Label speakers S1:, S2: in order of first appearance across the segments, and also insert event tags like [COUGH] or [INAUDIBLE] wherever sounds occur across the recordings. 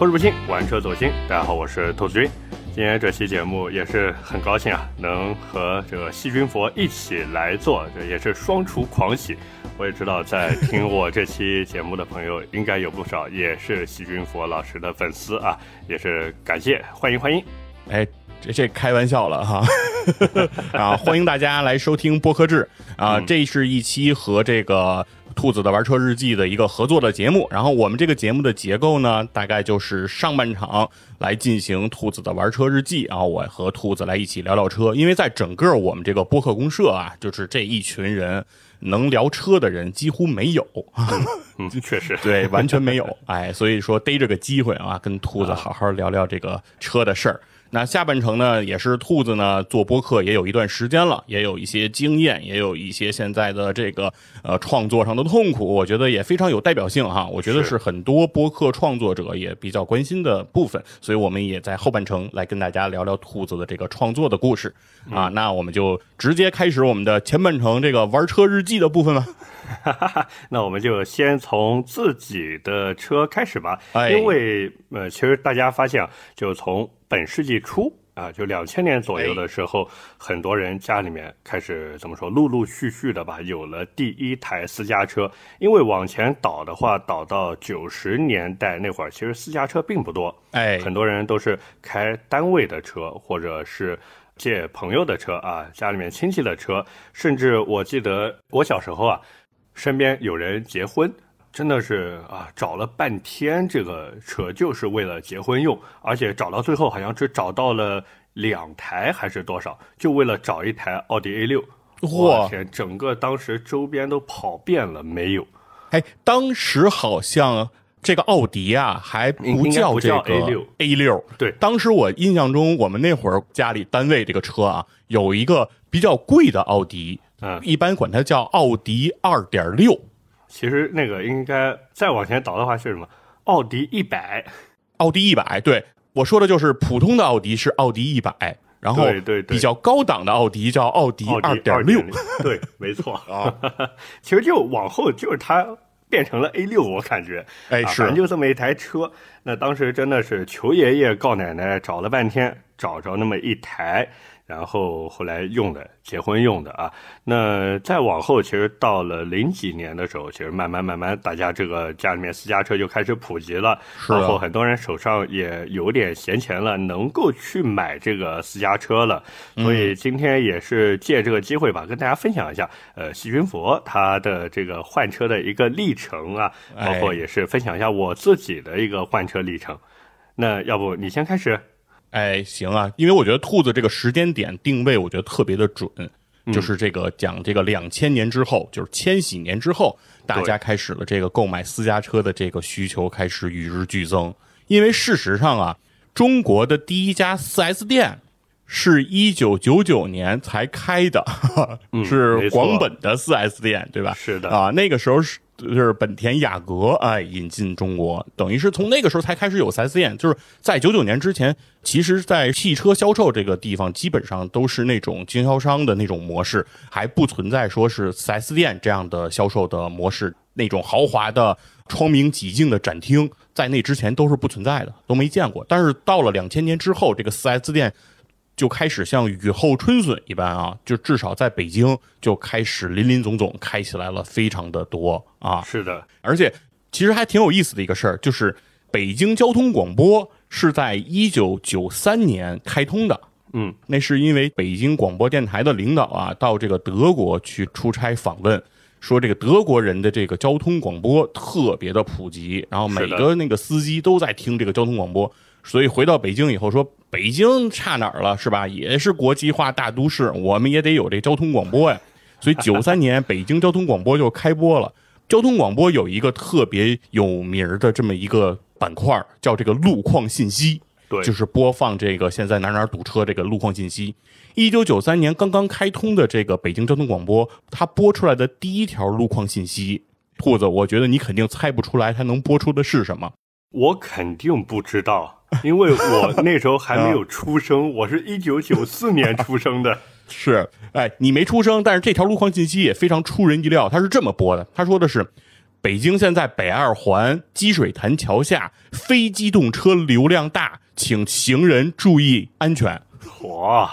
S1: 投资不清，玩车走心。大家好，我是兔子君。今天这期节目也是很高兴啊，能和这个细菌佛一起来做，这也是双厨狂喜。我也知道，在听我这期节目的朋友应该有不少也是细菌佛老师的粉丝啊，也是感谢，欢迎欢迎。
S2: 哎，这这开玩笑了哈，[LAUGHS] 啊，欢迎大家来收听播客制啊，这是一期和这个。兔子的玩车日记的一个合作的节目，然后我们这个节目的结构呢，大概就是上半场来进行兔子的玩车日记，然后我和兔子来一起聊聊车，因为在整个我们这个播客公社啊，就是这一群人能聊车的人几乎没有，
S1: 嗯，确实，
S2: 对，完全没有，哎，所以说逮着个机会啊，跟兔子好好聊聊这个车的事儿。那下半程呢，也是兔子呢做播客也有一段时间了，也有一些经验，也有一些现在的这个呃创作上的痛苦，我觉得也非常有代表性哈。我觉得是很多播客创作者也比较关心的部分，所以我们也在后半程来跟大家聊聊兔子的这个创作的故事啊。那我们就直接开始我们的前半程这个玩车日记的部分吧。[LAUGHS]
S1: 那我们就先从自己的车开始吧，因为呃，其实大家发现啊，就从本世纪初啊，就两千年左右的时候，很多人家里面开始怎么说，陆陆续续的吧，有了第一台私家车。因为往前倒的话，倒到九十年代那会儿，其实私家车并不多，
S2: 哎，
S1: 很多人都是开单位的车，或者是借朋友的车啊，家里面亲戚的车，甚至我记得我小时候啊，身边有人结婚。真的是啊，找了半天这个车就是为了结婚用，而且找到最后好像只找到了两台还是多少，就为了找一台奥迪 A 六。我天，整个当时周边都跑遍了，没有。
S2: 哎，当时好像这个奥迪啊还不叫这个
S1: A 六
S2: A 六。
S1: 对，
S2: 当时我印象中，我们那会儿家里单位这个车啊，有一个比较贵的奥迪，
S1: 嗯，
S2: 一般管它叫奥迪二点六。
S1: 其实那个应该再往前倒的话是什么？奥迪一百，
S2: 奥迪一百，对我说的就是普通的奥迪是奥迪一百，然后
S1: 对对
S2: 比较高档的奥迪叫奥迪二点六，
S1: 对，没错啊。其实就往后就是它变成了 A 六，我感觉，
S2: 哎，是，
S1: 就这么一台车。那当时真的是求爷爷告奶奶找了半天，找着那么一台。然后后来用的结婚用的啊，那再往后，其实到了零几年的时候，其实慢慢慢慢，大家这个家里面私家车就开始普及了，然后很多人手上也有点闲钱了，能够去买这个私家车了。所以今天也是借这个机会吧，跟大家分享一下，呃，细菌佛他的这个换车的一个历程啊，包括也是分享一下我自己的一个换车历程。那要不你先开始？
S2: 哎，行啊，因为我觉得兔子这个时间点定位，我觉得特别的准，就是这个讲这个两千年之后，就是千禧年之后，大家开始了这个购买私家车的这个需求开始与日俱增。因为事实上啊，中国的第一家四 S 店是一九九九年才开的，是广本的四 S 店，对吧？
S1: 是的
S2: 啊，那个时候是。就是本田雅阁哎引进中国，等于是从那个时候才开始有 4S 店。就是在九九年之前，其实，在汽车销售这个地方，基本上都是那种经销商的那种模式，还不存在说是 4S 店这样的销售的模式。那种豪华的窗明几净的展厅，在那之前都是不存在的，都没见过。但是到了两千年之后，这个 4S 店。就开始像雨后春笋一般啊，就至少在北京就开始林林总总开起来了，非常的多啊。
S1: 是的，
S2: 而且其实还挺有意思的一个事儿，就是北京交通广播是在一九九三年开通的。
S1: 嗯，
S2: 那是因为北京广播电台的领导啊，到这个德国去出差访问，说这个德国人的这个交通广播特别的普及，然后每个那个司机都在听这个交通广播。所以回到北京以后，说北京差哪儿了，是吧？也是国际化大都市，我们也得有这交通广播呀。所以九三年 [LAUGHS] 北京交通广播就开播了。交通广播有一个特别有名的这么一个板块，叫这个路况信息，
S1: 对，
S2: 就是播放这个现在哪哪堵车这个路况信息。一九九三年刚刚开通的这个北京交通广播，它播出来的第一条路况信息，兔子，我觉得你肯定猜不出来它能播出的是什么。
S1: 我肯定不知道。[LAUGHS] 因为我 [LAUGHS] 那时候还没有出生，我是一九九四 [LAUGHS] 年出生的。
S2: 是，哎，你没出生，但是这条路况信息也非常出人意料。他是这么播的，他说的是，北京现在北二环积水潭桥下非机动车流量大，请行人注意安全。
S1: 哇，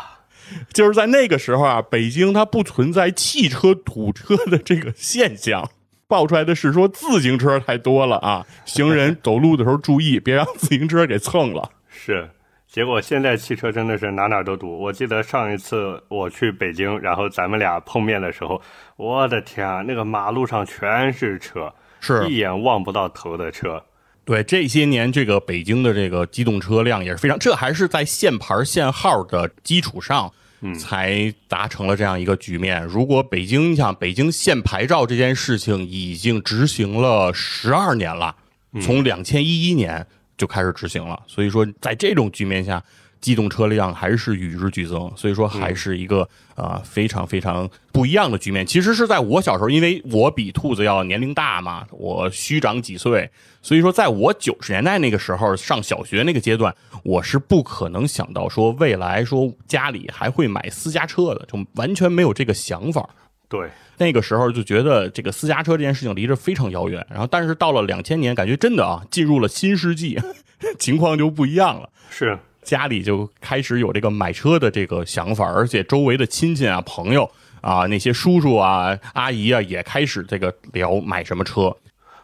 S2: 就是在那个时候啊，北京它不存在汽车堵车的这个现象，爆出来的是说自行车太多了啊，[LAUGHS] 行人走路的时候注意，别让自行车给蹭了。
S1: 是。结果现在汽车真的是哪哪都堵。我记得上一次我去北京，然后咱们俩碰面的时候，我的天啊，那个马路上全是车，
S2: 是
S1: 一眼望不到头的车。
S2: 对，这些年这个北京的这个机动车辆也是非常，这还是在限牌限号的基础上，才达成了这样一个局面。如果北京你想北京限牌照这件事情已经执行了十二年了，从两千一一年。就开始执行了，所以说在这种局面下，机动车辆还是与日俱增，所以说还是一个啊非常非常不一样的局面。其实是在我小时候，因为我比兔子要年龄大嘛，我虚长几岁，所以说在我九十年代那个时候上小学那个阶段，我是不可能想到说未来说家里还会买私家车的，就完全没有这个想法。
S1: 对。
S2: 那个时候就觉得这个私家车这件事情离着非常遥远，然后但是到了两千年，感觉真的啊进入了新世纪，[LAUGHS] 情况就不一样了。
S1: 是
S2: 家里就开始有这个买车的这个想法，而且周围的亲戚啊、朋友啊、那些叔叔啊、阿姨啊也开始这个聊买什么车。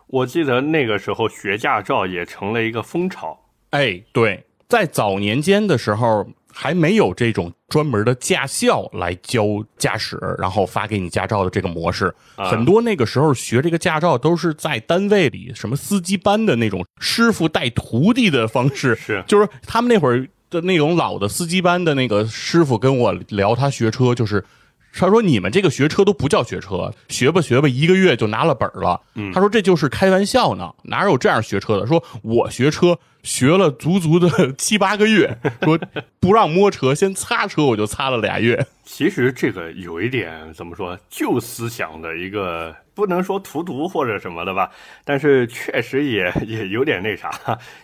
S1: 我记得那个时候学驾照也成了一个风潮。
S2: 哎，对，在早年间的时候。还没有这种专门的驾校来教驾驶，然后发给你驾照的这个模式。很多那个时候学这个驾照都是在单位里，什么司机班的那种师傅带徒弟的方式。
S1: 是，
S2: 就是他们那会儿的那种老的司机班的那个师傅跟我聊，他学车就是。他说：“你们这个学车都不叫学车，学吧学吧，一个月就拿了本了。”他说：“这就是开玩笑呢，哪有这样学车的？说我学车学了足足的 [LAUGHS] 七八个月，说不让摸车，先擦车，我就擦了俩月。
S1: 其实这个有一点怎么说，旧思想的一个，不能说荼毒或者什么的吧，但是确实也也有点那啥。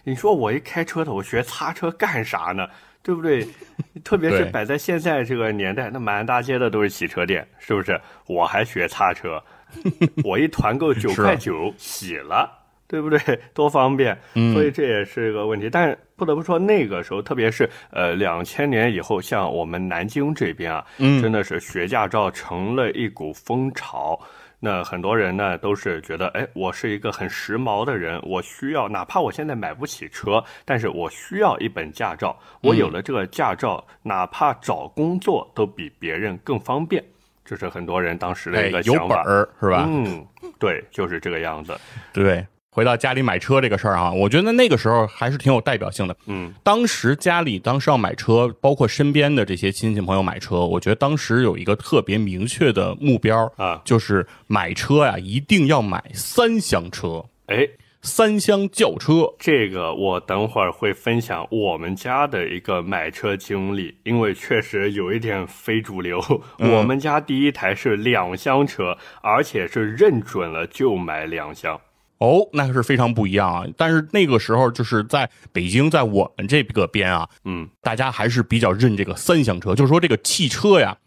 S1: 你说我一开车的，我学擦车干啥呢？”对不对？[LAUGHS] 特别是摆在现在这个年代，那满大街的都是洗车店，是不是？我还学擦车，[LAUGHS] 我一团购九块九洗了，对不对？[LAUGHS] 多方便。所以这也是个问题。但不得不说，那个时候，特别是呃两千年以后，像我们南京这边啊，真的是学驾照成了一股风潮。那很多人呢都是觉得，哎，我是一个很时髦的人，我需要，哪怕我现在买不起车，但是我需要一本驾照。我有了这个驾照，哪怕找工作都比别人更方便。这是很多人当时的一个想
S2: 法，是吧？
S1: 嗯，对，就是这个样子。
S2: 对。回到家里买车这个事儿啊，我觉得那个时候还是挺有代表性的。
S1: 嗯，
S2: 当时家里当时要买车，包括身边的这些亲戚朋友买车，我觉得当时有一个特别明确的目标
S1: 啊，
S2: 就是买车呀，一定要买三厢车。
S1: 哎，
S2: 三厢轿车，
S1: 这个我等会儿会分享我们家的一个买车经历，因为确实有一点非主流。我们家第一台是两厢车，而且是认准了就买两厢。
S2: 哦，那是非常不一样啊！但是那个时候就是在北京，在我们这个边啊，
S1: 嗯，
S2: 大家还是比较认这个三厢车，就是说这个汽车呀，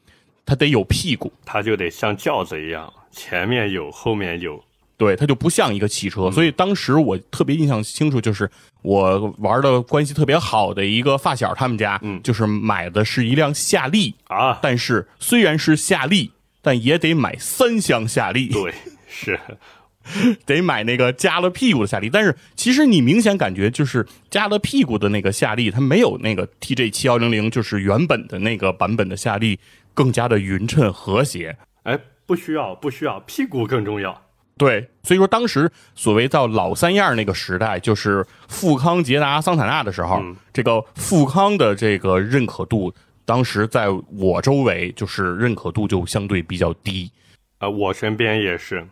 S2: 它得有屁股，
S1: 它就得像轿子一样，前面有，后面有，
S2: 对，它就不像一个汽车。所以当时我特别印象清楚，就是我玩的关系特别好的一个发小，他们家，
S1: 嗯，
S2: 就是买的是一辆夏利
S1: 啊，
S2: 但是虽然是夏利，但也得买三厢夏利，
S1: 对，是。[LAUGHS]
S2: 得买那个加了屁股的夏利，但是其实你明显感觉就是加了屁股的那个夏利，它没有那个 TJ 七幺零零，就是原本的那个版本的夏利更加的匀称和谐。
S1: 哎，不需要，不需要，屁股更重要。
S2: 对，所以说当时所谓到老三样那个时代，就是富康、捷达、桑塔纳的时候，这个富康的这个认可度，当时在我周围就是认可度就相对比较低。
S1: 啊，我身边也是。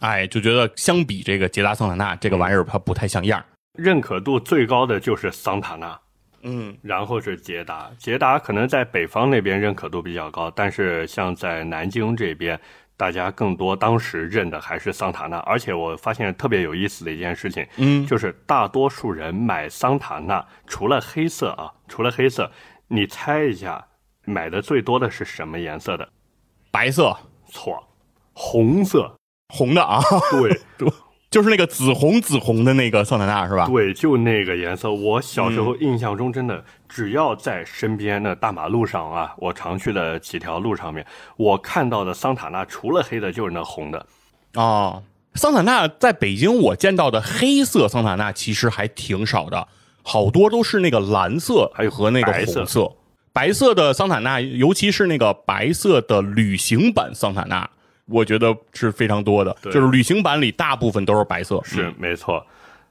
S2: 哎，就觉得相比这个捷达桑塔纳这个玩意儿，它不太像样。
S1: 认可度最高的就是桑塔纳，
S2: 嗯，
S1: 然后是捷达。捷达可能在北方那边认可度比较高，但是像在南京这边，大家更多当时认的还是桑塔纳。而且我发现特别有意思的一件事情，
S2: 嗯，
S1: 就是大多数人买桑塔纳，除了黑色啊，除了黑色，你猜一下，买的最多的是什么颜色的？
S2: 白色？
S1: 错，红色。
S2: 红的啊，[LAUGHS]
S1: 对，
S2: 就是那个紫红紫红的那个桑塔纳是吧？
S1: 对，就那个颜色。我小时候印象中，真的，只要在身边的大马路上啊，我常去的几条路上面，我看到的桑塔纳除了黑的，就是那红的。
S2: 哦，桑塔纳在北京我见到的黑色桑塔纳其实还挺少的，好多都是那个蓝色，
S1: 还有
S2: 和那个红色。白色的桑塔纳，尤其是那个白色的旅行版桑塔纳，我觉得是非常多的。就是旅行版里大部分都是白色。
S1: 是没错。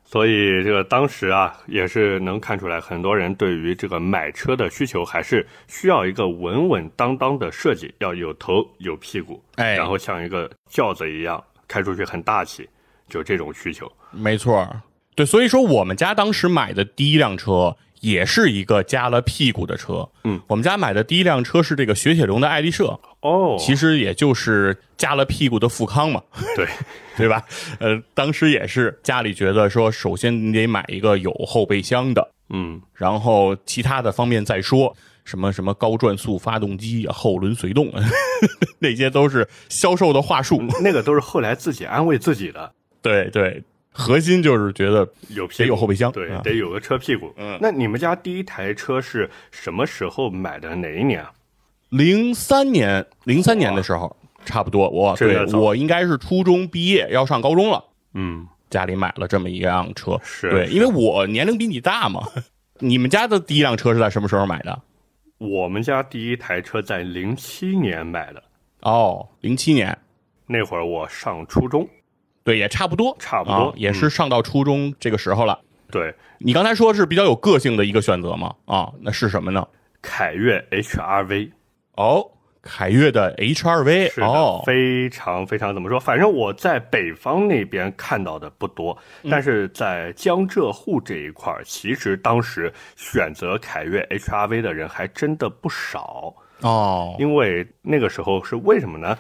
S1: 所以这个当时啊，也是能看出来，很多人对于这个买车的需求还是需要一个稳稳当当的设计，要有头有屁股，
S2: 哎
S1: 然后像一个轿子一样开出去很大气，就这种需求。
S2: 没错，对，所以说我们家当时买的第一辆车也是一个加了屁股的车。
S1: 嗯，
S2: 我们家买的第一辆车是这个雪铁龙的爱丽舍，
S1: 哦，
S2: 其实也就是加了屁股的富康嘛，
S1: 对，[LAUGHS]
S2: 对吧？呃，当时也是家里觉得说，首先你得买一个有后备箱的，
S1: 嗯，
S2: 然后其他的方面再说。什么什么高转速发动机、后轮随动，[LAUGHS] 那些都是销售的话术。
S1: 那个都是后来自己安慰自己的，
S2: 对对，核心就是觉得得
S1: 有屁股
S2: 有后备箱
S1: 对，
S2: 啊
S1: 得有个车屁股。
S2: 嗯
S1: 那你们家第一台车是什么时候买的？哪一年啊？
S2: 零三年，零三年的时候，差不多，我对我应该是初中毕业要上高中了，
S1: 嗯，
S2: 家里买了这么一辆车。
S1: 是
S2: 对，
S1: 是
S2: 因为我年龄比你大嘛。[LAUGHS] 你们家的第一辆车是在什么时候买的？
S1: 我们家第一台车在零七年买的，
S2: 哦，零七年，
S1: 那会儿我上初中。
S2: 对，也差不多，
S1: 差不多
S2: 啊也是上到初中这个时候了。
S1: 对，
S2: 你刚才说是比较有个性的一个选择嘛？啊，那是什么呢？
S1: 凯越 HRV
S2: 哦，凯越的 HRV，
S1: 是非常非常怎么说？反正我在北方那边看到的不多，
S2: 嗯
S1: 但是在江浙沪这一块儿，其实当时选择凯越 HRV 的人还真的不少。
S2: 哦，
S1: 因为那个时候是为什么呢？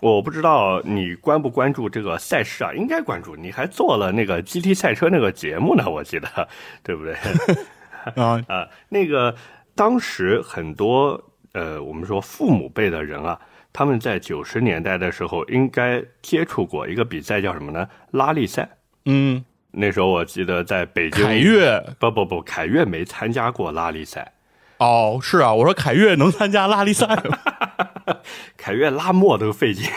S1: 我不知道你关不关注这个赛事啊？应该关注，你还做了那个 GT 赛车那个节目呢，我记得，对不对？[LAUGHS]
S2: 啊，[LAUGHS]
S1: 啊，那个当时很多呃，我们说父母辈的人啊，他们在九十年代的时候应该接触过一个比赛，叫什么呢？拉力赛。
S2: 嗯，
S1: 那时候我记得在北京，
S2: 凯越，
S1: 不不不，凯越没参加过拉力赛，
S2: 哦，是啊，我说凯越能参加拉力赛吗？[LAUGHS] [LAUGHS]
S1: 凯越拉磨都费劲。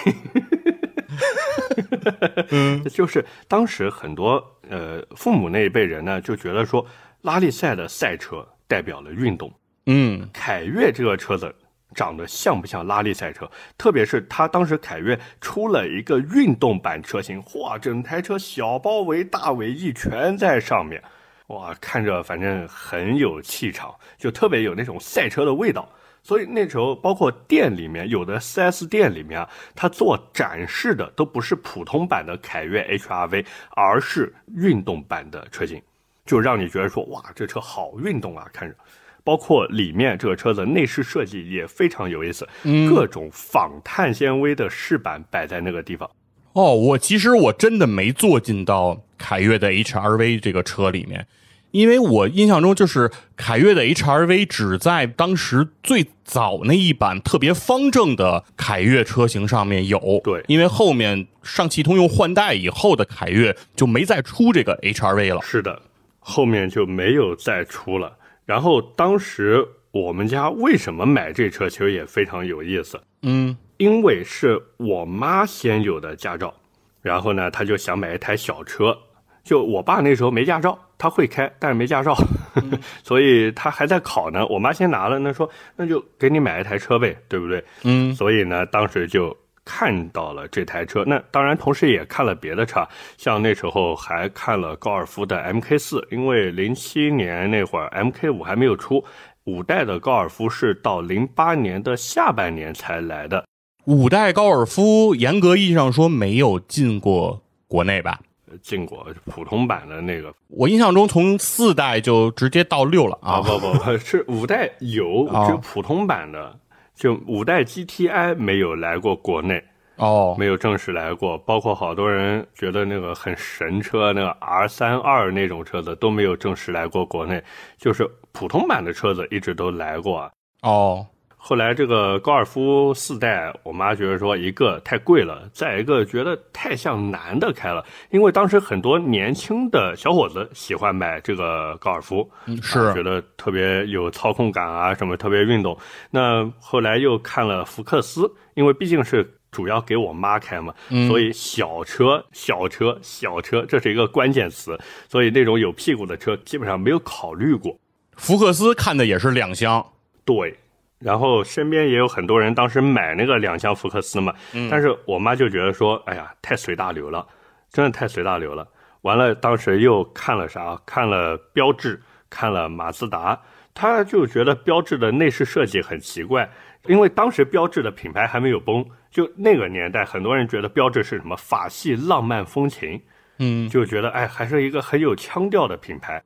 S2: 嗯，[LAUGHS]
S1: 就是当时很多呃父母那一辈人呢，就觉得说拉力赛的赛车代表了运动，
S2: 嗯，
S1: 凯越这个车子长得像不像拉力赛车？特别是它当时凯越出了一个运动版车型，哇，整台车小包围、大尾翼全在上面，哇，看着反正很有气场，就特别有那种赛车的味道。所以那时候，包括店里面有的 4S 店里面啊，它做展示的都不是普通版的凯越 HRV，而是运动版的车型，就让你觉得说，哇，这车好运动啊，看着。包括里面这个车子内饰设计也非常有意思，各种仿碳纤维的饰板摆在那个地方。
S2: 哦，我其实我真的没坐进到凯越的 HRV 这个车里面，因为我印象中就是凯越的 HRV 只在当时最早那一版特别方正的凯越车型上面有。
S1: 对
S2: 因为后面上汽通用换代以后的凯越就没再出这个 HRV 了。
S1: 是的，后面就没有再出了。然后当时我们家为什么买这车，其实也非常有意思。
S2: 嗯，
S1: 因为是我妈先有的驾照，然后呢，她就想买一台小车。就我爸那时候没驾照，他会开，但是没驾照，[LAUGHS] 所以他还在考呢。我妈先拿了，那说那就给你买一台车呗，对不对？
S2: 嗯，
S1: 所以呢，当时就看到了这台车。那当然，同时也看了别的车，像那时候还看了高尔夫的 MK 四，因为零七年那会儿 MK 五还没有出，五代的高尔夫是到零八年的下半年才来的。
S2: 五代高尔夫严格意义上说没有进过国内吧？
S1: 进过普通版的那个
S2: 我印象中从四代就直接到六了
S1: 啊，
S2: 啊。
S1: 不不不 [LAUGHS] 是五代有，
S2: 哦
S1: 只有普通版的，就五代 GTI 没有来过国内。
S2: 哦，
S1: 没有正式来过，包括好多人觉得那个很神车，那个 R 三二那种车子都没有正式来过国内，就是普通版的车子一直都来过啊。
S2: 哦，
S1: 后来这个高尔夫四代，我妈觉得说一个太贵了，再一个觉得太像男的开了，因为当时很多年轻的小伙子喜欢买这个高尔夫，
S2: 是
S1: 啊觉得特别有操控感啊，什么特别运动。那后来又看了福克斯，因为毕竟是。主要给我妈开嘛，所以小车、小车、小车，这是一个关键词。所以那种有屁股的车基本上没有考虑过。
S2: 福克斯看的也是两厢，
S1: 对，然后身边也有很多人当时买那个两厢福克斯嘛，但是我妈就觉得说，哎呀，太随大流了，真的太随大流了。完了，当时又看了啥？看了标致，看了马自达，她就觉得标致的内饰设计很奇怪，因为当时标致的品牌还没有崩，就那个年代，很多人觉得标致是什么法系浪漫风情，
S2: 嗯，
S1: 就觉得哎，还是一个很有腔调的品牌。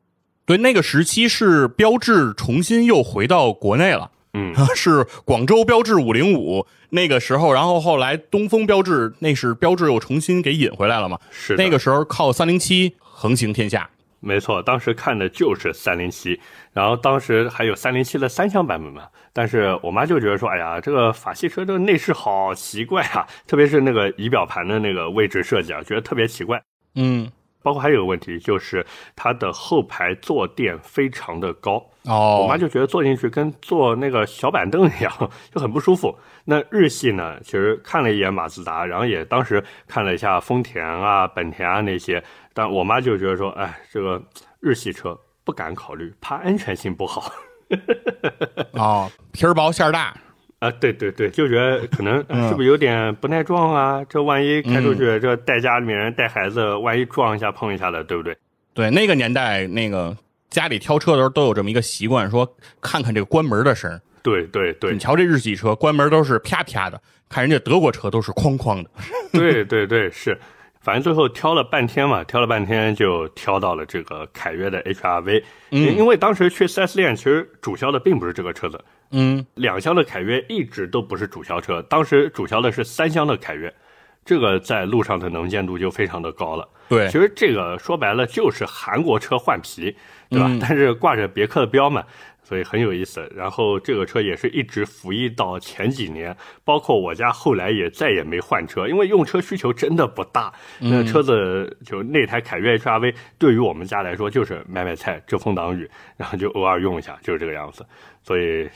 S2: 对，那个时期是标致重新又回到国内了，
S1: 嗯，
S2: 是广州标致五零五那个时候，然后后来东风标致那是标致又重新给引回来了嘛，
S1: 是
S2: 那个时候靠三零七横行天下，
S1: 没错，当时看的就是三零七，然后当时还有三零七的三厢版本嘛。但是我妈就觉得说，哎呀，这个法系车这个内饰好奇怪啊，特别是那个仪表盘的那个位置设计啊，觉得特别奇怪。
S2: 嗯，
S1: 包括还有个问题就是它的后排坐垫非常的高，
S2: 哦，
S1: 我妈就觉得坐进去跟坐那个小板凳一样，就很不舒服。那日系呢，其实看了一眼马自达，然后也当时看了一下丰田啊、本田啊那些，但我妈就觉得说，哎，这个日系车不敢考虑，怕安全性不好。
S2: 哦，皮儿薄馅儿大，
S1: 啊，对对对，就觉得可能是不是有点不耐撞啊？这万一开出去，这带家里面人带孩子，万一撞一下碰一下的，对不对？
S2: 对，那个年代那个家里挑车的时候都有这么一个习惯，说看看这个关门的声。
S1: 对对对。
S2: 你瞧这日系车关门都是啪啪的，看人家德国车都是哐哐的。[LAUGHS]
S1: 对对对，是，反正最后挑了半天嘛，挑了半天就挑到了这个凯越的 HRV，因因为当时去 4S 店，其实主销的并不是这个车子，
S2: 嗯，
S1: 两厢的凯越一直都不是主销车，当时主销的是三厢的凯越，这个在路上的能见度就非常的高了。
S2: 对。
S1: 其，实这个说白了就是韩国车换皮，对吧？
S2: 嗯
S1: 但是挂着别克的标嘛，所以很有意思。然后这个车也是一直服役到前几年，包括我家后来也再也没换车，因为用车需求真的不大。那车子就那台凯越 HRV 对于我们家来说就是买买菜、遮风挡雨，然后就偶尔用一下，就是这个样子。所以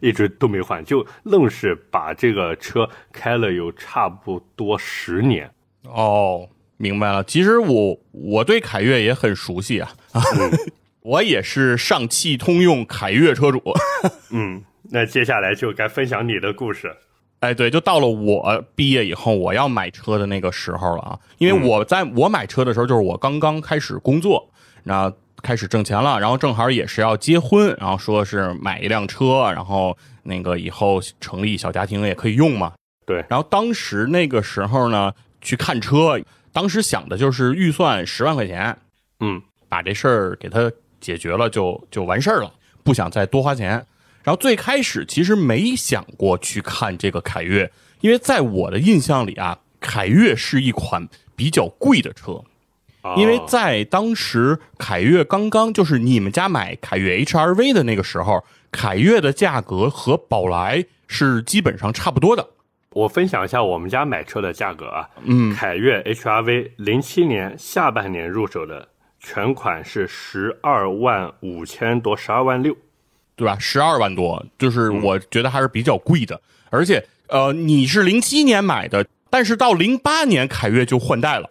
S1: 一直都没换，就愣是把这个车开了有差不多十年。
S2: 哦，明白了。其实我我对凯越也很熟悉啊，[LAUGHS] 我也是上汽通用凯越车主。[LAUGHS]
S1: 嗯，那接下来就该分享你的故事。
S2: 哎，对，就到了我毕业以后，我要买车的那个时候了啊。因为我在我买车的时候，就是我刚刚开始工作，然后开始挣钱了，然后正好也是要结婚，然后说是买一辆车，然后那个以后成立小家庭也可以用嘛。
S1: 对
S2: 然后当时那个时候呢，去看车，当时想的就是预算十万块钱，
S1: 嗯，
S2: 把这事儿给它解决了就就完事儿了，不想再多花钱。然后最开始其实没想过去看这个凯越，因为在我的印象里啊，凯越是一款比较贵的车，
S1: 哦
S2: 因为在当时凯越刚刚就是你们家买凯越 HRV 的那个时候，凯越的价格和宝来是基本上差不多的。
S1: 我分享一下我们家买车的价格啊，
S2: 嗯，
S1: 凯越 HRV 零七年下半年入手的全款是十二万五千多，十二万六。
S2: 对吧？十二万多，就是我觉得还是比较贵的。而且，呃，你是零七年买的，但是到零八年凯越就换代了，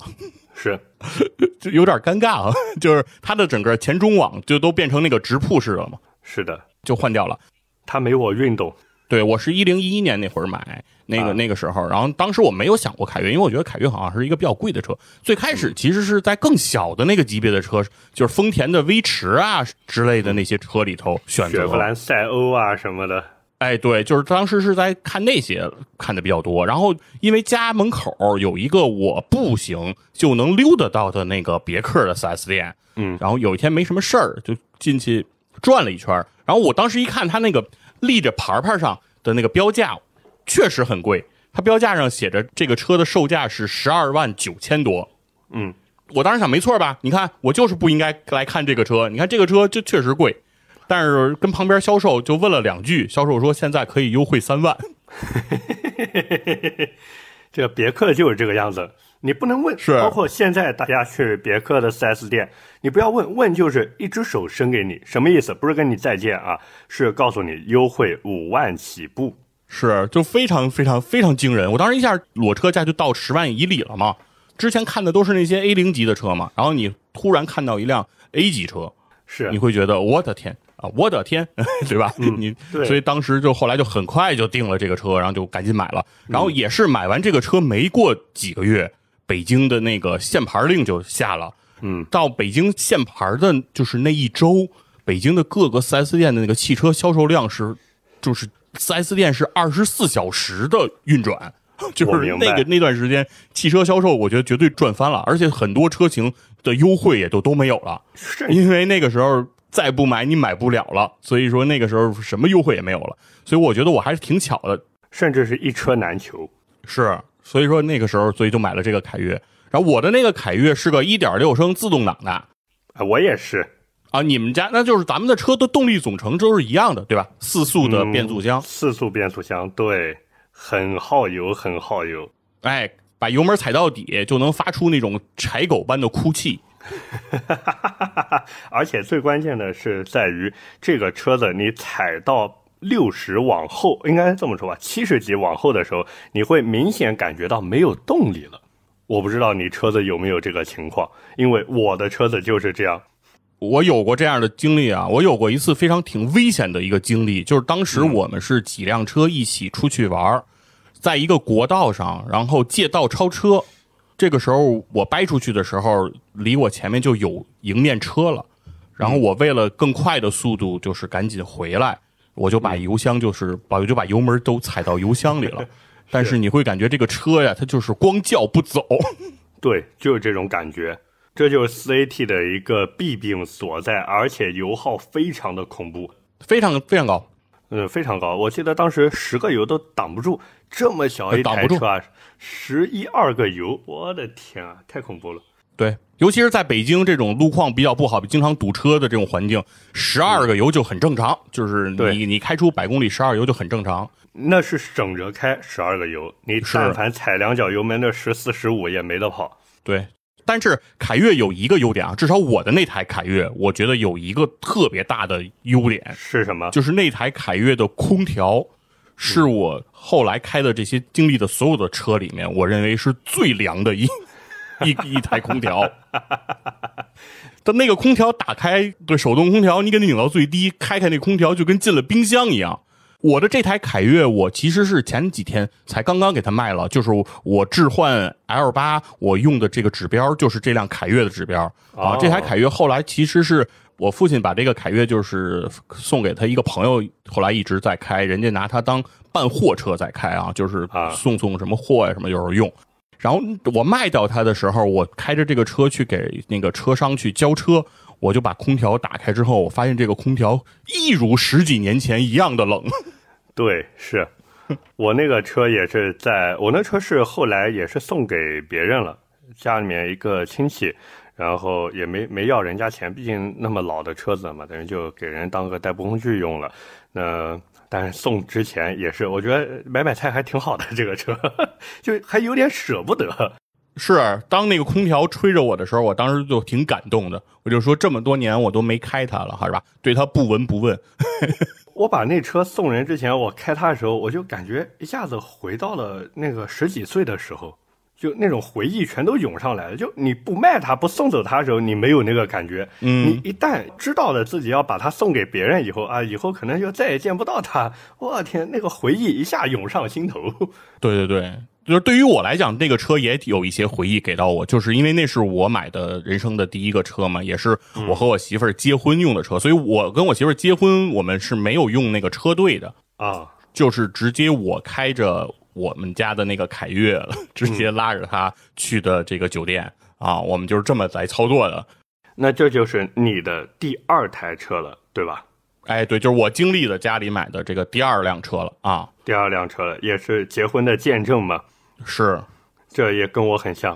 S1: 是，[LAUGHS]
S2: 就有点尴尬啊。[LAUGHS] 就是它的整个前中网就都变成那个直瀑式了嘛，
S1: 是的，
S2: 就换掉了。
S1: 它没我运动。
S2: 对我是一零一一年那会儿买那个、
S1: 啊。
S2: 那个时候，然后当时我没有想过凯越，因为我觉得凯越好像是一个比较贵的车。最开始其实是在更小的那个级别的车，就是丰田的威驰啊之类的那些车里头选择
S1: 雪佛兰赛欧啊什么的，
S2: 哎，对，就是当时是在看那些看的比较多，然后因为家门口有一个我步行就能溜达到的那个别克的 4S 店，
S1: 嗯。
S2: 然后有一天没什么事儿，就进去转了一圈儿，然后我当时一看他那个立着牌牌上的那个标价，确实很贵，它标价上写着这个车的售价是十二万九千多，
S1: 嗯，
S2: 我当时想没错吧？你看我就是不应该来看这个车，你看这个车就确实贵，但是跟旁边销售就问了两句，销售说现在可以优惠三万。[LAUGHS]
S1: 这个别克就是这个样子，你不能问。
S2: 是
S1: 包括现在大家去别克的 4S 店，你不要问，问就是一只手伸给你，什么意思？不是跟你再见啊，是告诉你优惠五万起步。
S2: 是，就非常非常非常惊人。我当时一下裸车价就到十万以里了嘛。之前看的都是那些 A 零级的车嘛，然后你突然看到一辆 A 级车，
S1: 是
S2: 你会觉得我的天啊，我的天，[LAUGHS] 对吧？[LAUGHS] 你
S1: 对
S2: 所以当时就后来就很快就定了这个车，然后就赶紧买了。然后也是买完这个车没过几个月，北京的那个限牌令就下了。
S1: 嗯，
S2: 到北京限牌的就是那一周，北京的各个 4S 店的那个汽车销售量是，就是 4S 店是二十四小时的运转。[LAUGHS] 就是那个那段时间，汽车销售我觉得绝对赚翻了，而且很多车型的优惠也都都没有了。因为那个时候再不买你买不了了，所以说那个时候什么优惠也没有了，所以我觉得我还是挺巧的，
S1: 甚至是一车难求。
S2: 是，所以说那个时候所以就买了这个凯越，然后我的那个凯越是个1.6升自动挡的
S1: 啊，我也是。
S2: 啊，你们家那就是咱们的车的动力总成都是一样的，对吧？四速的
S1: 嗯
S2: 变速箱，
S1: 四速变速箱，对，很耗油，很耗油。
S2: 哎，把油门踩到底就能发出那种柴狗般的哭泣。[LAUGHS]
S1: 而且最关键的是在于这个车子，你踩到六十往后，应该这么说吧，七十级往后的时候，你会明显感觉到没有动力了。我不知道你车子有没有这个情况，因为我的车子就是这样。
S2: 我有过这样的经历啊，我有过一次非常挺危险的一个经历，就是当时我们是几辆车一起出去玩儿，在一个国道上，然后借道超车，这个时候我掰出去的时候，离我前面就有迎面车了，然后我为了更快的速度，就是赶紧回来，我就把油箱就是把我就把油门都踩到油箱里了，[LAUGHS] 但是你会感觉这个车呀，它就是光叫不走。[LAUGHS] [LAUGHS]
S1: 对，就是这种感觉。这就是四 AT 的一个弊病所在，而且油耗非常的恐怖，
S2: 非常非常高，
S1: 嗯，非常高。我记得当时十个油都挡不住，这么小一
S2: 挡不住
S1: 台车啊，十一二个油，我的天啊，太恐怖了。
S2: 对，尤其是在北京这种路况比较不好、经常堵车的这种环境，十二个油就很正常，就是你你开出百公里十二油就很正常。
S1: 那是省着开十二个油，你但凡踩两脚油门的十四十五也没得跑。
S2: 对，但是凯越有一个优点啊，至少我的那台凯越，我觉得有一个特别大的优点，
S1: 是什么？
S2: 就是那台凯越的空调，是我后来开的这些经历的所有的车里面，我认为是最凉的一 [LAUGHS] 一一台空调。[LAUGHS] 但那个空调打开，对手动空调，你给它拧到最低，开开那空调就跟进了冰箱一样。我的这台凯越，我其实是前几天才刚刚给它卖了，就是我置换 L 八，我用的这个指标就是这辆凯越的指标啊。
S1: 哦
S2: 这台凯越后来其实是我父亲把这个凯越就是送给他一个朋友，后来一直在开，人家拿它当办货车在开啊，就是
S1: 啊
S2: 送送什么货呀什么有时候用。然后我卖掉它的时候，我开着这个车去给那个车商去交车，我就把空调打开之后，我发现这个空调一如十几年前一样的冷。
S1: 对，是 [LAUGHS] 我那个车也是在，我那车是后来也是送给别人了，家里面一个亲戚，然后也没没要人家钱，毕竟那么老的车子嘛，等于就给人当个代步工具用了。那但是送之前也是，我觉得买买菜还挺好的，这个车就还有点舍不得。
S2: 是，当那个空调吹着我的时候，我当时就挺感动的。我就说这么多年我都没开它了，是吧？对它不闻不问。[LAUGHS]
S1: 我把那车送人之前，我开它的时候，我就感觉一下子回到了那个十几岁的时候，就那种回忆全都涌上来了。就你不卖它、不送走它的时候，你没有那个感觉。
S2: 嗯
S1: 你一旦知道了自己要把它送给别人以后啊，以后可能就再也见不到它。我天，那个回忆一下涌上心头。[LAUGHS]
S2: 对对对，就是对于我来讲，那个车也有一些回忆给到我，就是因为那是我买的人生的第一个车嘛，也是我和我媳妇儿结婚用的车，所以我跟我媳妇儿结婚，我们是没有用那个车队的，
S1: 啊，
S2: 就是直接我开着我们家的那个凯越，[LAUGHS] 直接拉着他去的这个酒店啊，我们就是这么来操作的。
S1: 那这就是你的第二台车了，对吧？
S2: 哎，对，就是我经历的家里买的这个第二辆车了啊，
S1: 第二辆车了，也是结婚的见证嘛。
S2: 是。
S1: 这也跟我很像。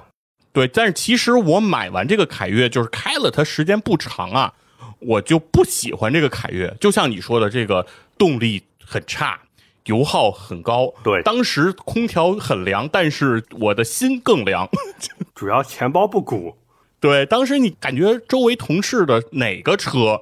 S2: 对，但是其实我买完这个凯越，就是开了它时间不长啊，我就不喜欢这个凯越。就像你说的，这个动力很差，油耗很高。
S1: 对
S2: 当时空调很凉，但是我的心更凉。[LAUGHS]
S1: 主要钱包不鼓。
S2: 对，当时你感觉周围同事的哪个车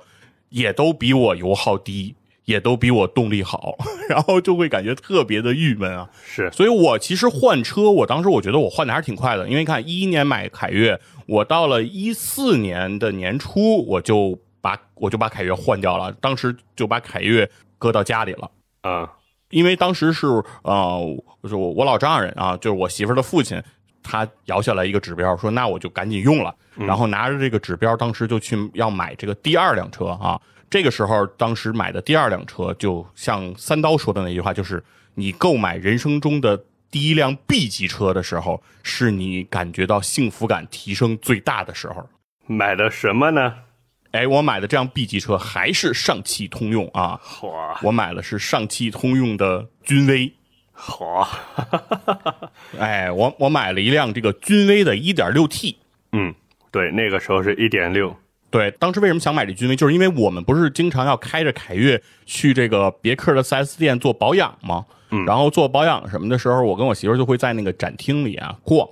S2: 也都比我油耗低，也都比我动力好，[LAUGHS] 然后就会感觉特别的郁闷啊。
S1: 是，
S2: 所以我其实换车，我当时我觉得我换的还是挺快的，因为看一一年买凯越，我到了一四年的年初，我就把我就把凯越换掉了，当时就把凯越搁到家里了。
S1: 嗯，
S2: 因为当时是呃，就是我我老丈人啊，就是我媳妇儿的父亲，他摇下来一个指标，说那我就赶紧用了，然后拿着这个指标，当时就去要买这个第二辆车啊。这个时候，当时买的第二辆车，就像三刀说的那句话，就是你购买人生中的第一辆 B 级车的时候，是你感觉到幸福感提升最大的时候。
S1: 买的什么呢？
S2: 哎，我买的这辆 B 级车还是上汽通用啊，
S1: 嚯
S2: 我买的是上汽通用的君威。
S1: 嚯，[LAUGHS]
S2: 哎，我我买了一辆这个君威的 1.6T。
S1: 嗯，对，那个时候是一点六。
S2: 对，当时为什么想买这君威，就是因为我们不是经常要开着凯越去这个别克的 4S 店做保养吗？嗯，然后做保养什么的时候，我跟我媳妇就会在那个展厅里啊逛，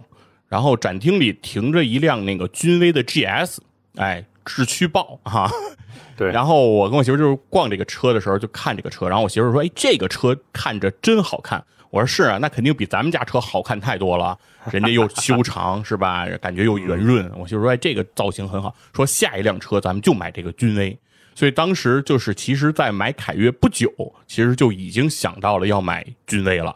S2: 然后展厅里停着一辆那个君威的 GS，哎，智驱豹哈、[LAUGHS]
S1: 对，[LAUGHS]
S2: 然后我跟我媳妇就是逛这个车的时候就看这个车，然后我媳妇说：“哎，这个车看着真好看。”我说：“是啊，那肯定比咱们家车好看太多了，人家又修长 [LAUGHS] 是吧？感觉又圆润。”我媳妇说：“哎，这个造型很好。”说下一辆车咱们就买这个君威。所以当时就是，其实，在买凯越不久，其实就已经想到了要买君威了。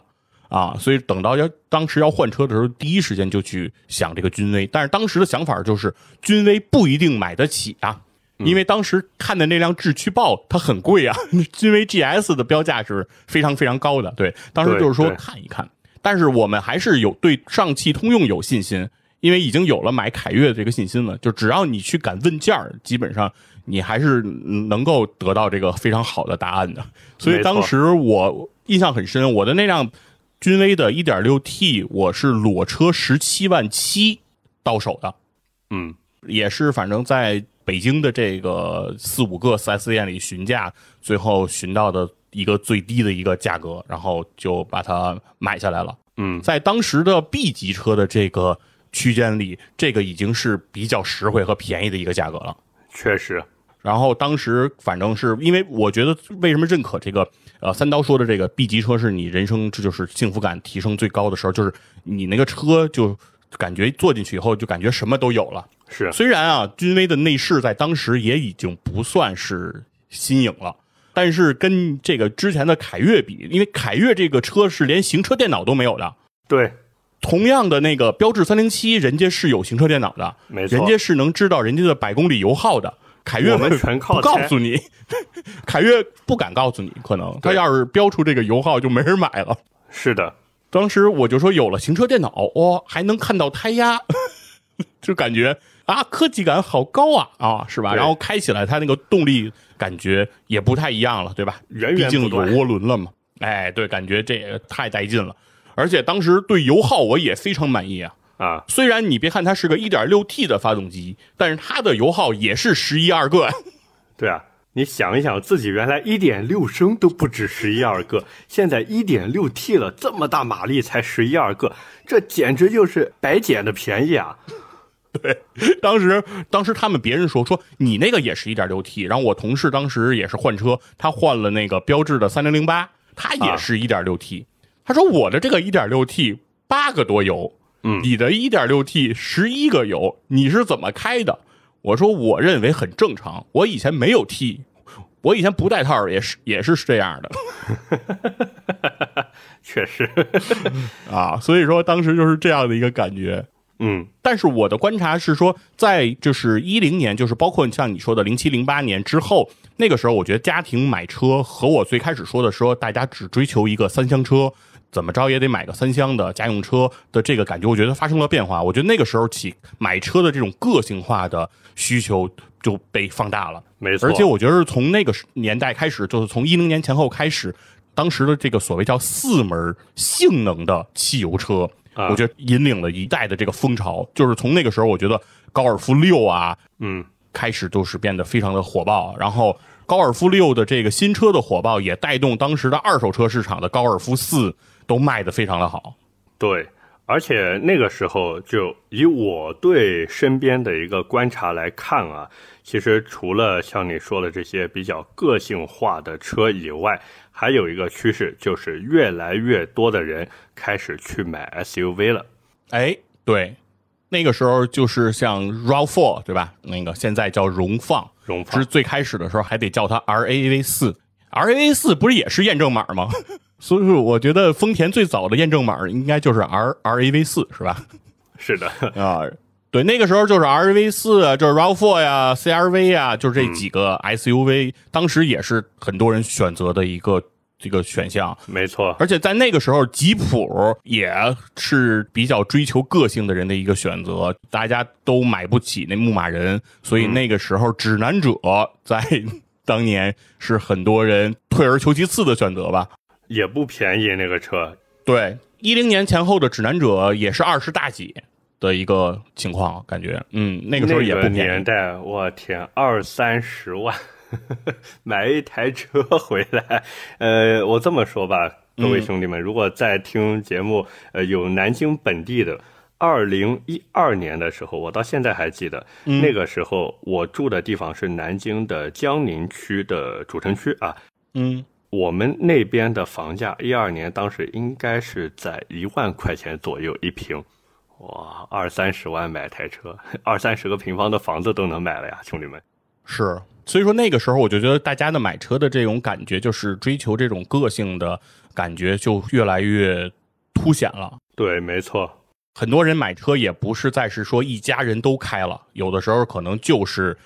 S2: 啊，所以等到要当时要换车的时候，第一时间就去想这个君威。但是当时的想法就是，君威不一定买得起啊，因为当时看的那辆智驱豹它很贵啊，君威 GS 的标价是非常非常高的。对，当时就是说看一看，但是我们还是有对上汽通用有信心，因为已经有了买凯越的这个信心了。就只要你去敢问价儿，基本上你还是嗯能够得到这个非常好的答案的。所以当时我印象很深，我的那辆君威的 1.6T，我是裸车十七万七到手的，
S1: 嗯，
S2: 也是反正在北京的这个四五个 4S 店里询价，最后询到的一个最低的一个价格，然后就把它买下来了。
S1: 嗯，
S2: 在当时的 B 级车的这个区间里，这个已经是比较实惠和便宜的一个价格了。
S1: 确实，
S2: 然后当时反正是因为我觉得为什么认可这个呃三刀说的这个 B 级车是你人生这就是幸福感提升最高的时候，就是你那个车就感觉坐进去以后就感觉什么都有了。
S1: 是
S2: 虽然啊，君威的内饰在当时也已经不算是新颖了，但是跟这个之前的凯越比，因为凯越这个车是连行车电脑都没有的。
S1: 对，
S2: 同样的那个标致三零七，人家是有行车电脑的，
S1: 没错
S2: 人家是能知道人家的百公里油耗的。凯越
S1: 我们全靠
S2: 不告诉你，[LAUGHS] 凯越不敢告诉你，可能他要是标出这个油耗，就没人买了。
S1: 是的，
S2: 当时我就说有了行车电脑，哦，还能看到胎压，[LAUGHS] 就感觉啊，科技感好高啊啊，是吧？然后开起来它那个动力感觉也不太一样了，对吧？
S1: 源
S2: 毕竟有涡轮了嘛。哎，对，感觉这也太带劲了。而且当时对油耗我也非常满意啊。
S1: 啊，
S2: 虽然你别看它是个 1.6T 的发动机，但是它的油耗也是十一二个。[LAUGHS]
S1: 对啊，你想一想，自己原来一点六升都不止十一二个，现在 1.6T 了，这么大马力才十一二个，这简直就是白捡的便宜啊！[LAUGHS]
S2: 对当时，当时他们别人说说你那个也是一点六 T，然后我同事当时也是换车，他换了那个标致的三零零八，他也是一点六 T，、他说我的这个一点六 T 八个多油，
S1: 嗯
S2: 你的一点六 T 十一个油，你是怎么开的？我说我认为很正常，我以前没有 T，我以前不带套也是也是这样的 [LAUGHS]
S1: 确实，[LAUGHS]
S2: 啊，所以说当时就是这样的一个感觉。
S1: 嗯，
S2: 但是我的观察是说，在就是一零年，就是包括像你说的零七零八年之后，那个时候，我觉得家庭买车和我最开始说的说大家只追求一个三厢车，怎么着也得买个三厢的家用车的这个感觉，我觉得发生了变化。我觉得那个时候起买车的这种个性化的需求就被放大了。
S1: 没错。
S2: 而且我觉得是从那个年代开始，就是从一零年前后开始，当时的这个所谓叫四门性能的汽油车，
S1: 啊
S2: 我觉得引领了一代的这个风潮。就是从那个时候，我觉得高尔夫六啊，
S1: 嗯，
S2: 开始都是变得非常的火爆，然后高尔夫六的这个新车的火爆也带动当时的二手车市场的高尔夫四都卖得非常的好。
S1: 对，而且那个时候就以我对身边的一个观察来看啊，其实除了像你说的这些比较个性化的车以外，还有一个趋势就是越来越多的人开始去买 SUV 了。
S2: 哎，对，那个时候就是像 RAV4 对吧？那个现在叫荣放，
S1: 荣放
S2: 是最开始的时候还得叫它 RAV 四，RAV 四不是也是验证码吗？所以说，我觉得丰田最早的验证码应该就是 R RAV 四，是吧？
S1: 是的，
S2: 啊，对，那个时候就是 RAV 四啊，就是 RAV4 呀、CRV 啊，就是这几个 SUV，、当时也是很多人选择的一个这个选项。
S1: 没错，
S2: 而且在那个时候，吉普也是比较追求个性的人的一个选择，大家都买不起那牧马人，所以那个时候指南者在 [LAUGHS] 当年是很多人退而求其次的选择吧。
S1: 也不便宜那个车。
S2: 对，一零年前后的指南者也是二十大几的一个情况，感觉，嗯，那个时候也不
S1: 那个
S2: 便宜。
S1: 年代，我天，二三十万买一台车回来。呃，我这么说吧，各位兄弟们，如果在听节目，呃，有南京本地的。二零一二年的时候，我到现在还记得，那个时候我住的地方是南京的江宁区的主城区啊。
S2: 嗯，
S1: 我们那边的房价，一二年当时应该是在一万块钱左右一平，哇，二三十万买台车，二三十个平方的房子都能买了呀，兄弟们。
S2: 是，所以说那个时候，我就觉得大家的买车的这种感觉，就是追求这种个性的感觉，就越来越凸显了。
S1: 对，没错，
S2: 很多人买车也不是再是说一家人都开了，有的时候可能就是，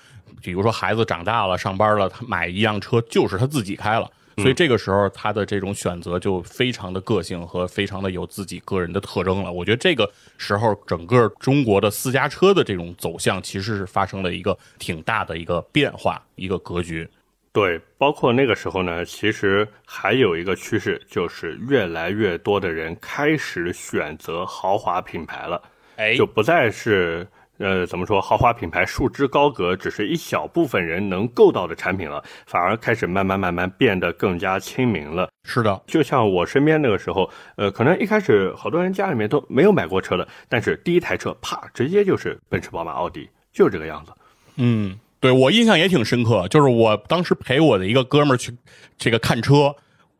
S2: 比如说孩子长大了上班了，他买一辆车就是他自己开了，所以这个时候他的这种选择就非常的个性和非常的有自己个人的特征了。我觉得这个时候整个中国的私家车的这种走向其实是发生了一个挺大的一个变化，一个格局。
S1: 对，包括那个时候呢，其实还有一个趋势，就是越来越多的人开始选择豪华品牌了，
S2: 哎
S1: 就不再是呃怎么说豪华品牌束之高阁，只是一小部分人能够到的产品了，反而开始慢慢慢慢变得更加亲民了。
S2: 是的，
S1: 就像我身边那个时候，呃，可能一开始好多人家里面都没有买过车的，但是第一台车啪，直接就是奔驰、宝马、奥迪，就是这个样子。
S2: 嗯，对我印象也挺深刻，就是我当时陪我的一个哥们儿去这个看车，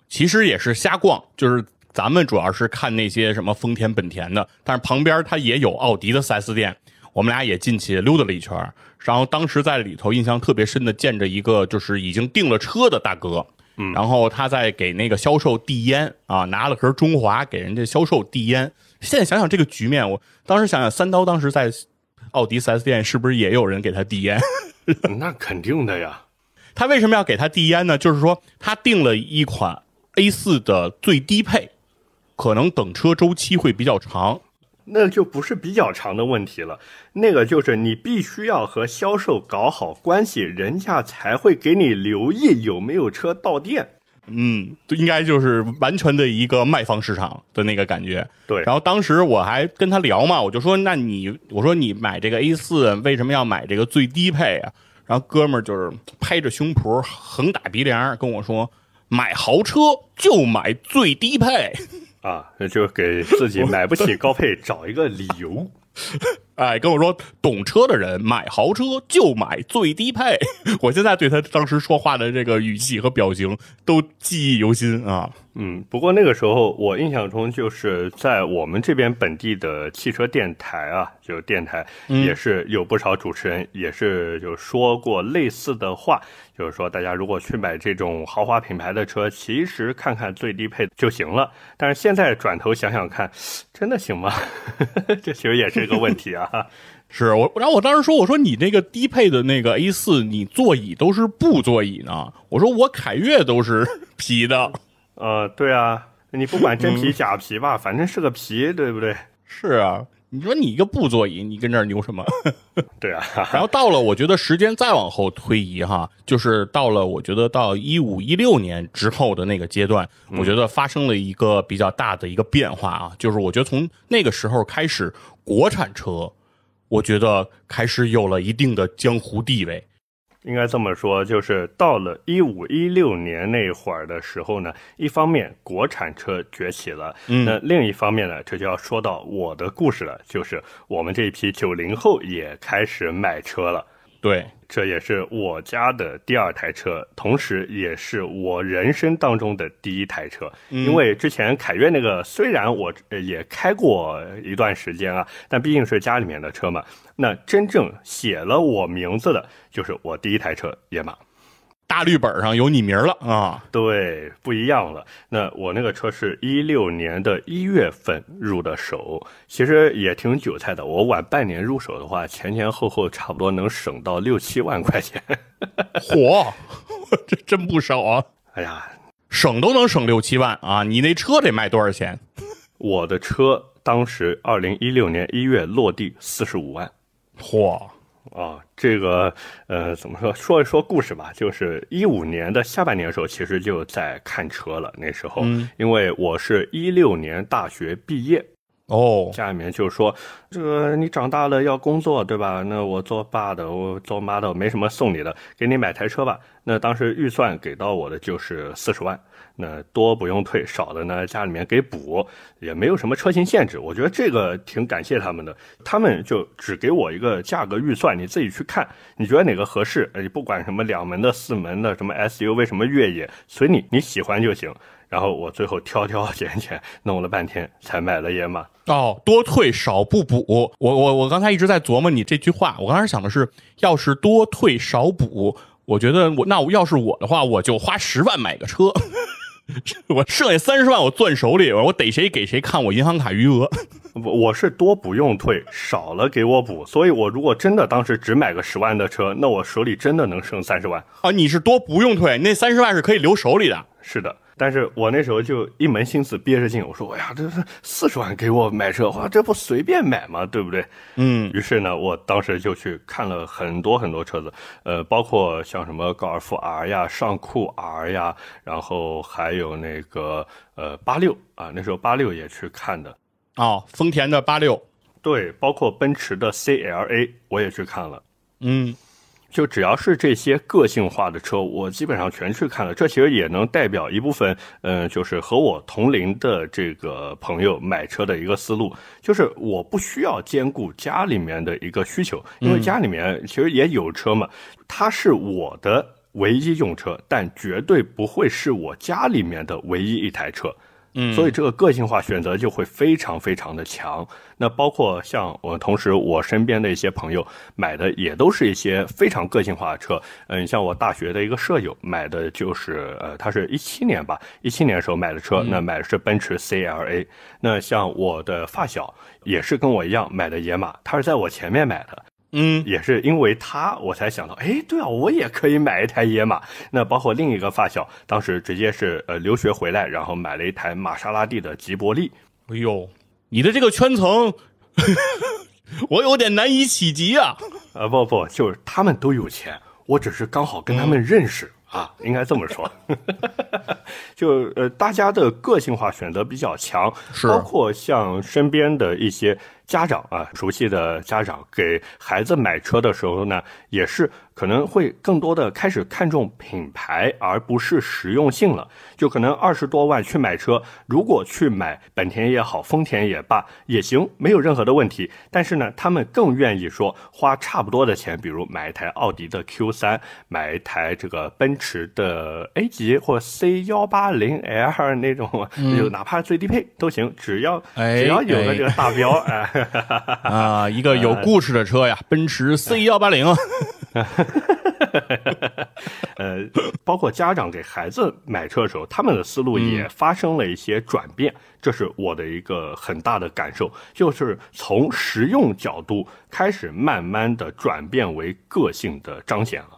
S2: 其实也是瞎逛，就是咱们主要是看那些什么丰田、本田的，但是旁边它也有奥迪的 4S 店，我们俩也进去溜达了一圈，然后当时在里头印象特别深的见着一个就是已经订了车的大哥。嗯，然后他在给那个销售递烟啊，拿了盒中华给人家销售递烟。现在想想这个局面，我当时想想，三刀当时在奥迪 4S 店是不是也有人给他递烟？[LAUGHS]
S1: 那肯定的呀。
S2: 他为什么要给他递烟呢？就是说他订了一款 A 4的最低配，可能等车周期会比较长。
S1: 那就不是比较长的问题了，那个就是你必须要和销售搞好关系，人家才会给你留意有没有车到店。
S2: 嗯，应该就是完全的一个卖方市场的那个感觉。
S1: 对
S2: 然后当时我还跟他聊嘛，我就说，那你我说你买这个 A 四为什么要买这个最低配啊？然后哥们儿就是拍着胸脯横打鼻梁跟我说，买豪车就买最低配。
S1: 啊，那就给自己 [LAUGHS] 买不起高配找一个理由。[LAUGHS]
S2: 哎，跟我说，懂车的人买豪车就买最低配。[LAUGHS] 我现在对他当时说话的这个语气和表情都记忆犹新啊。
S1: 嗯，不过那个时候我印象中就是在我们这边本地的汽车电台啊，就电台也是有不少主持人也是就说过类似的话，就是说大家如果去买这种豪华品牌的车，其实看看最低配就行了。但是现在转头想想看，真的行吗？[LAUGHS] 这其实也是一个问题啊。[LAUGHS]
S2: 是我，然后我当时说，我说你那个低配的那个 A 四你座椅都是布座椅呢。我说我凯越都是 [LAUGHS] 皮的。
S1: 呃，对啊，你不管真皮假皮吧，反正是个皮，对不对？
S2: 是啊，你说你一个布座椅，你跟这儿牛什么？[LAUGHS]
S1: 对啊，
S2: 然后到了，我觉得时间再往后推移哈，就是到了我觉得到一五一六年之后的那个阶段，我觉得发生了一个比较大的一个变化啊，就是我觉得从那个时候开始，国产车我觉得开始有了一定的江湖地位。
S1: 应该这么说，就是到了一五一六年那会儿的时候呢，一方面国产车崛起了，
S2: 嗯
S1: 那另一方面呢，这就要说到我的故事了，就是我们这一批九零后也开始买车了。
S2: 对，
S1: 这也是我家的第二台车，同时也是我人生当中的第一台车。因为之前凯越那个虽然我呃也开过一段时间啊，但毕竟是家里面的车嘛。那真正写了我名字的，就是我第一台车野马。
S2: 大绿本上有你名儿了啊！
S1: 对，不一样了。那我那个车是一六年的一月份入的手，其实也挺韭菜的。我晚半年入手的话，前前后后差不多能省到六七万块钱。
S2: 嚯，[LAUGHS] 这真不少啊！
S1: 哎呀，
S2: 省都能省六七万啊！你那车得卖多少钱？
S1: 我的车当时二零一六年一月落地四十五万。
S2: 嚯，
S1: 啊，这个呃，怎么说？说一说故事吧。就是一五年的下半年的时候，其实就在看车了。那时候，因为我是一六年大学毕业，
S2: 哦，
S1: 家里面就说，这个你长大了要工作，对吧？那我做爸的，我做妈的，没什么送你的，给你买台车吧。那当时预算给到我的就是四十万，那多不用退，少的呢家里面给补，也没有什么车型限制。我觉得这个挺感谢他们的，他们就只给我一个价格预算，你自己去看，你觉得哪个合适？你不管什么两门的、四门的，什么 SUV、什么越野，随你，你喜欢就行。然后我最后挑挑拣拣，弄了半天才买了野马。
S2: 哦，多退少不补。我我我刚才一直在琢磨你这句话，我刚才想的是，要是多退少补，我觉得我那我要是我的话，我就花十万买个车，[LAUGHS] 我剩下三十万我攥手里，我逮谁给谁看我银行卡余额。
S1: 我我是多不用退，少了给我补。所以我如果真的当时只买个十万的车，那我手里真的能剩三十万。
S2: 啊，你是多不用退，那三十万是可以留手里的。
S1: 是的，但是我那时候就一门心思憋着劲，我说：“哎呀，这是四十万给我买车，哇，这不随便买吗？对不对？”
S2: 嗯，
S1: 于是呢，我当时就去看了很多很多车子，呃，包括像什么高尔夫 R 呀、尚酷 R 呀，然后还有那个呃八六啊，那时候八六也去看的，
S2: 哦，丰田的八六，
S1: 对，包括奔驰的 CLA 我也去看了。
S2: 嗯，
S1: 就只要是这些个性化的车，我基本上全去看了。这其实也能代表一部分，嗯、就是和我同龄的这个朋友买车的一个思路，就是我不需要兼顾家里面的一个需求，因为家里面其实也有车嘛，它是我的唯一用车，但绝对不会是我家里面的唯一一台车。
S2: 嗯
S1: 所以这个个性化选择就会非常非常的强。那包括像我，同时我身边的一些朋友买的也都是一些非常个性化的车。嗯，像我大学的一个舍友买的就是，呃，他是一七年吧，一七年的时候买的车，那买的是奔驰 CLA。那像我的发小也是跟我一样买的野马，他是在我前面买的。
S2: 嗯，
S1: 也是因为他，我才想到，哎，对啊，我也可以买一台野马。那包括另一个发小，当时直接是呃留学回来，然后买了一台玛莎拉蒂的吉伯利。
S2: 哎呦，你的这个圈层，[LAUGHS] 我有点难以企及啊。
S1: 呃，不不，就是他们都有钱，我只是刚好跟他们认识、啊，应该这么说。[LAUGHS] 就呃，大家的个性化选择比较强，
S2: 是
S1: 包括像身边的一些家长啊，熟悉的家长给孩子买车的时候呢，也是可能会更多的开始看重品牌，而不是实用性了。就可能二十多万去买车，如果去买本田也好，丰田也罢，也行，没有任何的问题。但是呢，他们更愿意说花差不多的钱，比如买一台奥迪的 Q 三，买一台这个奔驰的 A 级或 C 幺八零 L 那种，就哪怕最低配都行，只要
S2: 哎
S1: 只要有了这个大标，哎。[LAUGHS]
S2: 啊，一个有故事的车呀，奔驰 C 幺八零。[LAUGHS]
S1: 呃，包括家长给孩子买车的时候，他们的思路也发生了一些转变，这是我的一个很大的感受，就是从实用角度开始慢慢的转变为个性的彰显了。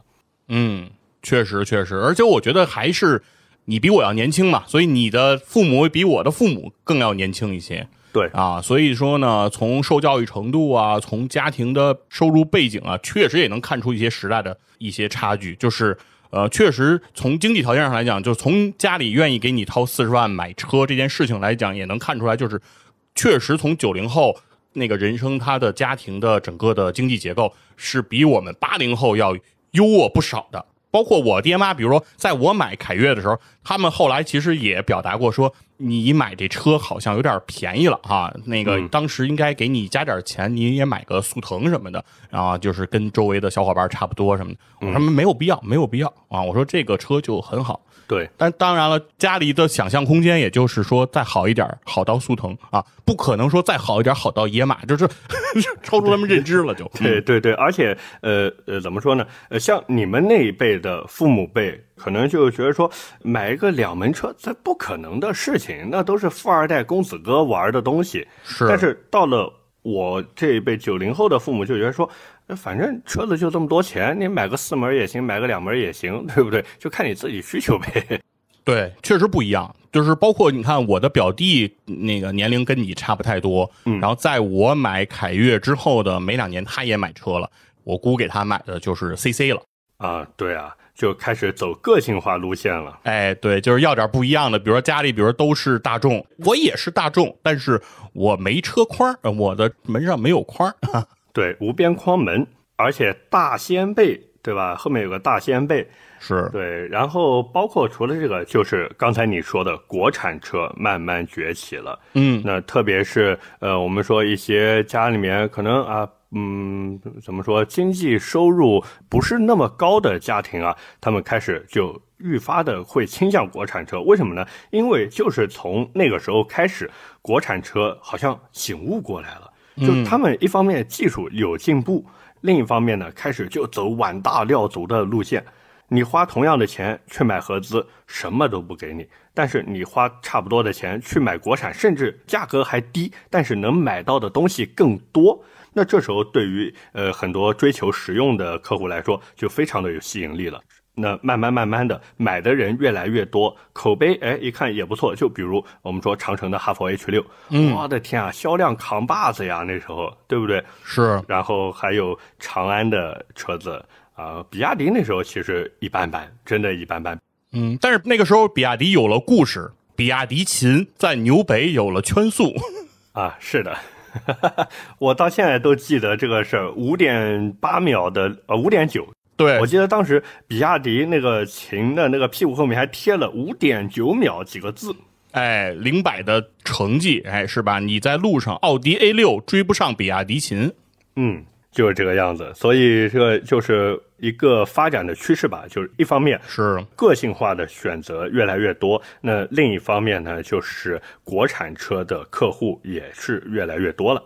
S2: 嗯，确实确实，而且我觉得还是你比我要年轻嘛，所以你的父母比我的父母更要年轻一些。
S1: 对
S2: 啊，所以说呢，从受教育程度啊，从家庭的收入背景啊，确实也能看出一些时代的一些差距。就是呃，确实从经济条件上来讲，就从家里愿意给你掏四十万买车这件事情来讲，也能看出来，就是确实从九零后那个人生他的家庭的整个的经济结构是比我们八零后要优渥不少的。包括我爹妈，比如说在我买凯越的时候，他们后来其实也表达过说，你买这车好像有点便宜了哈，那个当时应该给你加点钱，你也买个速腾什么的，然后就是跟周围的小伙伴差不多什么的。我说没有必要，没有必要啊！我说这个车就很好。
S1: 对，
S2: 但当然了，家里的想象空间，也就是说再好一点，好到速腾啊，不可能说再好一点，好到野马，就是 [LAUGHS] 超出他们认知了，就。
S1: 对对对，而且呃呃，怎么说呢？呃，像你们那一辈的父母辈，可能就觉得说买一个两门车，这不可能的事情，那都是富二代公子哥玩的东西。
S2: 是，
S1: 但是到了我这一辈九零后的父母，就觉得说。反正车子就这么多钱，你买个四门也行，买个两门也行，[LAUGHS] 对不对？就看你自己需求呗。[LAUGHS]
S2: 对，确实不一样。就是包括你看，我的表弟那个年龄跟你差不太多，
S1: 嗯，
S2: 然后在我买凯越之后的没两年，他也买车了。我姑给他买的就是 CC 了。
S1: 啊，对啊，就开始走个性化路线了。
S2: 哎，对，就是要点不一样的。比如说家里，比如都是大众，我也是大众，但是我没车框，我的门上没有框。[LAUGHS]
S1: 对，无边框门，而且大掀背，对吧？后面有个大掀背，
S2: 是
S1: 对。然后包括除了这个，就是刚才你说的国产车慢慢崛起了。
S2: 嗯，
S1: 那特别是呃，我们说一些家里面可能啊，嗯，怎么说，经济收入不是那么高的家庭啊，他们开始就愈发的会倾向国产车。为什么呢？因为就是从那个时候开始，国产车好像醒悟过来了。就他们一方面技术有进步，另一方面呢，开始就走碗大料足的路线。你花同样的钱去买合资，什么都不给你；但是你花差不多的钱去买国产，甚至价格还低，但是能买到的东西更多。那这时候对于呃很多追求实用的客户来说，就非常的有吸引力了。那慢慢慢慢的买的人越来越多，口碑哎一看也不错。就比如我们说长城的哈弗 H 六，我的天啊，销量扛把子呀，那时候对不对？
S2: 是。
S1: 然后还有长安的车子啊，比亚迪那时候其实一般般，真的一般般。
S2: 嗯，但是那个时候比亚迪有了故事，比亚迪秦在纽北有了圈速 [LAUGHS]
S1: 啊，是的，[LAUGHS] 我到现在都记得这个事儿，五点八秒的呃五点九。
S2: 对，
S1: 我记得当时比亚迪那个秦的那个屁股后面还贴了五点九秒几个字，
S2: 哎，零百的成绩，哎，是吧？你在路上，奥迪 A 六追不上比亚迪秦，
S1: 嗯，就是这个样子。所以这个就是一个发展的趋势吧。就是一方面
S2: 是
S1: 个性化的选择越来越多，那另一方面呢，就是国产车的客户也是越来越多了。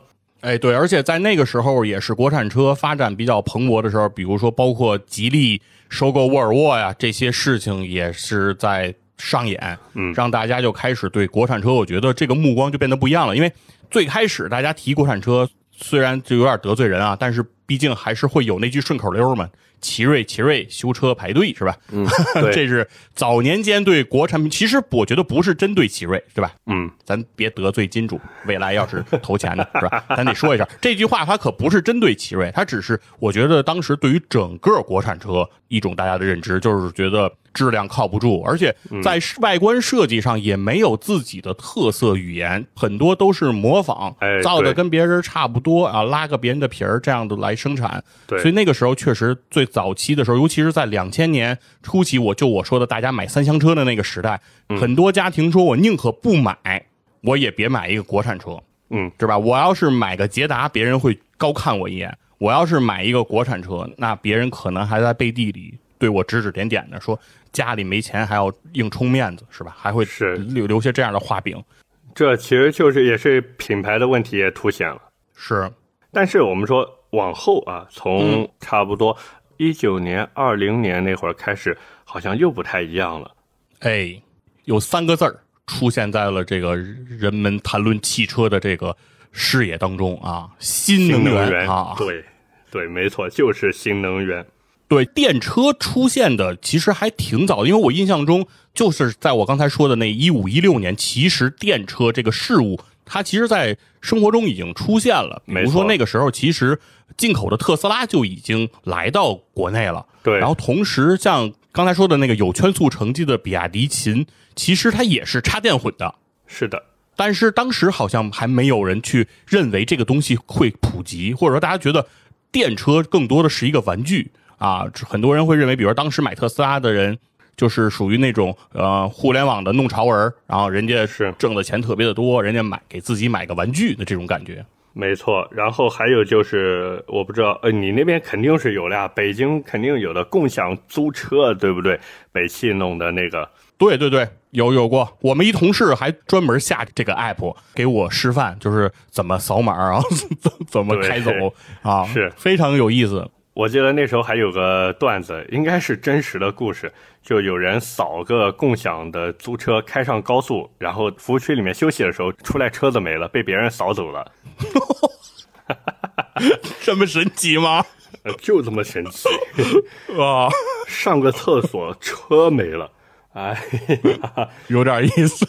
S2: 哎，对，而且在那个时候也是国产车发展比较蓬勃的时候，比如说包括吉利收购沃尔沃呀，这些事情也是在上演，
S1: 嗯，
S2: 让大家就开始对国产车，我觉得这个目光就变得不一样了。因为最开始大家提国产车，虽然就有点得罪人啊，但是毕竟还是会有那句顺口溜嘛。奇瑞，奇瑞修车排队是吧？
S1: 嗯，[LAUGHS]
S2: 这是早年间对国产品，其实我觉得不是针对奇瑞，是吧？
S1: 嗯，
S2: 咱别得罪金主，未来要是投钱的是吧？[LAUGHS] 咱得说一下，这句话它可不是针对奇瑞，它只是我觉得当时对于整个国产车一种大家的认知，就是觉得。质量靠不住，而且在外观设计上也没有自己的特色语言，很多都是模仿造的，跟别人差不多啊，拉个别人的皮儿这样的来生产。
S1: 对，
S2: 所以那个时候确实最早期的时候，尤其是在两千年初期，我就我说的大家买三厢车的那个时代，很多家庭说我宁可不买，我也别买一个国产车，
S1: 嗯，
S2: 是吧？我要是买个捷达，别人会高看我一眼；我要是买一个国产车，那别人可能还在背地里对我指指点点的说。家里没钱还要硬充面子是吧？还会
S1: 是
S2: 留留下这样的画饼，
S1: 这其实就是也是品牌的问题也凸显了。
S2: 是，
S1: 但是我们说往后啊，从差不多一九年、二零年那会儿开始，好像又不太一样了。
S2: 哎，有三个字儿出现在了这个人们谈论汽车的这个视野当中啊，新
S1: 能
S2: 源啊，
S1: 对对，没错，就是新能源。
S2: 对电车出现的其实还挺早的，因为我印象中就是在我刚才说的那一五一六年，其实电车这个事物它其实，在生活中已经出现了。比如说那个时候，其实进口的特斯拉就已经来到国内了。
S1: 对，
S2: 然后同时像刚才说的那个有圈速成绩的比亚迪秦，其实它也是插电混的。
S1: 是的，
S2: 但是当时好像还没有人去认为这个东西会普及，或者说大家觉得电车更多的是一个玩具啊。很多人会认为，比如说当时买特斯拉的人就是属于那种呃互联网的弄潮儿，然后人家
S1: 是
S2: 挣的钱特别的多，人家买给自己买个玩具的这种感觉。
S1: 没错，然后还有就是，我不知道，呃，你那边肯定是有的呀，北京肯定有的共享租车，对不对？北汽弄的那个，
S2: 对对对，有有过。我们一同事还专门下这个 app 给我示范，就是怎么扫码啊，[LAUGHS] 怎怎么开走啊，
S1: 是
S2: 非常有意思。
S1: 我记得那时候还有个段子，应该是真实的故事，就有人扫个共享的租车开上高速，然后服务区里面休息的时候出来车子没了，被别人扫走了，[LAUGHS]
S2: 这么神奇吗？
S1: 呃就这么神奇。[LAUGHS]
S2: 啊，
S1: 上个厕所车没了，哎呀
S2: 有点意思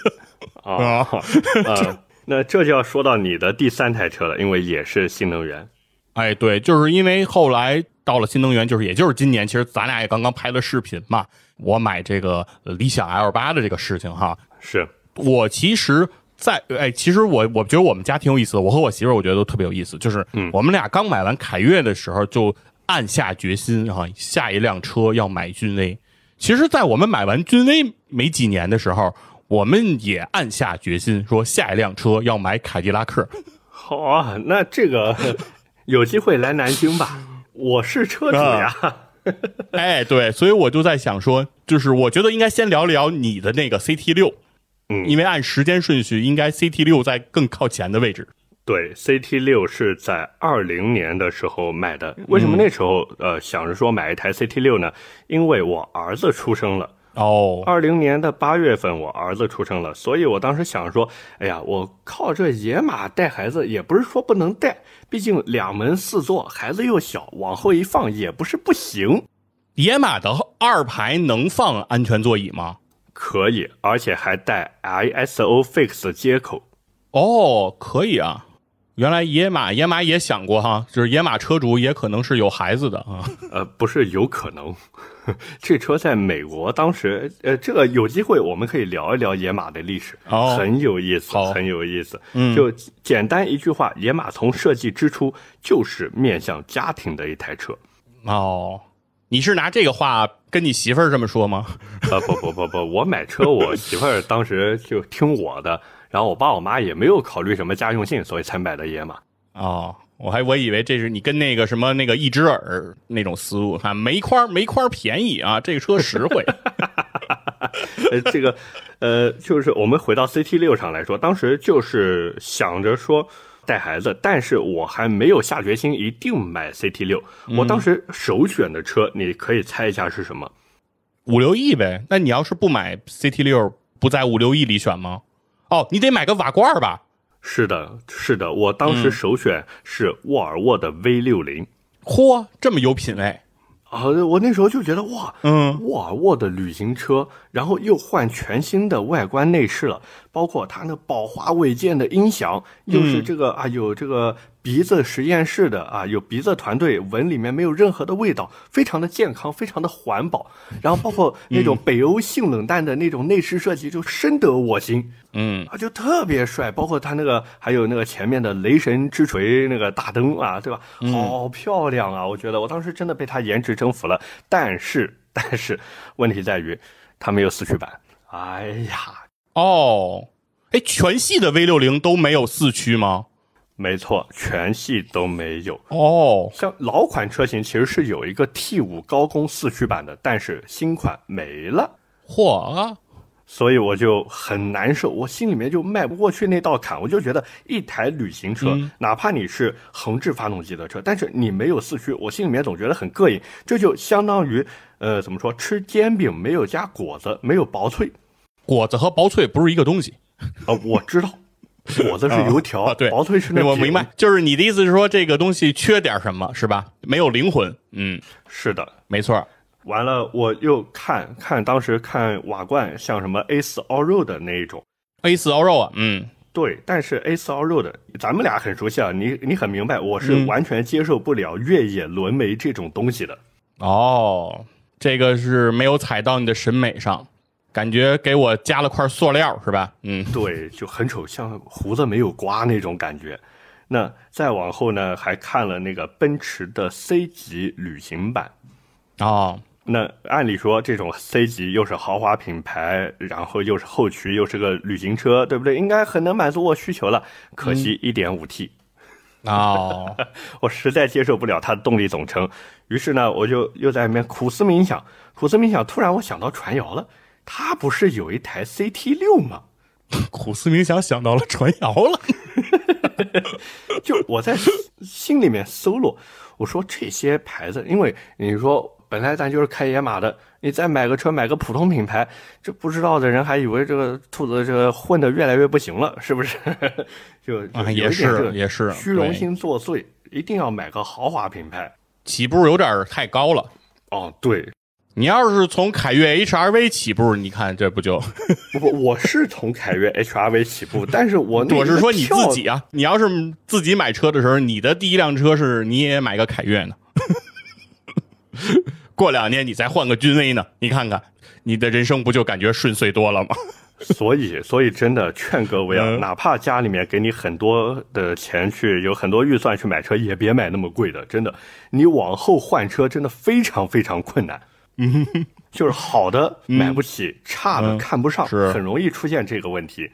S1: 啊
S2: 啊。
S1: 呃，那这就要说到你的第三台车了，因为也是新能源。
S2: 哎，对，就是因为后来到了新能源，就是也就是今年，其实咱俩也刚刚拍了视频嘛。我买这个呃理想 L 八的这个事情哈，
S1: 是，
S2: 我其实在哎，其实我我觉得我们家挺有意思的，我和我媳妇儿我觉得都特别有意思，就是我们俩刚买完凯越的时候就暗下决心哈、下一辆车要买君威。其实，在我们买完君威没几年的时候，我们也暗下决心说下一辆车要买凯迪拉克。
S1: 好啊，那这个 [LAUGHS] 有机会来南京吧，我是车主呀。[LAUGHS]
S2: 哎，对，所以我就在想说，就是我觉得应该先聊聊你的那个 CT 六，
S1: 嗯
S2: 因为按时间顺序，应该 CT 六在更靠前的位置。
S1: 对，CT 六是在二零年的时候买的。为什么那时候呃想着说买一台 CT 六呢？因为我儿子出生了。
S2: 哦，
S1: 二零年的八月份，我儿子出生了，所以我当时想说，哎呀，我靠这野马带孩子也不是说不能带，毕竟两门四座，孩子又小，往后一放也不是不行，
S2: 野马的二排能放安全座椅吗？
S1: 可以，而且还带 ISO Fix 接口。
S2: 哦，可以啊。原来野马野马也想过哈，就是野马车主也可能是有孩子的啊。[LAUGHS]
S1: 呃，不是有可能，[LAUGHS] 这车在美国当时，呃，这个有机会我们可以聊一聊野马的历史，
S2: 哦
S1: 很有意思，很有意思。
S2: 嗯
S1: 就简单一句话，野马从设计之初就是面向家庭的一台车。
S2: 哦，你是拿这个话跟你媳妇儿这么说吗？
S1: 呃，不不不不，我买车，我媳妇儿当时就听我的，然后我爸我妈也没有考虑什么家用性，所以才买的野马。
S2: 哦，我还我以为这是你跟那个什么那个一只耳那种思路哈，煤块儿煤块儿便宜啊，这个车实惠。
S1: 呃，[LAUGHS] 这个，呃，就是我们回到 CT 六上来说，当时就是想着说带孩子，但是我还没有下决心一定买 CT 六。我当时首选的车，你可以猜一下是什么？
S2: 五六亿呗，那你要是不买 CT 六，不在五六亿里选吗？哦，你得买个瓦罐儿吧？
S1: 是的，是的，我当时首选是沃尔沃的 V 六零。
S2: 嚯，这么有品位。
S1: 啊，我那时候就觉得哇，
S2: 嗯，
S1: 沃尔沃的旅行车，然后又换全新的外观内饰了，包括它那宝华韦健的音响，又是这个、啊有这个鼻子实验室的啊，有鼻子团队闻里面没有任何的味道，非常的健康，非常的环保，[LAUGHS] 然后包括那种北欧性冷淡的那种内饰设计，就深得我心。
S2: 嗯，
S1: 啊，就特别帅，包括它那个还有那个前面的雷神之锤那个大灯啊，对吧？好漂亮啊！我觉得我当时真的被它颜值征服了。但是，但是问题在于它没有四驱版。哎呀，
S2: 哦，哎，全系的 V 六零都没有四驱吗？
S1: 没错，全系都没有。
S2: 哦，
S1: 像老款车型其实是有一个 T 五高功四驱版的，但是新款没了。
S2: 嚯啊！
S1: 所以我就很难受，我心里面就迈不过去那道坎。我就觉得一台旅行车，
S2: 嗯
S1: 哪怕你是横置发动机的车，但是你没有四驱，我心里面总觉得很膈应。这就相当于，呃，怎么说，吃煎饼没有加果子，没有薄脆。
S2: 果子和薄脆不是一个东西。
S1: 呃，我知道，果子是油条，
S2: 啊，对，
S1: 薄脆是那饼
S2: 我明白，。就是你的意思是说这个东西缺点什么，是吧？没有灵魂。嗯，
S1: 是的。
S2: 没错。
S1: 完了，我又看看当时看瓦罐，像什么 A 四 Allroad 那一种。
S2: A 四 Allroad 啊，嗯，
S1: 对，但是 A 四 Allroad 咱们俩很熟悉啊，你你很明白，我是
S2: 嗯
S1: 完全接受不了越野轮眉这种东西的。
S2: 哦，这个是没有踩到你的审美上。感觉给我加了块塑料是吧？嗯，
S1: 对，就很丑，像胡子没有刮那种感觉。那再往后呢，还看了那个奔驰的 C 级旅行版。
S2: 哦，
S1: 那按理说这种 C 级又是豪华品牌，然后又是后驱，又是个旅行车，对不对？应该很能满足我需求了。可惜 1.5T，
S2: 哦，[LAUGHS]
S1: 我实在接受不了它的动力总成。于是呢，我就又在里面苦思冥想，苦思冥想，突然我想到传谣了，它不是有一台 CT 六吗？[LAUGHS]
S2: 苦思冥想想到了传谣了。[LAUGHS]
S1: 就我在心里面搜罗，我说这些牌子，因为你说本来咱就是开野马的，你再买个车买个普通品牌，这不知道的人还以为这个兔子这个混的越来越不行了，是不是？[LAUGHS] 就
S2: 啊，也是也是
S1: 虚荣心作祟，一定要买个豪华品牌，
S2: 起步有点太高了。
S1: 哦，对。
S2: 你要是从凯越 HRV 起步，你看这不就？[LAUGHS]
S1: 不不，我是从凯越 HRV 起步，[LAUGHS] 但是我
S2: 我是说你自己啊，你要是自己买车的时候，你的第一辆车是你也买个凯越呢？[LAUGHS] 过两年你再换个君威呢？你看看，你的人生不就感觉顺遂多了吗？
S1: 所以，所以真的劝各位啊，哪怕家里面给你很多的钱去，有很多预算去买车，也别买那么贵的。真的，你往后换车真的非常非常困难。
S2: 嗯，[LAUGHS]
S1: 就是好的买不起，差的看不上，
S2: 是
S1: 很容易出现这个问题。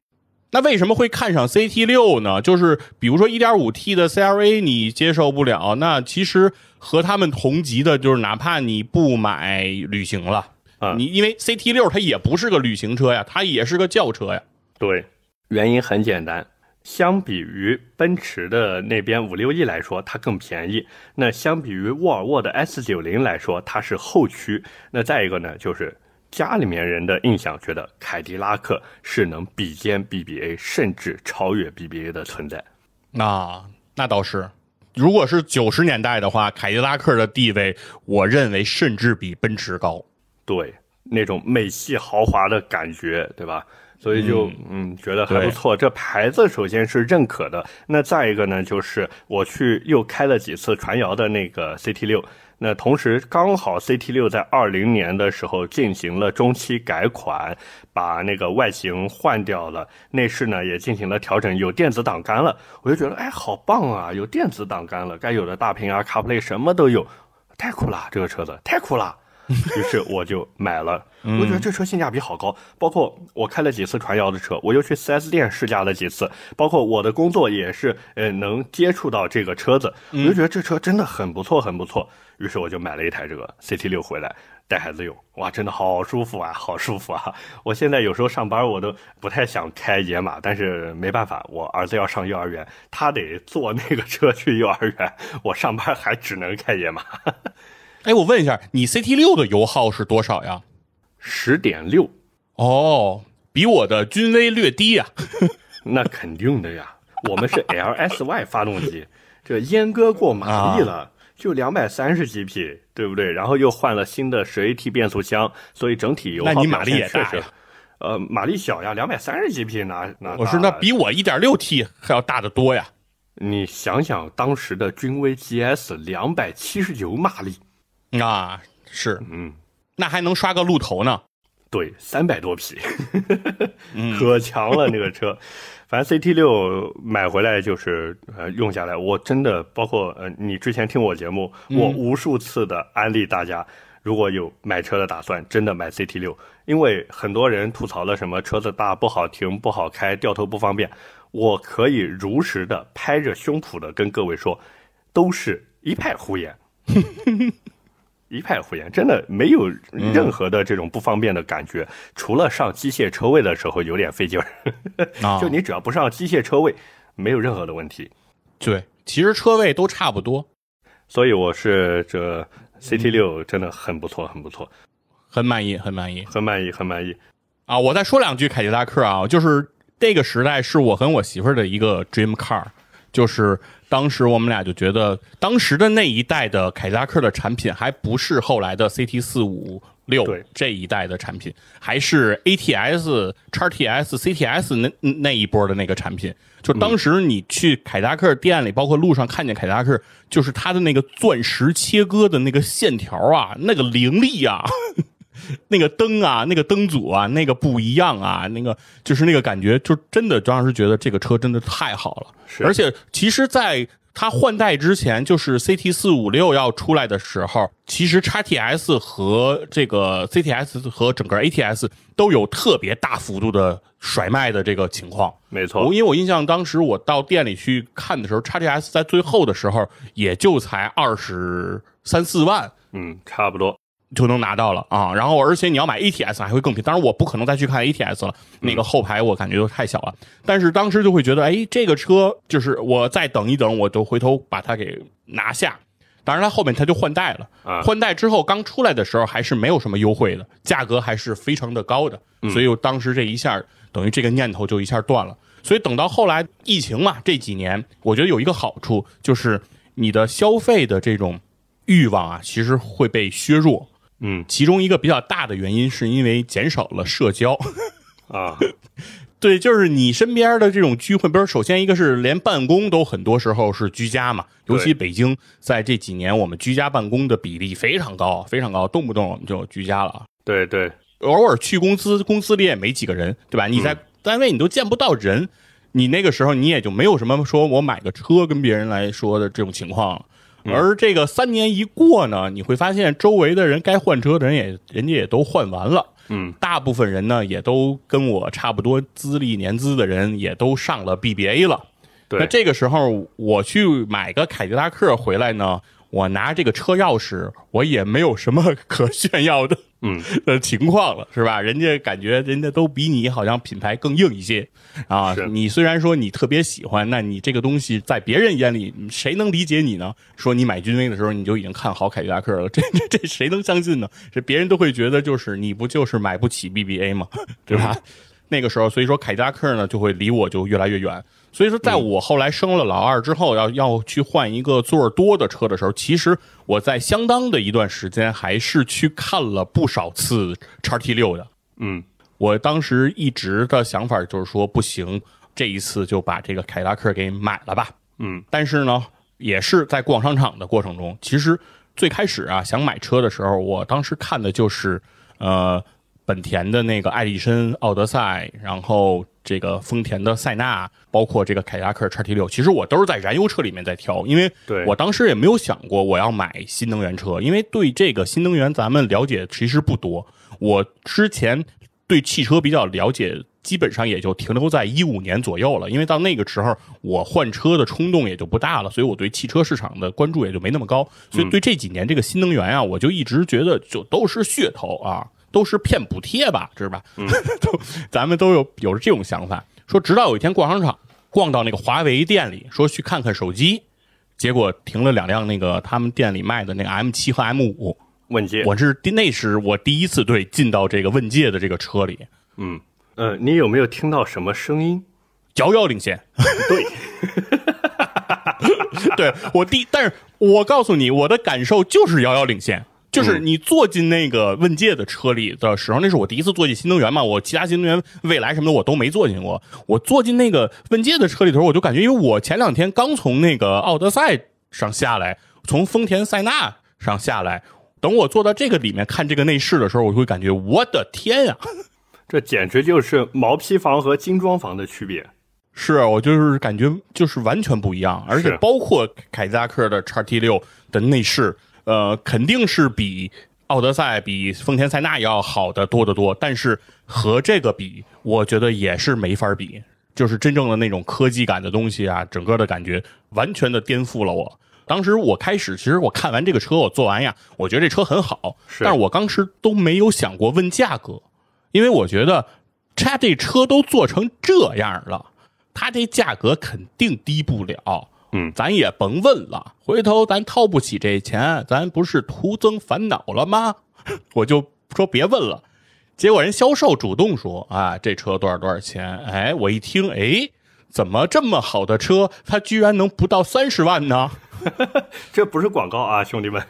S2: 那为什么会看上 CT 六呢？就是比如说 1.5T 的 CLA 你接受不了，那其实和他们同级的，就是哪怕你不买旅行了
S1: 啊，
S2: 你因为 CT 六它也不是个旅行车呀，它也是个轿车呀。
S1: 对，原因很简单。相比于奔驰的那边五六亿来说，它更便宜。那相比于沃尔沃的 S 九零来说，它是后驱。那再一个呢，就是家里面人的印象觉得凯迪拉克是能比肩 BBA，甚至超越 BBA 的存在。
S2: 那那倒是，如果是九十年代的话，凯迪拉克的地位，我认为甚至比奔驰高。
S1: 对，那种美系豪华的感觉，对吧？所以就嗯觉得还不错，这牌子首先是认可的。那再一个呢，就是我去又开了几次传谣的那个 CT 六，那同时刚好 CT 六在二零年的时候进行了中期改款，把那个外形换掉了，内饰呢也进行了调整，有电子挡杆了。我就觉得哎，好棒啊，有电子挡杆了，该有的大屏啊、CarPlay 什么都有，太酷了，这个车子太酷了。于是我就买了，我觉得这车性价比好高。包括我开了几次传谣的车，我又去 4S 店试驾了几次。包括我的工作也是，呃，能接触到这个车子，我就觉得这车真的很不错，很不错。于是我就买了一台这个 CT 六回来带孩子用，哇，真的好舒服啊，好舒服啊！我现在有时候上班我都不太想开野马，但是没办法，我儿子要上幼儿园，他得坐那个车去幼儿园，我上班还只能开野马。
S2: 哎，我问一下，你 CT 六的油耗是多少呀？
S1: 十点六。
S2: 哦，比我的君威略低呀。[LAUGHS]
S1: 那肯定的呀，我们是 LSY 发动机，这阉割过马力了，就两百三十几匹，对不对？然后又换了新的十 AT 变速箱，所以整体油耗
S2: 那你马力也大呀？
S1: 呃，马力小呀，两百三十几匹，那那
S2: 我说那比我一点六 T 还要大得多呀。
S1: 你想想，当时的君威 GS 两百七十九马力。
S2: 啊，是，
S1: 嗯，
S2: 那还能刷个鹿头呢？
S1: 对，三百多匹，[LAUGHS] 可强了那个车。反正 CT 六买回来就是呃用下来，我真的包括呃你之前听我节目，我无数次的安利大家，如果有买车的打算，真的买 CT 六，因为很多人吐槽了什么车子大不好停不好开掉头不方便，我可以如实的拍着胸脯的跟各位说，都是一派胡言。[LAUGHS] 一派胡言，真的没有任何的这种不方便的感觉，除了上机械车位的时候有点费劲儿。[LAUGHS] 就你只要不上机械车位，没有任何的问题。
S2: 对，其实车位都差不多。
S1: 所以我是这 CT 六真的很不错，很不错，
S2: 很满意，很满意，
S1: 很满意，很满意。
S2: 啊，我再说两句凯迪拉克啊，就是这个时代是我和我媳妇儿的一个 dream car，就是。当时我们俩就觉得，当时的那一代的凯迪拉克的产品还不是后来的 CT 四五六这一代的产品，还是 ATS、叉 TS、CTS 那那一波的那个产品。就当时你去凯迪拉克店里，包括路上看见凯迪拉克，就是它的那个钻石切割的那个线条啊，那个凌厉啊，那个灯啊，那个灯组啊，那个不一样啊，那个就是那个感觉，就真的张老师觉得这个车真的太好了。
S1: 是
S2: 而且其实，在它换代之前，就是 CT 四五六要出来的时候，其实 x TS 和这个 CTS 和整个 ATS 都有特别大幅度的甩卖的这个情况。
S1: 没错
S2: 我，因为我印象当时我到店里去看的时候，x TS 在最后的时候也就才二十三四万。
S1: 嗯，差不多。
S2: 就能拿到了啊，然后而且你要买 ATS 还会更便宜，当然我不可能再去看 ATS 了，那个后排我感觉都太小了。但是当时就会觉得，哎，这个车就是我再等一等，我就回头把它给拿下。当然，它后面它就换代了，
S1: 啊
S2: 换代之后刚出来的时候还是没有什么优惠的，价格还是非常的高的，所以我当时这一下等于这个念头就一下断了。所以等到后来疫情嘛，这几年我觉得有一个好处就是你的消费的这种欲望啊，其实会被削弱。
S1: 嗯
S2: 其中一个比较大的原因是因为减少了社交。
S1: 啊，[LAUGHS]
S2: 对，就是你身边的这种聚会，比如首先一个是连办公都很多时候是居家嘛，尤其北京在这几年我们居家办公的比例非常高，非常高，动不动我们就居家了啊。
S1: 对对，
S2: 偶尔去公司，公司里也没几个人，对吧？你在单位你都见不到人，你那个时候你也就没有什么说我买个车跟别人来说的这种情况了。而这个三年一过呢，你会发现周围的人该换车的人也人家也都换完了，
S1: 嗯，
S2: 大部分人呢也都跟我差不多资历年资的人也都上了 BBA 了。那，这个时候我去买个凯迪拉克回来呢，我拿这个车钥匙，我也没有什么 [LAUGHS] 可炫耀的，
S1: 嗯，[LAUGHS]
S2: 的情况了，是吧？人家感觉人家都比你好像品牌更硬一些啊。你虽然说你特别喜欢，那你这个东西在别人眼里，谁能理解你呢？说你买君威的时候你就已经看好凯迪拉克了，这这这谁能相信呢？这别人都会觉得就是你不就是买不起 BBA 吗？[LAUGHS] 对吧？那个时候，所以说凯迪拉克呢就会离我就越来越远。所以说，在我后来生了老二之后，要要去换一个座儿多的车的时候，其实我在相当的一段时间还是去看了不少次叉 T 六的。
S1: 嗯
S2: 我当时一直的想法就是说，不行，这一次就把这个凯迪拉克给买了吧。
S1: 嗯
S2: 但是呢，也是在逛商场的过程中，其实最开始啊想买车的时候，我当时看的就是呃本田的那个艾力绅、奥德赛，然后这个丰田的塞纳，包括这个凯迪拉克 x T 六，其实我都是在燃油车里面在挑，因为我当时也没有想过我要买新能源车，因为对这个新能源咱们了解其实不多。我之前对汽车比较了解，基本上也就停留在一五年左右了。因为到那个时候，我换车的冲动也就不大了，所以我对汽车市场的关注也就没那么高。所以对这几年这个新能源啊，我就一直觉得就都是噱头啊，都是骗补贴吧，知道吧？[LAUGHS] 都咱们都有有这种想法。说直到有一天逛商场，逛到那个华为店里，说去看看手机，结果停了两辆那个他们店里卖的那个 M 七和 M 五。
S1: 问界，
S2: 我是第那是我第一次对进到这个问界的这个车里，
S1: 嗯呃，你有没有听到什么声音？
S2: 遥遥领先。[LAUGHS]
S1: 对，[LAUGHS]
S2: 对我第，但是我告诉你，我的感受就是遥遥领先。就是你坐进那个问界的车里的时候，那是我第一次坐进新能源嘛，我其他新能源、蔚来什么的我都没坐进过。我坐进那个问界的车里头，我就感觉，因为我前两天刚从那个奥德赛上下来，从丰田塞纳上下来，等我坐到这个里面看这个内饰的时候，我就会感觉，我的天呀、[LAUGHS]
S1: 这简直就是毛坯房和精装房的区别。
S2: 是我就是感觉就是完全不一样，而且包括凯迪拉克的叉 T 六的内饰，呃，肯定是比奥德赛、比丰田塞纳要好的多得多。但是和这个比，我觉得也是没法比。就是真正的那种科技感的东西啊，整个的感觉完全的颠覆了我。当时我开始，其实我看完这个车，我做完呀，我觉得这车很好，
S1: 是
S2: 但是我当时都没有想过问价格，因为我觉得它这车都做成这样了，它这价格肯定低不了。
S1: 嗯
S2: 咱也甭问了，回头咱掏不起这钱，咱不是徒增烦恼了吗？[LAUGHS] 我就说别问了。结果人销售主动说啊，这车多少多少钱？哎，我一听，哎，怎么这么好的车，它居然能不到三十万呢？[LAUGHS]
S1: 这不是广告啊，兄弟们。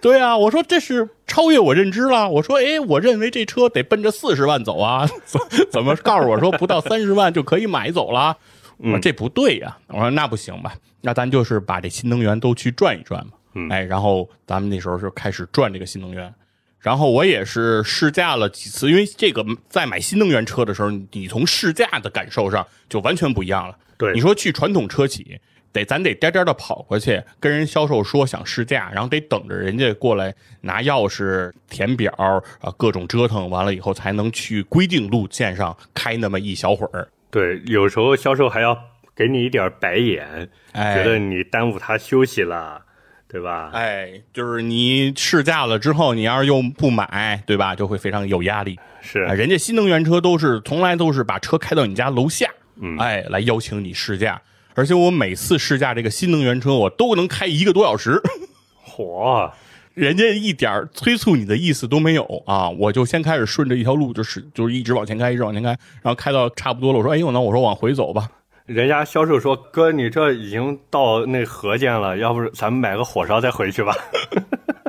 S2: 对啊，我说这是超越我认知了。我说，哎，我认为这车得奔着四十万走啊，[LAUGHS] 怎怎么告诉我说不到三十万就可以买走了？我说这不对呀、我说那不行吧，那咱就是把这新能源都去转一转嘛。
S1: 嗯
S2: 哎，然后咱们那时候就开始转这个新能源，然后我也是试驾了几次，因为这个在买新能源车的时候，你从试驾的感受上就完全不一样了。
S1: 对
S2: 你说去传统车企，得咱得颠颠的跑过去，跟人销售说想试驾，然后得等着人家过来拿钥匙、填表啊，各种折腾完了以后，才能去规定路线上开那么一小会儿。
S1: 对，有时候销售还要给你一点白眼，
S2: 哎
S1: 觉得你耽误他休息了，对吧？
S2: 哎，就是你试驾了之后，你要是又不买，对吧？就会非常有压力。
S1: 是
S2: 啊，人家新能源车都是从来都是把车开到你家楼下，嗯，哎，来邀请你试驾。而且我每次试驾这个新能源车，我都能开一个多小时，[LAUGHS]
S1: 火，
S2: 人家一点儿催促你的意思都没有啊！我就先开始顺着一条路，就是就是一直往前开，一直往前开，然后开到差不多了，我说，哎呦，那我说往回走吧。
S1: 人家销售说：“哥，你这已经到那河间了，要不咱们买个火烧再回去吧？”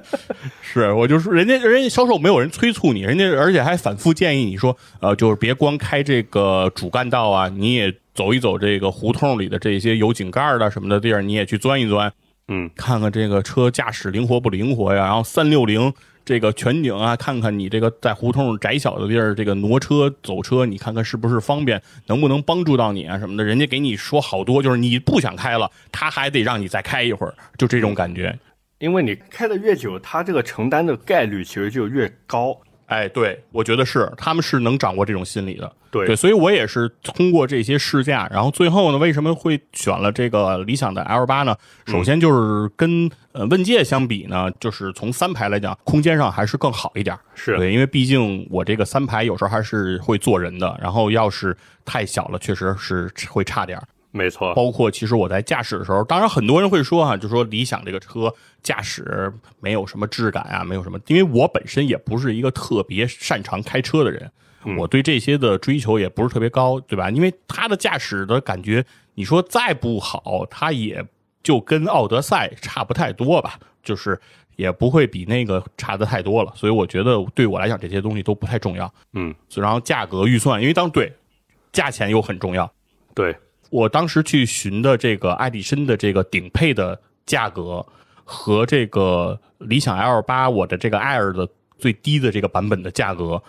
S1: [LAUGHS]
S2: 是我就说，人家人家销售没有人催促你，人家而且还反复建议你说，呃，就是别光开这个主干道啊，你也走一走这个胡同里的这些有井盖儿的什么的地儿，你也去钻一钻，
S1: 嗯，
S2: 看看这个车驾驶灵活不灵活呀。然后三六零这个全景啊，看看你这个在胡同窄小的地儿，这个挪车走车，你看看是不是方便，能不能帮助到你啊什么的。人家给你说好多，就是你不想开了，他还得让你再开一会儿，就这种感觉。
S1: 因为你开的越久，他这个承担的概率其实就越高。
S2: 哎，对，我觉得是，他们是能掌握这种心理的。
S1: 对
S2: 对，所以我也是通过这些试驾，然后最后呢，为什么会选了这个理想的 L 八呢？首先就是跟呃问界相比呢，就是从三排来讲，空间上还是更好一点。
S1: 是
S2: 对，因为毕竟我这个三排有时候还是会坐人的，然后要是太小了，确实是会差点儿。
S1: 没错，
S2: 包括其实我在驾驶的时候，当然很多人会说哈、就说理想这个车驾驶没有什么质感啊，没有什么，因为我本身也不是一个特别擅长开车的人，我对这些的追求也不是特别高，对吧？因为它的驾驶的感觉，你说再不好，它也就跟奥德赛差不太多吧，就是也不会比那个差的太多了，所以我觉得对我来讲这些东西都不太重要。
S1: 嗯，
S2: 然后价格预算，因为当对价钱又很重要，
S1: 对，
S2: 我当时去寻的这个爱迪生的这个顶配的价格和这个理想 L 八我的这个 Air 的最低的这个版本的价格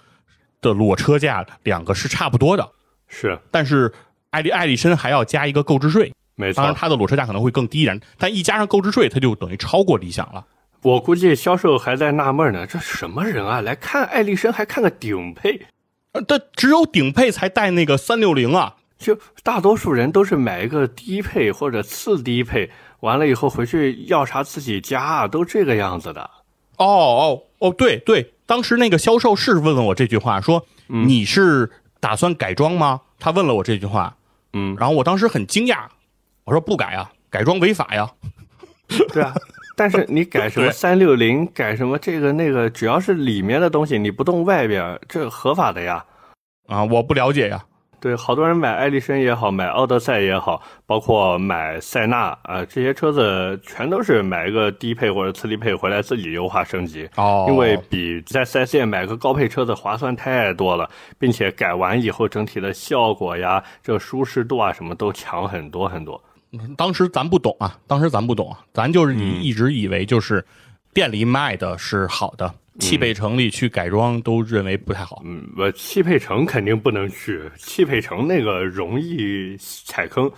S2: 的裸车价两个是差不多的，
S1: 是
S2: 但是爱迪爱迪生还要加一个购置税，
S1: 没
S2: 当然
S1: 错。
S2: 它的裸车价可能会更低一点，但一加上购置税，它就等于超过理想了。
S1: 我估计销售还在纳闷呢，这什么人啊？来看爱丽绅还看个顶配，
S2: 呃，但只有顶配才带那个三六零啊，
S1: 就大多数人都是买一个低配或者次低配，完了以后回去要啥自己加啊，都这个样子的。
S2: 哦哦哦，对对，当时那个销售是问了我这句话，说、你是打算改装吗？他问了我这句话，
S1: 嗯，
S2: 然后我当时很惊讶，我说不改啊，改装违法呀。
S1: 对啊，但是你改什么 [LAUGHS]
S2: 对
S1: 三六零，改什么这个那个，只要是里面的东西，你不动外边，这合法的呀。
S2: 啊，我不了解呀。
S1: 对，好多人买艾力绅也好，买奥德赛也好，包括买塞纳啊、这些车子全都是买一个低配或者次低配回来自己优化升级。
S2: 哦
S1: 因为比在 4S 店买个高配车子划算太多了，并且改完以后整体的效果呀、这舒适度啊什么都强很多很多。
S2: 当时咱不懂啊，当时咱不懂啊，咱就是以一直以为就是店里卖的是好的，汽配城里去改装都认为不太好。
S1: 嗯，我汽配城肯定不能去，汽配城那个容易踩坑。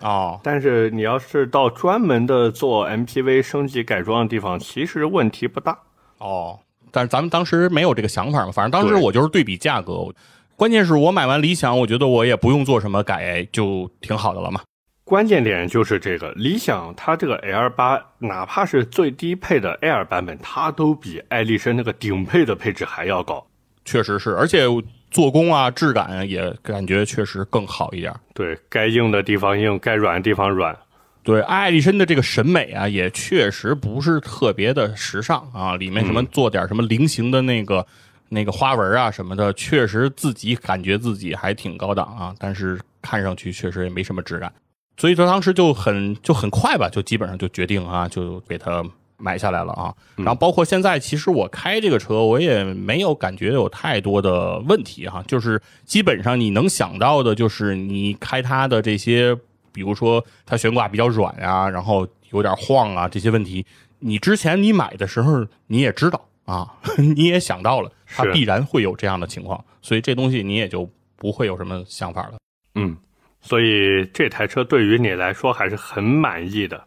S2: 哦，
S1: 但是你要是到专门的做 MPV 升级改装的地方，其实问题不大。
S2: 哦，但是咱们当时没有这个想法嘛，反正当时我就是对比价格，关键是我买完理想，我觉得我也不用做什么改，就挺好的了嘛。
S1: 关键点就是这个，理想它这个 L 八，哪怕是最低配的 Air 版本，它都比爱丽绅那个顶配的配置还要高。
S2: 确实是，而且做工啊、质感啊也感觉确实更好一点。
S1: 对该硬的地方硬，该软的地方软。
S2: 对，爱丽绅的这个审美啊，也确实不是特别的时尚啊，里面什么做点什么菱形的那个、那个花纹啊什么的，确实自己感觉自己还挺高档啊，但是看上去确实也没什么质感，所以说当时就很就很快吧，就基本上就决定啊，就给它买下来了啊。然后包括现在，其实我开这个车，我也没有感觉有太多的问题哈、就是基本上你能想到的，就是你开它的这些。比如说它悬挂比较软啊，然后有点晃啊，这些问题，你之前你买的时候你也知道，啊，[LAUGHS] 你也想到了，它必然会有这样的情况，所以这东西你也就不会有什么想法了。
S1: 嗯，所以这台车对于你来说还是很满意的。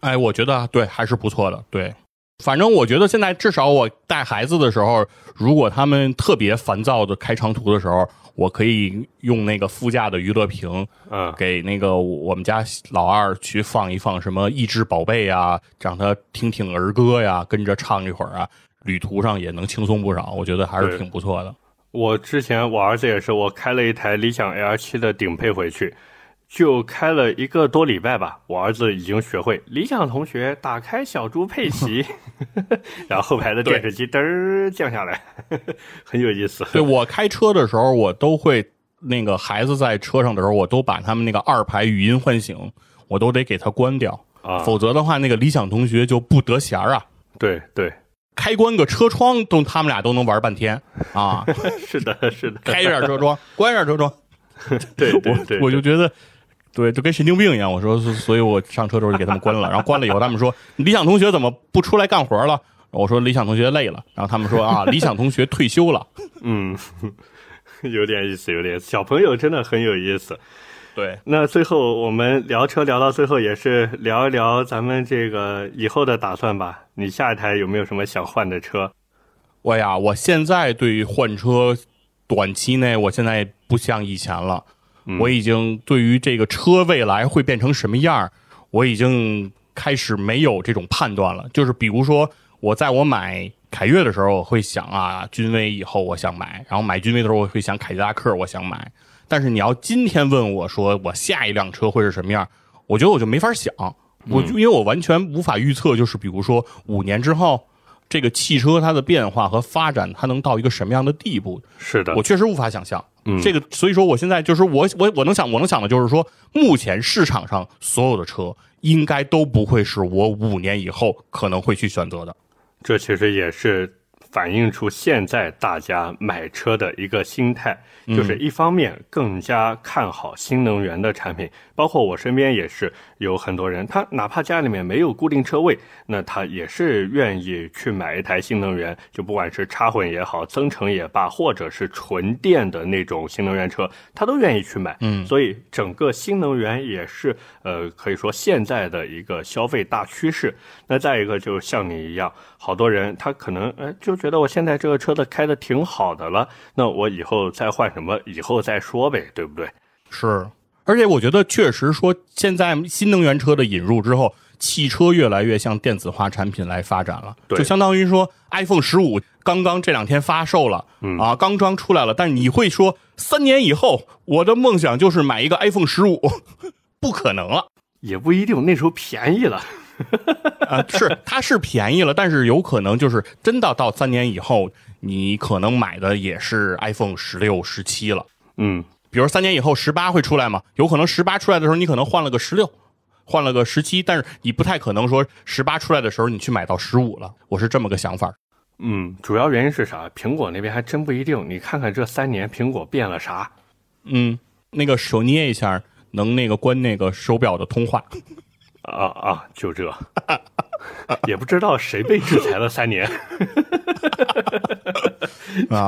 S2: 哎，我觉得对还是不错的，对。反正我觉得现在至少我带孩子的时候，如果他们特别烦躁的开长途的时候，我可以用那个副驾的娱乐屏，
S1: 嗯，
S2: 给那个我们家老二去放一放什么益智宝贝啊，让他听听儿歌呀，跟着唱一会儿啊，旅途上也能轻松不少，我觉得还是挺不错的。
S1: 我之前我儿子也是，我开了一台理想 L 七的顶配回去，就开了一个多礼拜吧，我儿子已经学会理想同学打开小猪佩奇，[LAUGHS] 然后后排的电视机嘚儿降下来，[LAUGHS] 很有意思。
S2: 对我开车的时候，我都会那个孩子在车上的时候，我都把他们那个二排语音唤醒，我都得给他关掉，
S1: 啊，
S2: 否则的话，那个理想同学就不得闲儿啊。
S1: 对对，
S2: 开关个车窗都，他们俩都能玩半天啊！[LAUGHS]
S1: 是的，是的，
S2: 开一下车窗，[LAUGHS] 关一下车窗，[LAUGHS]
S1: 对我对，
S2: 我就觉得，对，就跟神经病一样。我说，所以我上车的时候就给他们关了。然后关了以后，他们说理想同学怎么不出来干活了？我说理想同学累了。然后他们说啊，理想同学退休了。
S1: 嗯，有点意思，有点意思小朋友真的很有意思。
S2: 对，
S1: 那最后我们聊车聊到最后，也是聊一聊咱们这个以后的打算吧。你下一台有没有什么想换的车？
S2: 我呀，我现在对于换车，短期内我现在不像以前了。我已经对于这个车未来会变成什么样，我已经开始没有这种判断了。就是比如说，我在我买凯越的时候，我会想啊，君威以后我想买，然后买君威的时候，我会想凯迪拉克，我想买。但是你要今天问我说我下一辆车会是什么样，我觉得我就没法想，我就因为我完全无法预测，就是比如说五年之后，这个汽车它的变化和发展，它能到一个什么样的地步，
S1: 是的
S2: 我，确实无法想象。
S1: 嗯
S2: 这个，所以说我现在就是我我我能想我能想的就是说，目前市场上所有的车应该都不会是我五年以后可能会去选择的。
S1: 这其实也是反映出现在大家买车的一个心态，就是一方面更加看好新能源的产品，包括我身边也是有很多人，他哪怕家里面没有固定车位，那他也是愿意去买一台新能源，就不管是插混也好，增程也罢，或者是纯电的那种新能源车，他都愿意去买。
S2: 嗯
S1: 所以整个新能源也是呃，可以说现在的一个消费大趋势。那再一个，就像你一样，好多人他可能呃就觉得我现在这个车子开的挺好的了，那我以后再换什么，以后再说呗，对不对？
S2: 是，而且我觉得确实说，现在新能源车的引入之后，汽车越来越向电子化产品来发展了，
S1: 对
S2: 就相当于说 iPhone 十五刚刚这两天发售了，
S1: 嗯
S2: 啊，刚刚出来了，但是你会说三年以后，我的梦想就是买一个 iPhone 十五，[LAUGHS] 不可能了。
S1: 也不一定，那时候便宜了。[LAUGHS]
S2: 啊，是它是便宜了，但是有可能就是真的到三年以后，你可能买的也是 iPhone 十六、十七了。
S1: 嗯，
S2: 比如三年以后十八会出来吗？有可能十八出来的时候，你可能换了个十六，换了个十七，但是你不太可能说十八出来的时候你去买到十五了。我是这么个想法。
S1: 嗯，主要原因是啥？苹果那边还真不一定。你看看这三年，苹果变了啥？
S2: 嗯，那个手捏一下能那个关那个手表的通话。
S1: 啊啊，就这，[LAUGHS] 也不知道谁被制裁了三年。[LAUGHS]
S2: 啊，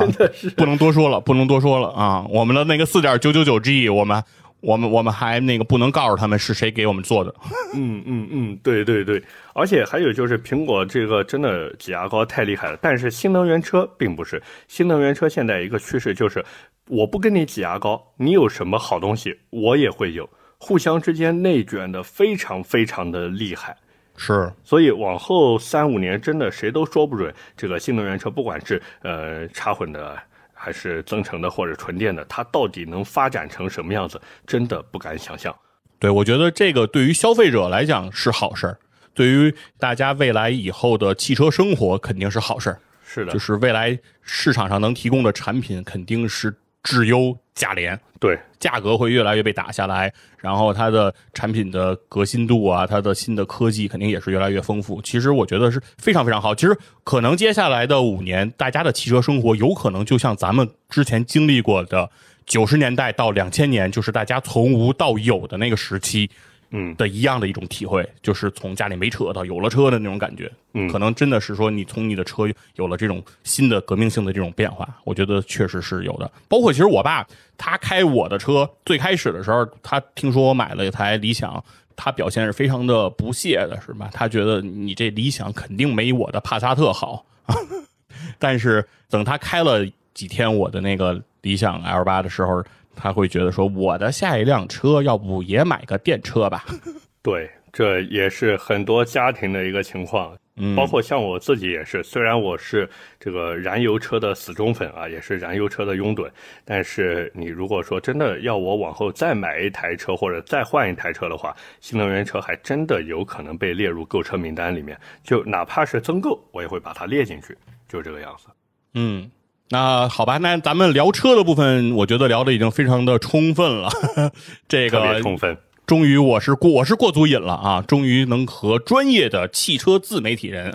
S2: 不能多说了，不能多说了啊！我们的那个四点九九九 G，我们我们我们还那个不能告诉他们是谁给我们做的。[LAUGHS]
S1: 嗯嗯嗯，对对对，而且还有就是苹果这个真的挤牙膏太厉害了，但是新能源车并不是。新能源车现在一个趋势就是，我不跟你挤牙膏，你有什么好东西我也会有，互相之间内卷的非常非常的厉害。
S2: 是，
S1: 所以往后三五年，真的谁都说不准这个新能源车，不管是呃插混的，还是增程的，或者纯电的，它到底能发展成什么样子，真的不敢想象。
S2: 对我觉得这个对于消费者来讲是好事儿，对于大家未来以后的汽车生活肯定是好事儿。
S1: 是的，
S2: 就是未来市场上能提供的产品肯定是质优价廉，
S1: 对，
S2: 价格会越来越被打下来，然后它的产品的革新度啊，它的新的科技肯定也是越来越丰富。其实我觉得是非常非常好。其实可能接下来的五年，大家的汽车生活有可能就像咱们之前经历过的九十年代到两千年，就是大家从无到有的那个时期。
S1: 嗯
S2: 的一样的一种体会，就是从家里没车到有了车的那种感觉。
S1: 嗯
S2: 可能真的是说你从你的车有了这种新的革命性的这种变化，我觉得确实是有的。包括其实我爸他开我的车，最开始的时候，他听说我买了一台理想。他表现是非常的不屑的，是吧？他觉得你这理想肯定没我的帕萨特好。[LAUGHS] 但是等他开了几天我的那个理想 L 八的时候，他会觉得说，我的下一辆车要不也买个电车吧？[LAUGHS]
S1: 对，这也是很多家庭的一个情况。
S2: 嗯
S1: 包括像我自己也是，虽然我是这个燃油车的死忠粉啊，也是燃油车的拥趸，但是你如果说真的要我往后再买一台车或者再换一台车的话，新能源车还真的有可能被列入购车名单里面，就哪怕是增购，我也会把它列进去，就这个样子。
S2: 嗯，那好吧，那咱们聊车的部分，我觉得聊的已经非常的充分了。[LAUGHS] 这
S1: 特别
S2: 个
S1: 充分，
S2: 终于我是过我是过足瘾了啊！终于能和专业的汽车自媒体人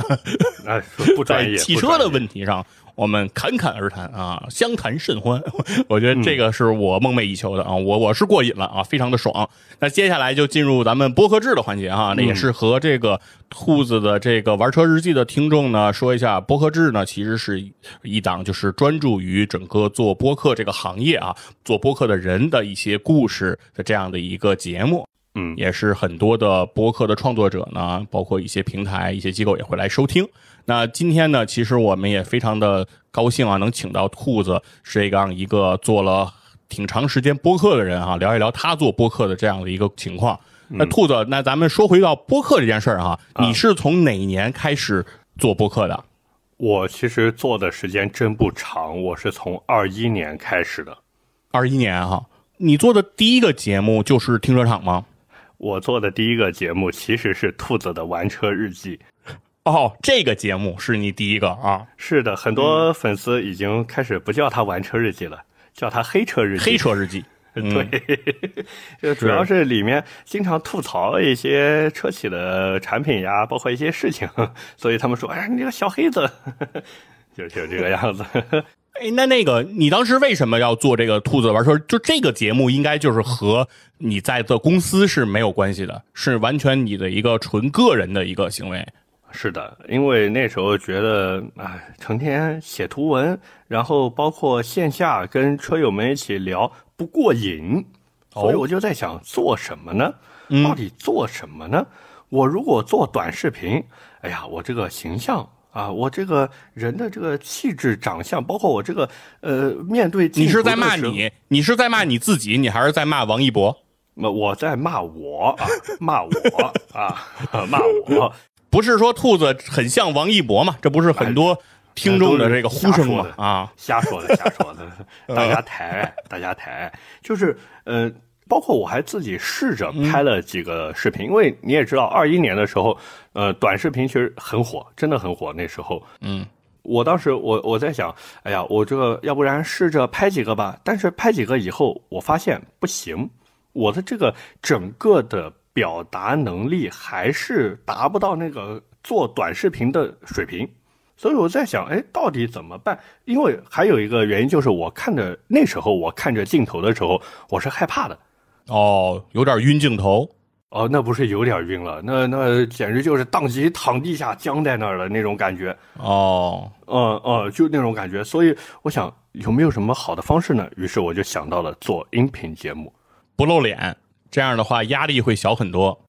S1: 哎，不专业，[LAUGHS]
S2: 在汽车的问题上，我们侃侃而谈啊，相谈甚欢。[LAUGHS] 我觉得这个是我梦寐以求的啊，我我是过瘾了啊，非常的爽。那接下来就进入咱们播客制的环节啊，那也是和这个兔子的这个玩车日记的听众呢说一下，播客制呢其实是一档就是专注于整个做播客这个行业啊，做播客的人的一些故事的这样的一个节目。
S1: 嗯，
S2: 也是很多的播客的创作者呢，包括一些平台、一些机构也会来收听。那今天呢，其实我们也非常的高兴啊，能请到兔子这样一个做了挺长时间播客的人啊，聊一聊他做播客的这样的一个情况。那兔子，那咱们说回到播客这件事儿哈，你是从哪年开始做播客的？
S1: 我其实做的时间真不长，我是从二一年开始的。
S2: 二一年哈，你做的第一个节目就是停车场吗？
S1: 我做的第一个节目其实是兔子的玩车日记。
S2: 哦，这个节目是你第一个啊，
S1: 是的，很多粉丝已经开始不叫他玩车日记了，叫他黑车日记。
S2: 黑车日记。[LAUGHS] 嗯
S1: 对，[LAUGHS] 就主要是里面经常吐槽一些车企的产品呀，包括一些事情，[LAUGHS] 所以他们说：“哎，你这个小黑子，就就这个样子。
S2: 哎，那那个，你当时为什么要做这个兔子玩车？就这个节目，应该就是和你在的公司是没有关系的，是完全你的一个纯个人的一个行为。
S1: 是的，因为那时候觉得，啊，成天写图文，然后包括线下跟车友们一起聊不过瘾，所以我就在想做什么呢？到底做什么呢？我如果做短视频，哎呀，我这个形象啊，我这个人的这个气质、长相，包括我这个呃，面对
S2: 你是在骂？你？你是在骂你自己？你还是在骂王一博？
S1: 那我在骂我啊，骂我啊，骂我。[LAUGHS]
S2: 不是说兔子很像王一博嘛？这不是很多听众的这个呼声嘛？啊，
S1: 瞎说的，瞎说的，[LAUGHS] 大家抬，大家抬，就是呃，包括我还自己试着拍了几个视频，因为你也知道，二一年的时候，呃，短视频其实很火，真的很火。那时候，
S2: 嗯，
S1: 我当时我我在想，哎呀，我这个要不然试着拍几个吧，但是拍几个以后，我发现不行，我的这个整个的表达能力还是达不到那个做短视频的水平。所以我在想，哎，到底怎么办？因为还有一个原因就是，我看着那时候我看着镜头的时候，我是害怕的。
S2: 哦，有点晕镜头。
S1: 哦，那不是有点晕了，那那简直就是当即躺地下僵在那儿的那种感觉。
S2: 哦，
S1: 嗯嗯，就那种感觉。所以我想，有没有什么好的方式呢？于是我就想到了做音频节目。
S2: 不露脸，这样的话压力会小很多。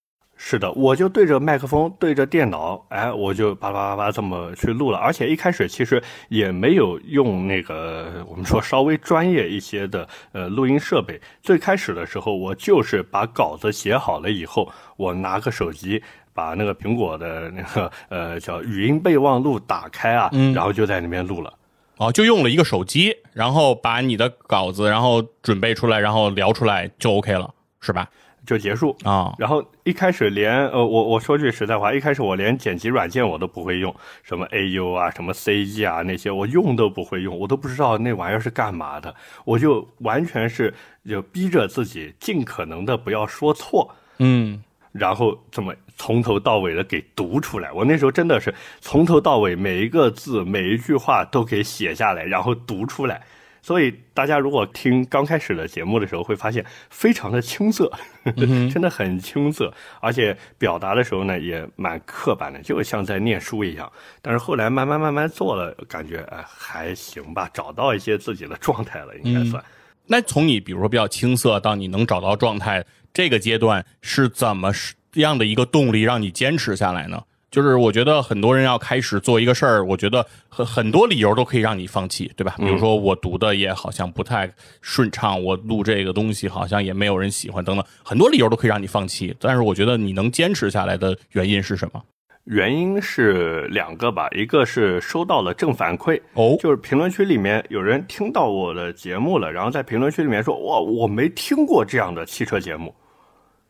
S1: 是的，我就对着麦克风，对着电脑，哎，我就叭叭叭叭这么去录了。而且一开始其实也没有用那个我们说稍微专业一些的呃录音设备。最开始的时候，我就是把稿子写好了以后，我拿个手机把那个苹果的那个呃叫语音备忘录打开啊，然后就在那边录了。
S2: 哦，就用了一个手机，然后把你的稿子，然后准备出来，然后聊出来就 OK 了，是吧？
S1: 就结束
S2: 啊、
S1: 然后一开始连呃，我我说句实在话，一开始我连剪辑软件我都不会用，什么 AU 啊，什么 CG 啊那些我用都不会用，我都不知道那玩意儿是干嘛的，我就完全是就逼着自己尽可能的不要说错，
S2: 嗯，
S1: 然后这么从头到尾的给读出来。我那时候真的是从头到尾每一个字每一句话都给写下来，然后读出来。所以大家如果听刚开始的节目的时候，会发现非常的青涩，[LAUGHS] 真的很青涩，而且表达的时候呢也蛮刻板的，就像在念书一样。但是后来慢慢慢慢做了，感觉哎还行吧，找到一些自己的状态了，应该算。
S2: 那从你比如说比较青涩到你能找到状态这个阶段，是怎么样的一个动力让你坚持下来呢？就是我觉得很多人要开始做一个事儿，我觉得很很多理由都可以让你放弃，对吧？比如说我读的也好像不太顺畅，我录这个东西好像也没有人喜欢，等等，很多理由都可以让你放弃。但是我觉得你能坚持下来的原因是什么？
S1: 原因是两个吧，一个是收到了正反馈，
S2: 哦，
S1: 就是评论区里面有人听到我的节目了，然后在评论区里面说，哇，我没听过这样的汽车节目。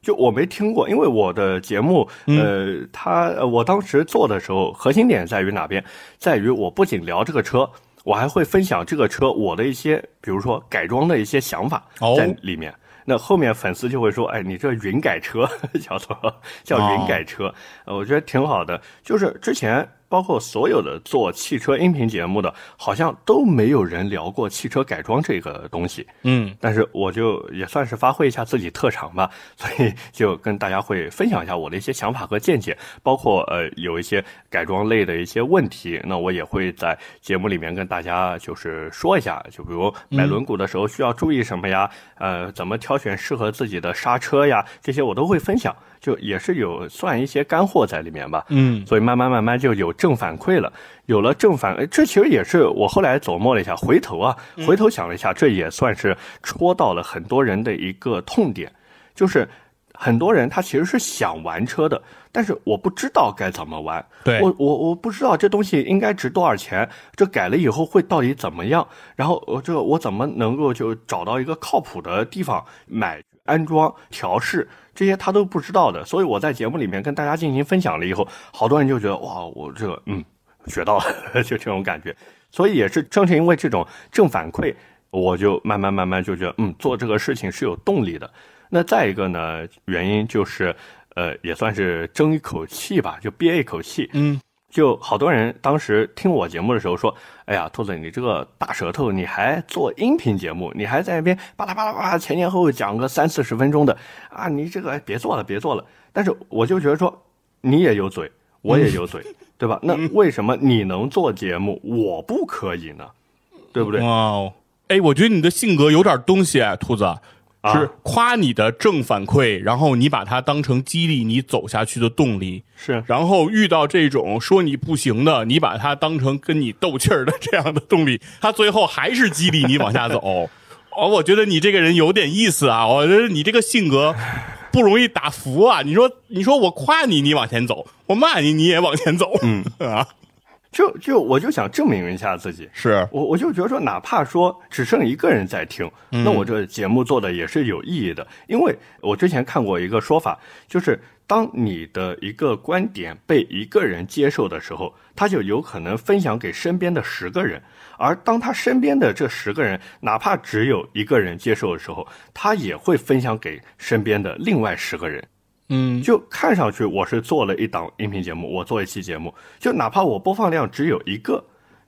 S1: 就我没听过，因为我的节目，呃，他我当时做的时候，核心点在于哪边？在于我不仅聊这个车，我还会分享这个车我的一些，比如说改装的一些想法在里面。那后面粉丝就会说，哎，你这云改车 [LAUGHS] 叫做叫云改车，呃，我觉得挺好的。就是之前。包括所有的做汽车音频节目的，好像都没有人聊过汽车改装这个东西。
S2: 嗯，
S1: 但是我就也算是发挥一下自己特长吧，[LAUGHS] 所以就跟大家会分享一下我的一些想法和见解，包括呃有一些改装类的一些问题，那我也会在节目里面跟大家就是说一下，就比如买轮毂的时候需要注意什么呀，呃，怎么挑选适合自己的刹车呀，这些我都会分享。就也是有算一些干货在里面吧，
S2: 嗯，
S1: 所以慢慢慢慢就有正反馈了，有了正反，这其实也是我后来琢磨了一下，回头啊，回头想了一下，这也算是戳到了很多人的一个痛点，就是很多人他其实是想玩车的，但是我不知道该怎么玩，
S2: 对。
S1: 我我我不知道这东西应该值多少钱，这改了以后会到底怎么样，然后我这我怎么能够就找到一个靠谱的地方买安装调试。这些他都不知道的，所以我在节目里面跟大家进行分享了以后，好多人就觉得哇，我这个嗯学到了，[LAUGHS] 就这种感觉。所以也是正是因为这种正反馈，我就慢慢慢慢就觉得嗯做这个事情是有动力的。那再一个呢，原因就是呃也算是争一口气吧，就憋一口气，
S2: 嗯。
S1: 就好多人当时听我节目的时候说：“哎呀，兔子，你这个大舌头，你还做音频节目，你还在那边巴拉巴拉巴拉前前后后讲个三四十分钟的啊，你这个别做了，别做了。”但是我就觉得说，你也有嘴，我也有嘴，对吧？那为什么你能做节目，我不可以呢？对不对？
S2: 哇哦，哎，我觉得你的性格有点东西，兔子。是夸你的正反馈，然后你把它当成激励你走下去的动力。
S1: 是，
S2: 然后遇到这种说你不行的，你把它当成跟你斗气儿的这样的动力，他最后还是激励你往下走。[LAUGHS] 哦，我觉得你这个人有点意思啊，我觉得你这个性格不容易打服啊。你说，你说我夸你，你往前走；我骂你，你也往前走。
S1: 嗯 [LAUGHS]
S2: 啊。
S1: 就就我就想证明一下自己，
S2: 是
S1: 我我就觉得说，哪怕说只剩一个人在听，那我这节目做的也是有意义的。因为我之前看过一个说法，就是当你的一个观点被一个人接受的时候，他就有可能分享给身边的十个人；而当他身边的这十个人，哪怕只有一个人接受的时候，他也会分享给身边的另外十个人。
S2: 嗯，
S1: 就看上去我是做了一档音频节目，我做一期节目，就哪怕我播放量只有一个，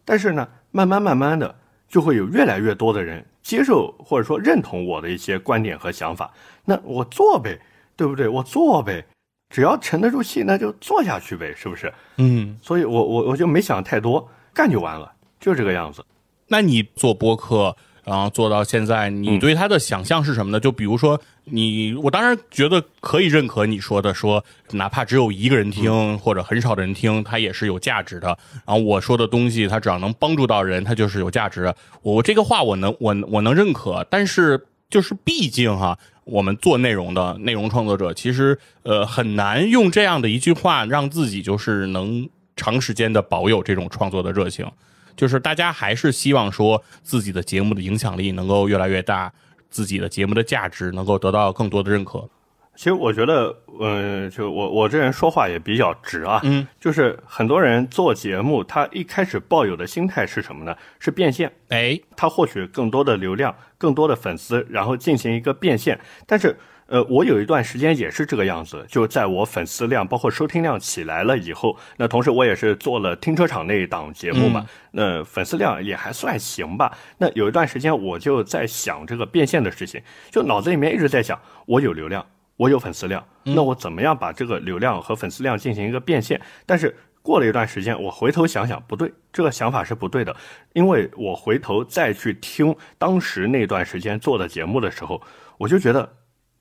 S1: 但是呢，慢慢慢慢的就会有越来越多的人接受或者说认同我的一些观点和想法，那我做呗，对不对？我做呗，只要沉得住气，那就做下去呗，是不是？
S2: 嗯，
S1: 所以我我我就没想太多，干就完了，就这个样子。
S2: 那你做播客？然后做到现在，你对他的想象是什么呢？就比如说你，我当然觉得可以认可你说的，说哪怕只有一个人听或者很少的人听，它也是有价值的。然后我说的东西，它只要能帮助到人，它就是有价值的。我这个话我能我我能认可，但是就是毕竟哈，我们做内容的内容创作者，其实呃很难用这样的一句话让自己就是能长时间的保有这种创作的热情。就是大家还是希望说自己的节目的影响力能够越来越大，自己的节目的价值能够得到更多的认可。
S1: 其实我觉得，嗯、就我我这人说话也比较直啊，
S2: 嗯，
S1: 就是很多人做节目，他一开始抱有的心态是什么呢？是变现，
S2: 哎，
S1: 他获取更多的流量、更多的粉丝，然后进行一个变现。但是，呃，我有一段时间也是这个样子，就在我粉丝量包括收听量起来了以后，那同时我也是做了停车场那一档节目嘛，那粉丝量也还算行吧。那有一段时间我就在想这个变现的事情，就脑子里面一直在想，我有流量。我有粉丝量，那我怎么样把这个流量和粉丝量进行一个变现？但是过了一段时间，我回头想想，不对，这个想法是不对的，因为我回头再去听当时那段时间做的节目的时候，我就觉得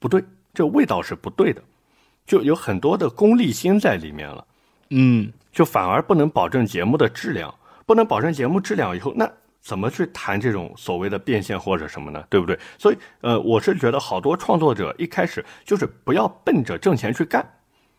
S1: 不对，这味道是不对的，就有很多的功利心在里面了，
S2: 嗯，
S1: 就反而不能保证节目的质量，不能保证节目质量以后，那怎么去谈这种所谓的变现或者什么呢？对不对？所以，呃，我是觉得好多创作者一开始就是不要奔着挣钱去干。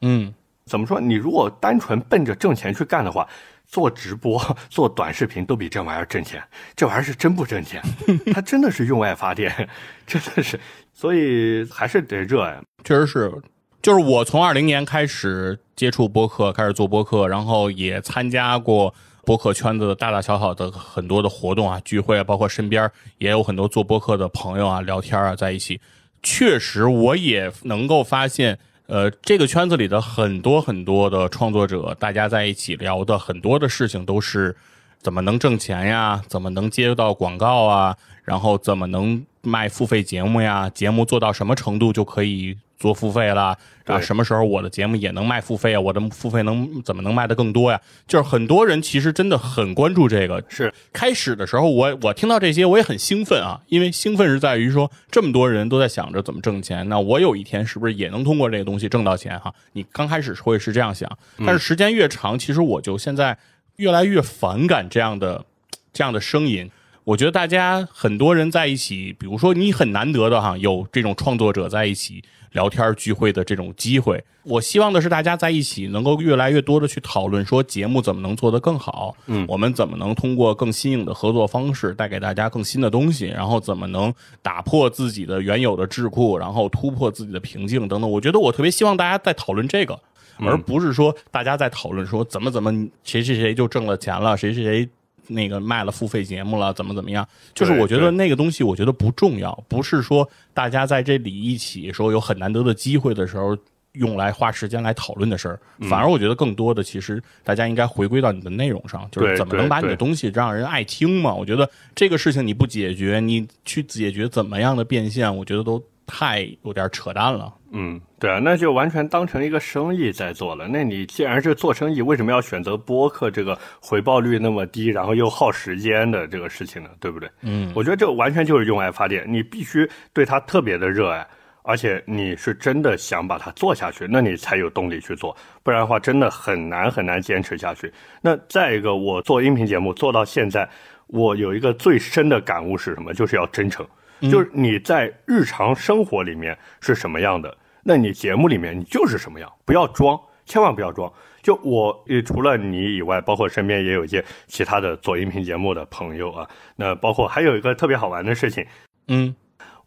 S2: 嗯，
S1: 怎么说？你如果单纯奔着挣钱去干的话，做直播、[LAUGHS] 做短视频都比这玩意儿挣钱。这玩意儿是真不挣钱，[LAUGHS] 它真的是用爱发电，真的是。所以还是得热爱。
S2: 确实是，就是我从二零年开始接触播客，开始做播客，然后也参加过播客圈子的大大小小的很多的活动啊、聚会啊，包括身边也有很多做播客的朋友啊，聊天啊，在一起。确实，我也能够发现，呃，这个圈子里的很多很多的创作者，大家在一起聊的很多的事情都是怎么能挣钱呀，怎么能接到广告啊，然后怎么能卖付费节目呀，节目做到什么程度就可以做付费了啊？
S1: 对
S2: 什么时候我的节目也能卖付费啊？我的付费能怎么能卖得更多呀？就是很多人其实真的很关注这个，
S1: 是
S2: 开始的时候我，我听到这些，我也很兴奋啊，因为兴奋是在于说，这么多人都在想着怎么挣钱，那我有一天是不是也能通过这个东西挣到钱哈？你刚开始会是这样想，但是时间越长，其实我就现在越来越反感这样的这样的声音。我觉得大家很多人在一起，比如说你很难得的哈，有这种创作者在一起聊天聚会的这种机会。我希望的是大家在一起能够越来越多的去讨论，说节目怎么能做得更好，嗯，我们怎么能通过更新颖的合作方式带给大家更新的东西，然后怎么能打破自己的原有的桎梏，然后突破自己的瓶颈等等。我觉得我特别希望大家在讨论这个，而不是说大家在讨论说怎么怎么谁谁谁就挣了钱了，谁谁谁。那个卖了付费节目了，怎么怎么样？就是我觉得那个东西，我觉得不重要，不是说大家在这里一起说有很难得的机会的时候，用来花时间来讨论的事儿。
S1: 嗯
S2: 反而我觉得更多的，其实大家应该回归到你的内容上，就是怎么能把你的东西让人爱听嘛。我觉得这个事情你不解决，你去解决怎么样的变现，我觉得都太有点扯淡了。
S1: 嗯，对啊，那就完全当成一个生意在做了。那你既然是做生意，为什么要选择播客这个回报率那么低，然后又耗时间的这个事情呢？对不对？
S2: 嗯，
S1: 我觉得这完全就是用爱发电，你必须对它特别的热爱，而且你是真的想把它做下去，那你才有动力去做，不然的话真的很难很难坚持下去。那再一个，我做音频节目做到现在，我有一个最深的感悟是什么？就是要真诚。就是你在日常生活里面是什么样的，那你节目里面你就是什么样，不要装，千万不要装。就我呃除了你以外，包括身边也有一些其他的做音频节目的朋友啊，那包括还有一个特别好玩的事情，
S2: 嗯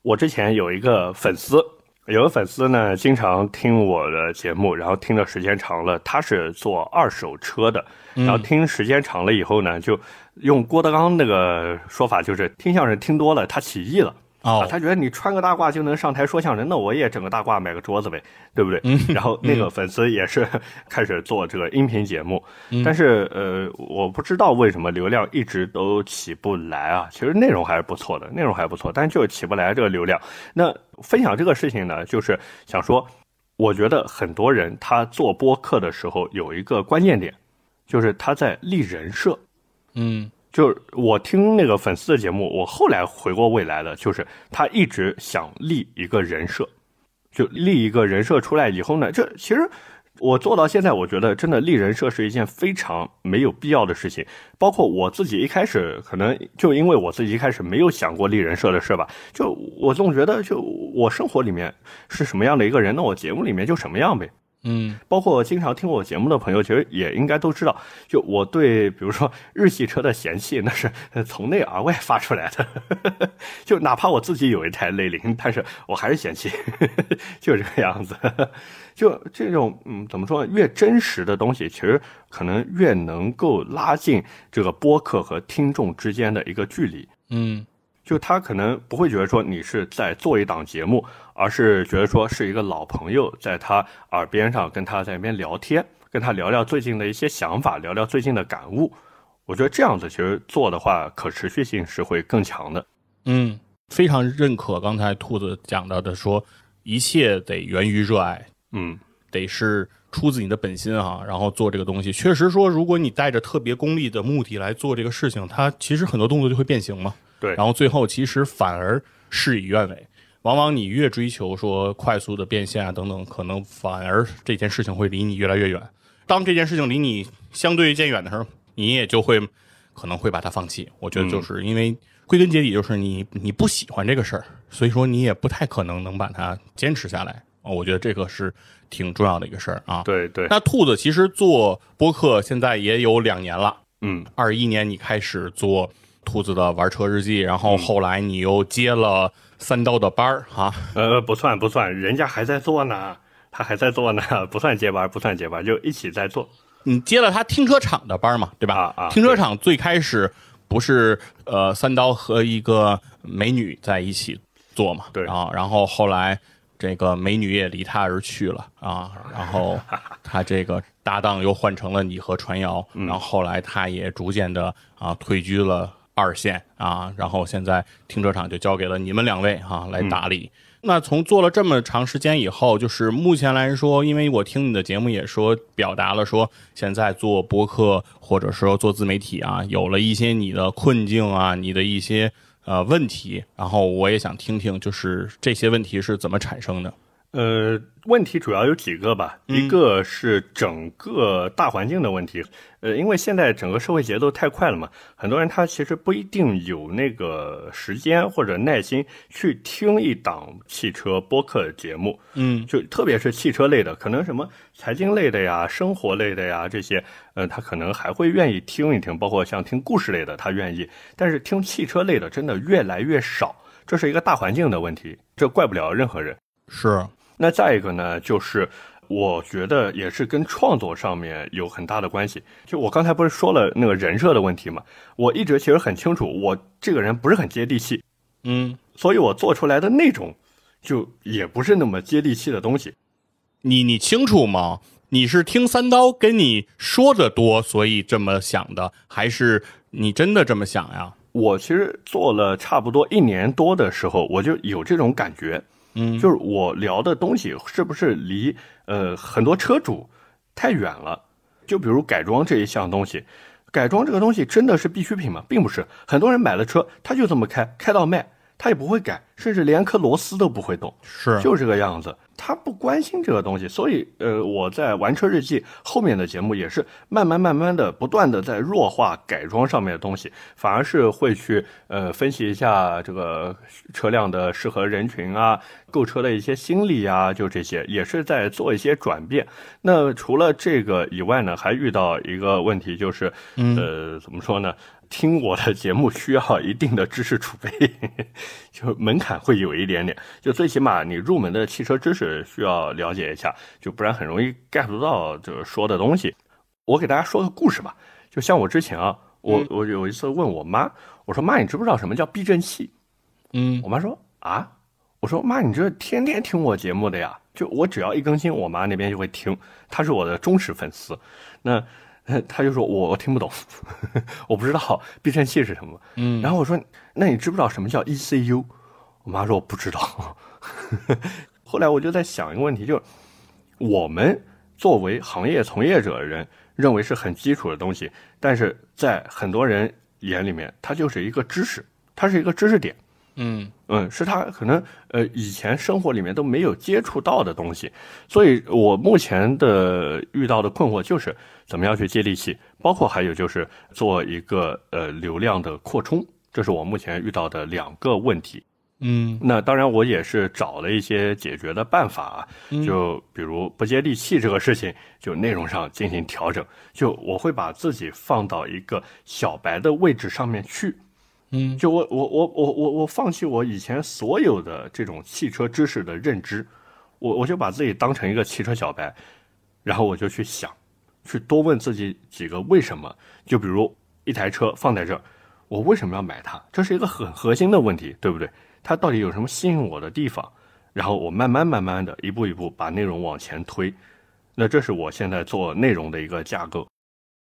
S1: 我之前有一个粉丝，有个粉丝呢，经常听我的节目，然后听的时间长了，他是做二手车的，然后听时间长了以后呢，就用郭德纲那个说法，就是听相声听多了，他起义了。啊，
S2: 哦
S1: 他觉得你穿个大褂就能上台说相声，那我也整个大褂买个桌子呗，对不对？然后那个粉丝也是 [LAUGHS] 开始做这个音频节目，但是呃，我不知道为什么流量一直都起不来啊。其实内容还是不错的，内容还不错，但就是起不来这个流量。那分享这个事情呢，就是想说，我觉得很多人他做播客的时候有一个关键点，就是他在立人设。
S2: 嗯
S1: 就是我听那个粉丝的节目，我后来回过未来的，就是他一直想立一个人设，就立一个人设出来以后呢，这其实我做到现在，我觉得真的立人设是一件非常没有必要的事情。包括我自己一开始可能就因为我自己一开始没有想过立人设的事吧，就我总觉得就我生活里面是什么样的一个人，那我节目里面就什么样呗。
S2: 嗯
S1: 包括经常听我节目的朋友，其实也应该都知道，就我对比如说日系车的嫌弃，那是呃从内而外发出来的。[LAUGHS] 就哪怕我自己有一台雷凌，但是我还是嫌弃，[LAUGHS] 就这个样子。就这种嗯，怎么说呢？越真实的东西，其实可能越能够拉近这个播客和听众之间的一个距离。
S2: 嗯
S1: 就他可能不会觉得说你是在做一档节目，而是觉得说是一个老朋友在他耳边上跟他在那边聊天，跟他聊聊最近的一些想法，聊聊最近的感悟。我觉得这样子其实做的话，可持续性是会更强的。
S2: 嗯，非常认可刚才兔子讲到的说，一切得源于热爱，
S1: 嗯
S2: 得是出自你的本心啊，然后做这个东西。确实说，如果你带着特别功利的目的来做这个事情，它其实很多动作就会变形嘛。
S1: 对
S2: 然后最后其实反而事与愿违。往往你越追求说快速的变现啊等等，可能反而这件事情会离你越来越远。当这件事情离你相对渐远的时候，你也就会可能会把它放弃。我觉得就是因为归根结底就是你你不喜欢这个事儿，所以说你也不太可能能把它坚持下来。哦我觉得这个是挺重要的一个事儿啊。
S1: 对对，
S2: 那兔子其实做播客现在也有两年了，
S1: 嗯
S2: 二一年你开始做兔子的玩车日记，然后后来你又接了三刀的班儿哈。
S1: 呃不算不算，人家还在做呢，他还在做呢，[LAUGHS] 不算接班，不算接班，就一起在做。
S2: 你接了他停车场的班儿嘛，对吧？
S1: 啊啊
S2: 停车场最开始不是呃三刀和一个美女在一起做嘛，
S1: 对
S2: 啊，然后后来这个美女也离他而去了啊，然后他这个搭档又换成了你和传谣，然后后来他也逐渐的啊退居了二线啊，然后现在停车场就交给了你们两位哈、来打理。那从做了这么长时间以后，就是目前来说，因为我听你的节目也说表达了说，现在做播客或者说做自媒体啊，有了一些你的困境啊，你的一些呃问题，然后我也想听听，就是这些问题是怎么产生的。
S1: 呃，问题主要有几个吧，一个是整个大环境的问题，呃，因为现在整个社会节奏太快了嘛，很多人他其实不一定有那个时间或者耐心去听一档汽车播客节目，
S2: 嗯。
S1: 就特别是汽车类的，可能什么财经类的呀、生活类的呀这些，呃，他可能还会愿意听一听，包括像听故事类的，他愿意，但是听汽车类的真的越来越少，这是一个大环境的问题，这怪不了任何人。
S2: 是，
S1: 那再一个呢，就是我觉得也是跟创作上面有很大的关系。就我刚才不是说了那个人设的问题嘛，我一直其实很清楚，我这个人不是很接地气，
S2: 嗯，
S1: 所以我做出来的那种就也不是那么接地气的东西。
S2: 你你清楚吗？你是听三刀跟你说的多，所以这么想的，还是你真的这么想呀？
S1: 我其实做了差不多一年多的时候，我就有这种感觉，
S2: 嗯
S1: 就是我聊的东西是不是离呃很多车主太远了？就比如改装这一项东西，改装这个东西真的是必需品吗？并不是，很多人买了车他就这么开，开到卖，他也不会改，甚至连颗螺丝都不会动。
S2: 是，
S1: 就这个样子，他不关心这个东西，所以呃，我在玩车日记后面的节目也是慢慢慢慢的不断的在弱化改装上面的东西，反而是会去呃分析一下这个车辆的适合人群啊，购车的一些心理啊，就这些，也是在做一些转变。那除了这个以外呢，还遇到一个问题，就是呃，怎么说呢？听我的节目需要一定的知识储备，[LAUGHS] 就门槛会有一点点，就最起码你入门的汽车知识需要了解一下，就不然很容易 get 不到就是说的东西。我给大家说个故事吧，就像我之前啊，我我有一次问我妈，我说妈，你知不知道什么叫避震器？
S2: 嗯
S1: 我妈说啊，我说妈，你这天天听我节目的呀？就我只要一更新，我妈那边就会听，她是我的忠实粉丝。那 [LAUGHS] 呃她就说我我听不懂，[LAUGHS] 我不知道避震器是什么。
S2: 嗯，
S1: 然后我说那你知不知道什么叫 ECU？我妈说我不知道。[LAUGHS] 后来我就在想一个问题，就是我们作为行业从业者的人，认为是很基础的东西，但是在很多人眼里面，它就是一个知识，它是一个知识点。
S2: 嗯。
S1: 嗯，是他可能呃以前生活里面都没有接触到的东西，所以我目前的遇到的困惑就是怎么样去接地气，包括还有就是做一个呃流量的扩充，这是我目前遇到的两个问题。
S2: 嗯。
S1: 那当然，我也是找了一些解决的办法啊，就比如不接地气这个事情，就内容上进行调整。就我会把自己放到一个小白的位置上面去，
S2: 嗯
S1: 就我我我我我我放弃我以前所有的这种汽车知识的认知，我我就把自己当成一个汽车小白，然后我就去想，去多问自己几个为什么。就比如一台车放在这儿，我为什么要买它？这是一个很核心的问题，对不对？它到底有什么吸引我的地方？然后我慢慢慢慢的一步一步把内容往前推。那这是我现在做内容的一个架构。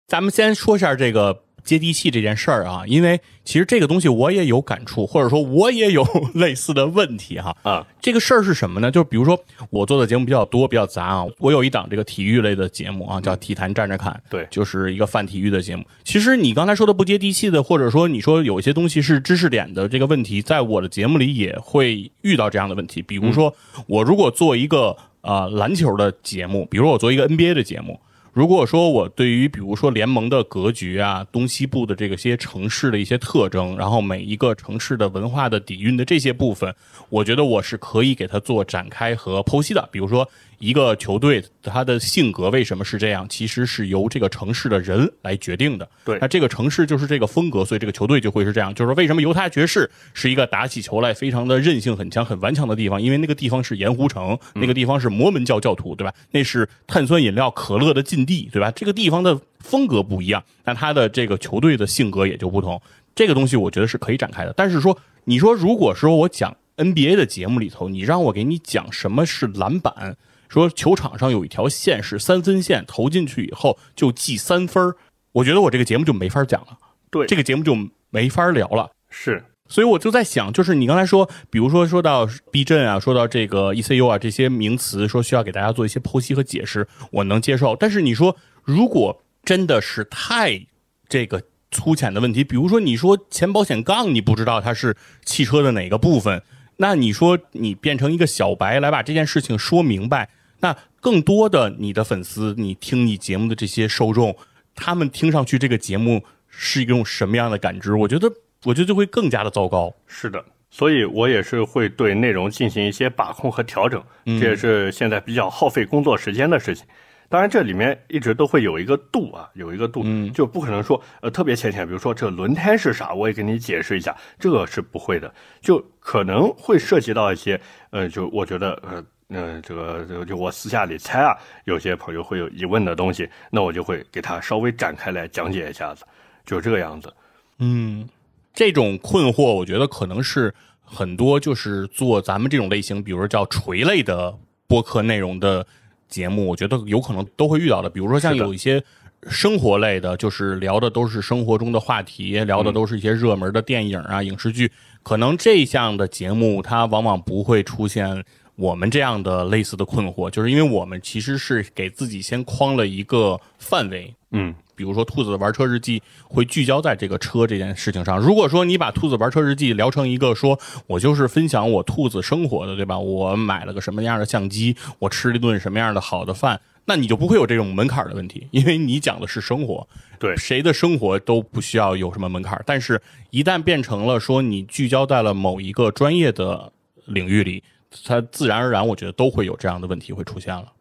S2: 咱们先说一下这个接地气这件事儿啊，因为其实这个东西我也有感触，或者说我也有 [LAUGHS] 类似的问题哈。
S1: 啊，
S2: 这个事儿是什么呢？就是比如说我做的节目比较多，比较杂啊。我有一档这个体育类的节目啊，叫《体坛站着看》，
S1: 对
S2: 就是一个泛体育的节目。其实你刚才说的不接地气的，或者说你说有一些东西是知识点的这个问题，在我的节目里也会遇到这样的问题。比如说，我如果做一个呃篮球的节目，比如我做一个 NBA 的节目。如果说我对于比如说联盟的格局啊、东西部的这个些城市的一些特征，然后每一个城市的文化的底蕴的这些部分，我觉得我是可以给它做展开和剖析的。比如说一个球队它的性格为什么是这样，其实是由这个城市的人来决定的。
S1: 对
S2: 那这个城市就是这个风格，所以这个球队就会是这样。就是说为什么犹他爵士是一个打起球来非常的韧性很强、很顽强的地方？因为那个地方是盐湖城，那个地方是摩门教教徒，对吧？那是碳酸饮料可乐的禁地，对吧？这个地方的风格不一样，那他的这个球队的性格也就不同。这个东西我觉得是可以展开的。但是说，你说如果说我讲 NBA 的节目里头，你让我给你讲什么是篮板，说球场上有一条线是三分线，投进去以后就记三分儿我觉得我这个节目就没法讲了，
S1: 对，
S2: 这个节目就没法聊了。
S1: 是
S2: 所以我就在想，就是你刚才说，比如说说到避震啊，说到这个 ECU 啊这些名词，说需要给大家做一些剖析和解释，我能接受。但是你说，如果真的是太这个粗浅的问题，比如说你说前保险杠，你不知道它是汽车的哪个部分，那你说你变成一个小白来把这件事情说明白，那更多的你的粉丝，你听你节目的这些受众，他们听上去这个节目是一种什么样的感知？我觉得，我觉得就会更加的糟糕。
S1: 是的，所以我也是会对内容进行一些把控和调整，这也是现在比较耗费工作时间的事情。当然，这里面一直都会有一个度啊，有一个度，就不可能说呃特别浅显，比如说这轮胎是啥，我也给你解释一下，这个是不会的，就可能会涉及到一些呃，就我觉得呃。嗯、这个这个就我私下里猜啊，有些朋友会有疑问的东西，那我就会给他稍微展开来讲解一下子，就这个样子。
S2: 嗯，这种困惑，我觉得可能是很多就是做咱们这种类型，比如说叫垂类的播客内容的节目，我觉得有可能都会遇到的。比如说像有一些生活类的，就是聊的都是生活中的话题，聊的都是一些热门的电影啊、影视剧，可能这项的节目它往往不会出现。我们这样的类似的困惑，就是因为我们其实是给自己先框了一个范围，
S1: 嗯，
S2: 比如说兔子的玩车日记会聚焦在这个车这件事情上。如果说你把兔子玩车日记聊成一个说我就是分享我兔子生活的，对吧？我买了个什么样的相机，我吃了一顿什么样的好的饭，那你就不会有这种门槛的问题，因为你讲的是生活。
S1: 对
S2: 谁的生活都不需要有什么门槛，但是一旦变成了说你聚焦在了某一个专业的领域里，它自然而然，我觉得都会有这样的问题会出现了。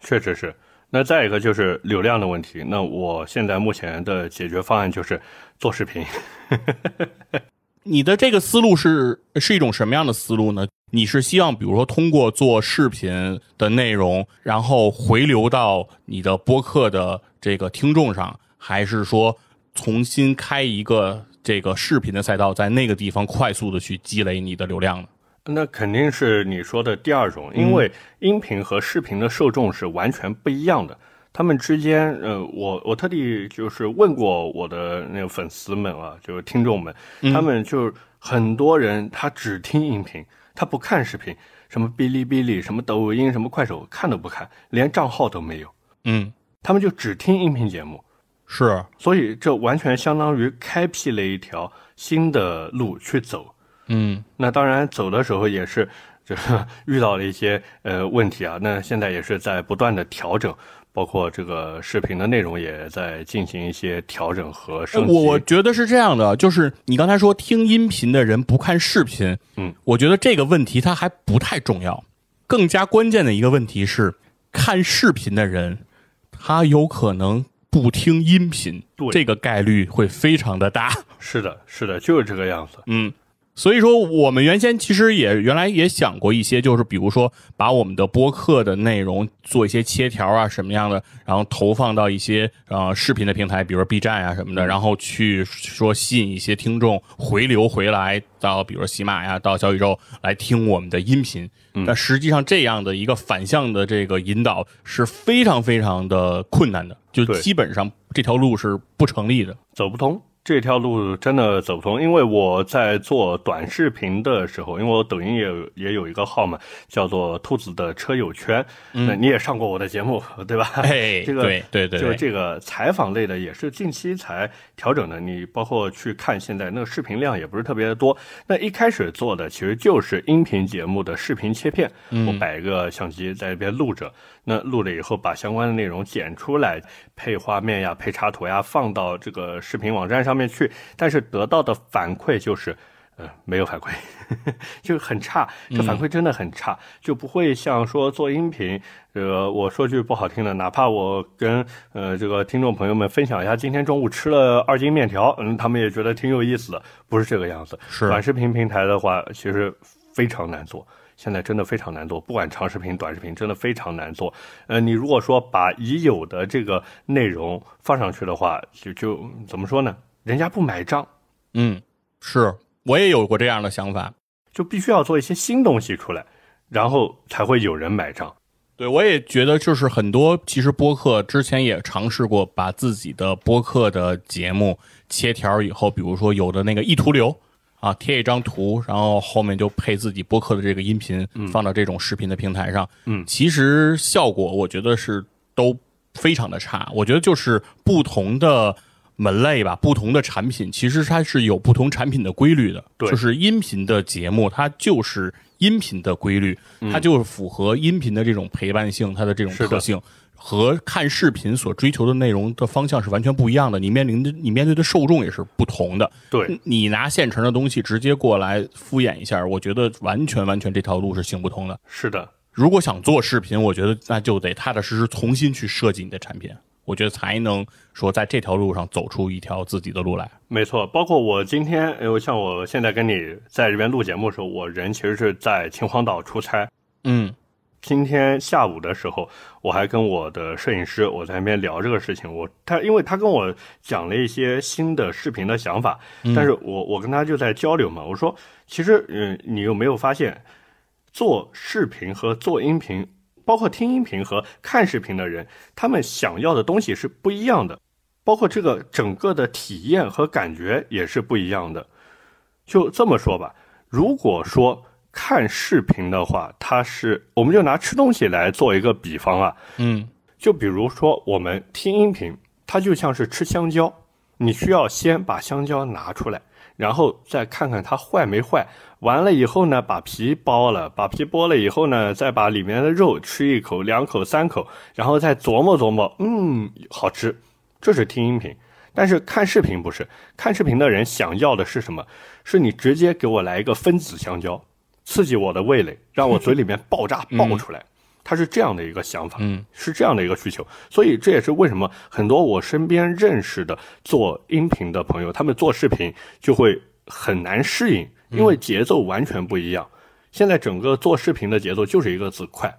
S1: 确实是。那再一个就是流量的问题。那我现在目前的解决方案就是做视频。[LAUGHS]
S2: 你的这个思路是是一种什么样的思路呢？你是希望比如说通过做视频的内容，然后回流到你的播客的这个听众上，还是说重新开一个这个视频的赛道，在那个地方快速的去积累你的流量呢？
S1: 那肯定是你说的第二种，因为音频和视频的受众是完全不一样的。他们之间，呃，我我特地就是问过我的那个粉丝们啊，就是听众们，他们就是很多人他只听音频，他不看视频，什么哔哩哔哩、什么抖音、什么快手看都不看，连账号都没有，
S2: 嗯，
S1: 他们就只听音频节目。
S2: 是，
S1: 所以这完全相当于开辟了一条新的路去走。
S2: 嗯
S1: 那当然走的时候也是，就 [LAUGHS] 是遇到了一些呃问题啊。那现在也是在不断的调整，包括这个视频的内容也在进行一些调整和升级。
S2: 我我觉得是这样的，就是你刚才说听音频的人不看视频，
S1: 嗯，
S2: 我觉得这个问题它还不太重要，更加关键的一个问题是，看视频的人他有可能不听音频，
S1: 对
S2: 这个概率会非常的大。
S1: 是的，是的，就是这个样子。
S2: 嗯，所以说我们原先其实也原来也想过一些，就是比如说把我们的播客的内容做一些切条啊什么样的，然后投放到一些呃视频的平台，比如说 B 站啊什么的，然后去说吸引一些听众回流回来到比如说喜马呀、到小宇宙来听我们的音频。但实际上这样的一个反向的这个引导是非常非常的困难的，就基本上这条路是不成立的。
S1: 走不通。这条路真的走不通，因为我在做短视频的时候，因为我抖音也有也有一个号嘛，叫做“兔子的车友圈”，那你也上过我的节目，[LAUGHS] 对吧？这个
S2: 对对对对
S1: 就是这个采访类的也是近期才调整的。你包括去看现在那个视频量也不是特别的多。那一开始做的其实就是音频节目的视频切片，
S2: 嗯
S1: 我摆一个相机在那边录着，那录了以后把相关的内容剪出来，配画面呀、配插图呀，放到这个视频网站上面去。但是得到的反馈就是。呃，没有反馈，[LAUGHS] 就很差，这反馈真的很差，就不会像说做音频，这个我说句不好听的，哪怕我跟呃这个听众朋友们分享一下今天中午吃了二斤面条，嗯，他们也觉得挺有意思的，不是这个样子。
S2: 是
S1: 短视频平台的话，其实非常难做。现在真的非常难做，不管长视频、短视频，真的非常难做。呃，你如果说把已有的这个内容放上去的话，就就怎么说呢？人家不买账，
S2: 嗯，是我也有过这样的想法。
S1: 就必须要做一些新东西出来，然后才会有人买账。
S2: 对，我也觉得就是很多其实播客之前也尝试过把自己的播客的节目切条以后，比如说有的那个一图流啊，贴一张图，然后后面就配自己播客的这个音频，放到这种视频的平台上。
S1: 嗯
S2: 其实效果我觉得是都非常的差。我觉得就是不同的。门类吧，不同的产品其实它是有不同产品的规律的。
S1: 对
S2: 就是音频的节目，它就是音频的规律，它就是符合音频的这种陪伴性，它的这种特性。和看视频所追求的内容的方向是完全不一样的，你面临的你面对的受众也是不同的。
S1: 对，
S2: 你拿现成的东西直接过来敷衍一下，我觉得完全完全这条路是行不通的。
S1: 是的，
S2: 如果想做视频，我觉得那就得踏踏实实重新去设计你的产品，我觉得才能说在这条路上走出一条自己的路来。
S1: 没错。包括我今天，呃，像我现在跟你在这边录节目的时候，我人其实是在秦皇岛出差。
S2: 嗯
S1: 今天下午的时候，我还跟我的摄影师我在那边聊这个事情。我他因为他跟我讲了一些新的视频的想法，但是我我跟他就在交流嘛。我说，其实嗯，你有没有发现，做视频和做音频，包括听音频和看视频的人，他们想要的东西是不一样的，包括这个整个的体验和感觉也是不一样的。就这么说吧，如果说看视频的话，它是我们就拿吃东西来做一个比方啊，
S2: 嗯
S1: 就比如说我们听音频，它就像是吃香蕉，你需要先把香蕉拿出来，然后再看看它坏没坏。完了以后呢，把皮剥了，把皮剥了以后呢，再把里面的肉吃一口、两口、三口，然后再琢磨琢磨，嗯，好吃。这是听音频，但是看视频不是。看视频的人想要的是什么？是你直接给我来一个分子香蕉，刺激我的味蕾，[LAUGHS] 让我嘴里面爆炸爆出来。他是这样的一个想法，
S2: 嗯，
S1: 是这样的一个需求，所以这也是为什么很多我身边认识的做音频的朋友，他们做视频就会很难适应，因为节奏完全不一样。现在整个做视频的节奏就是一个字快，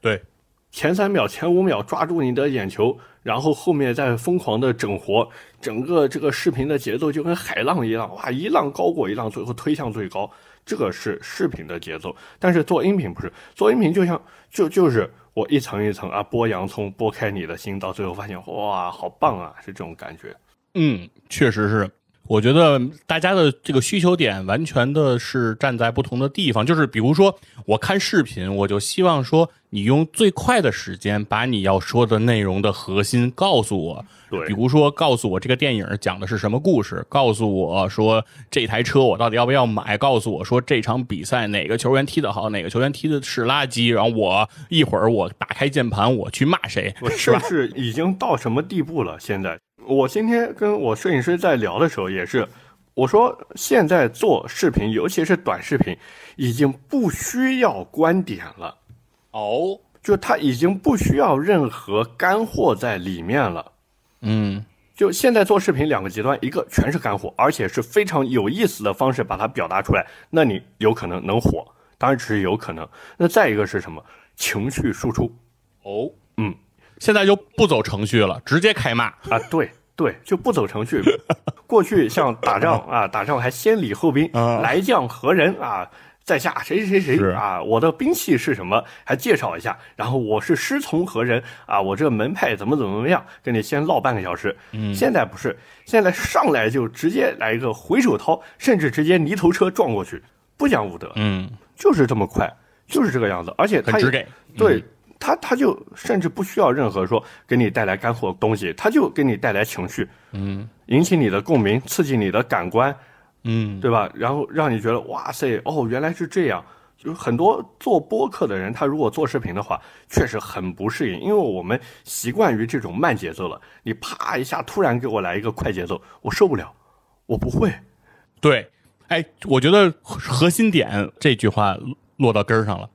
S2: 对，
S1: 前三秒、前五秒抓住你的眼球，然后后面再疯狂的整活，整个这个视频的节奏就跟海浪一样，哇，一浪高过一浪，最后推向最高。这个是视频的节奏，但是做音频不是，做音频就像就就是我一层一层啊剥洋葱，剥开你的心，到最后发现哇，好棒啊，是这种感觉。
S2: 嗯，确实是。我觉得大家的这个需求点完全的是站在不同的地方，就是比如说我看视频，我就希望说你用最快的时间把你要说的内容的核心告诉我。
S1: 对
S2: 比如说告诉我这个电影讲的是什么故事，告诉我说这台车我到底要不要买，告诉我说这场比赛哪个球员踢得好，哪个球员踢的是垃圾，然后我一会儿我打开键盘我去骂谁，是吧？
S1: 是已经到什么地步了？现在，我今天跟我摄影师在聊的时候，也是我说，现在做视频，尤其是短视频，已经不需要观点了，
S2: 哦，
S1: 就它已经不需要任何干货在里面了。
S2: 嗯
S1: 就现在做视频两个极端，一个全是干货，而且是非常有意思的方式把它表达出来，那你有可能能火，当然只是有可能。那再一个是什么？情绪输出
S2: 哦，
S1: 嗯，
S2: 现在就不走程序了，直接开骂。
S1: 啊，对对，就不走程序。[LAUGHS] 过去像打仗 [LAUGHS] 啊，打仗还先礼后兵，
S2: 啊
S1: 来将何人啊？在下谁谁谁谁啊？我的兵器是什么？还介绍一下。然后我是师从何人啊？我这门派怎么怎么样？跟你先唠半个小时。嗯，现在不是，现在上来就直接来一个回手掏，甚至直接泥头车撞过去，不讲武德，
S2: 嗯，
S1: 就是这么快，就是这个样子。而且他
S2: 直给。
S1: 对他，他就甚至不需要任何说给你带来干货东西，他就给你带来情绪，
S2: 嗯
S1: 引起你的共鸣，刺激你的感官，
S2: 嗯，
S1: 对吧？然后让你觉得哇塞，哦，原来是这样。就是很多做播客的人，他如果做视频的话，确实很不适应，因为我们习惯于这种慢节奏了。你啪一下突然给我来一个快节奏，我受不了，我不会。
S2: 对，哎，我觉得核心点这句话落到根儿上了，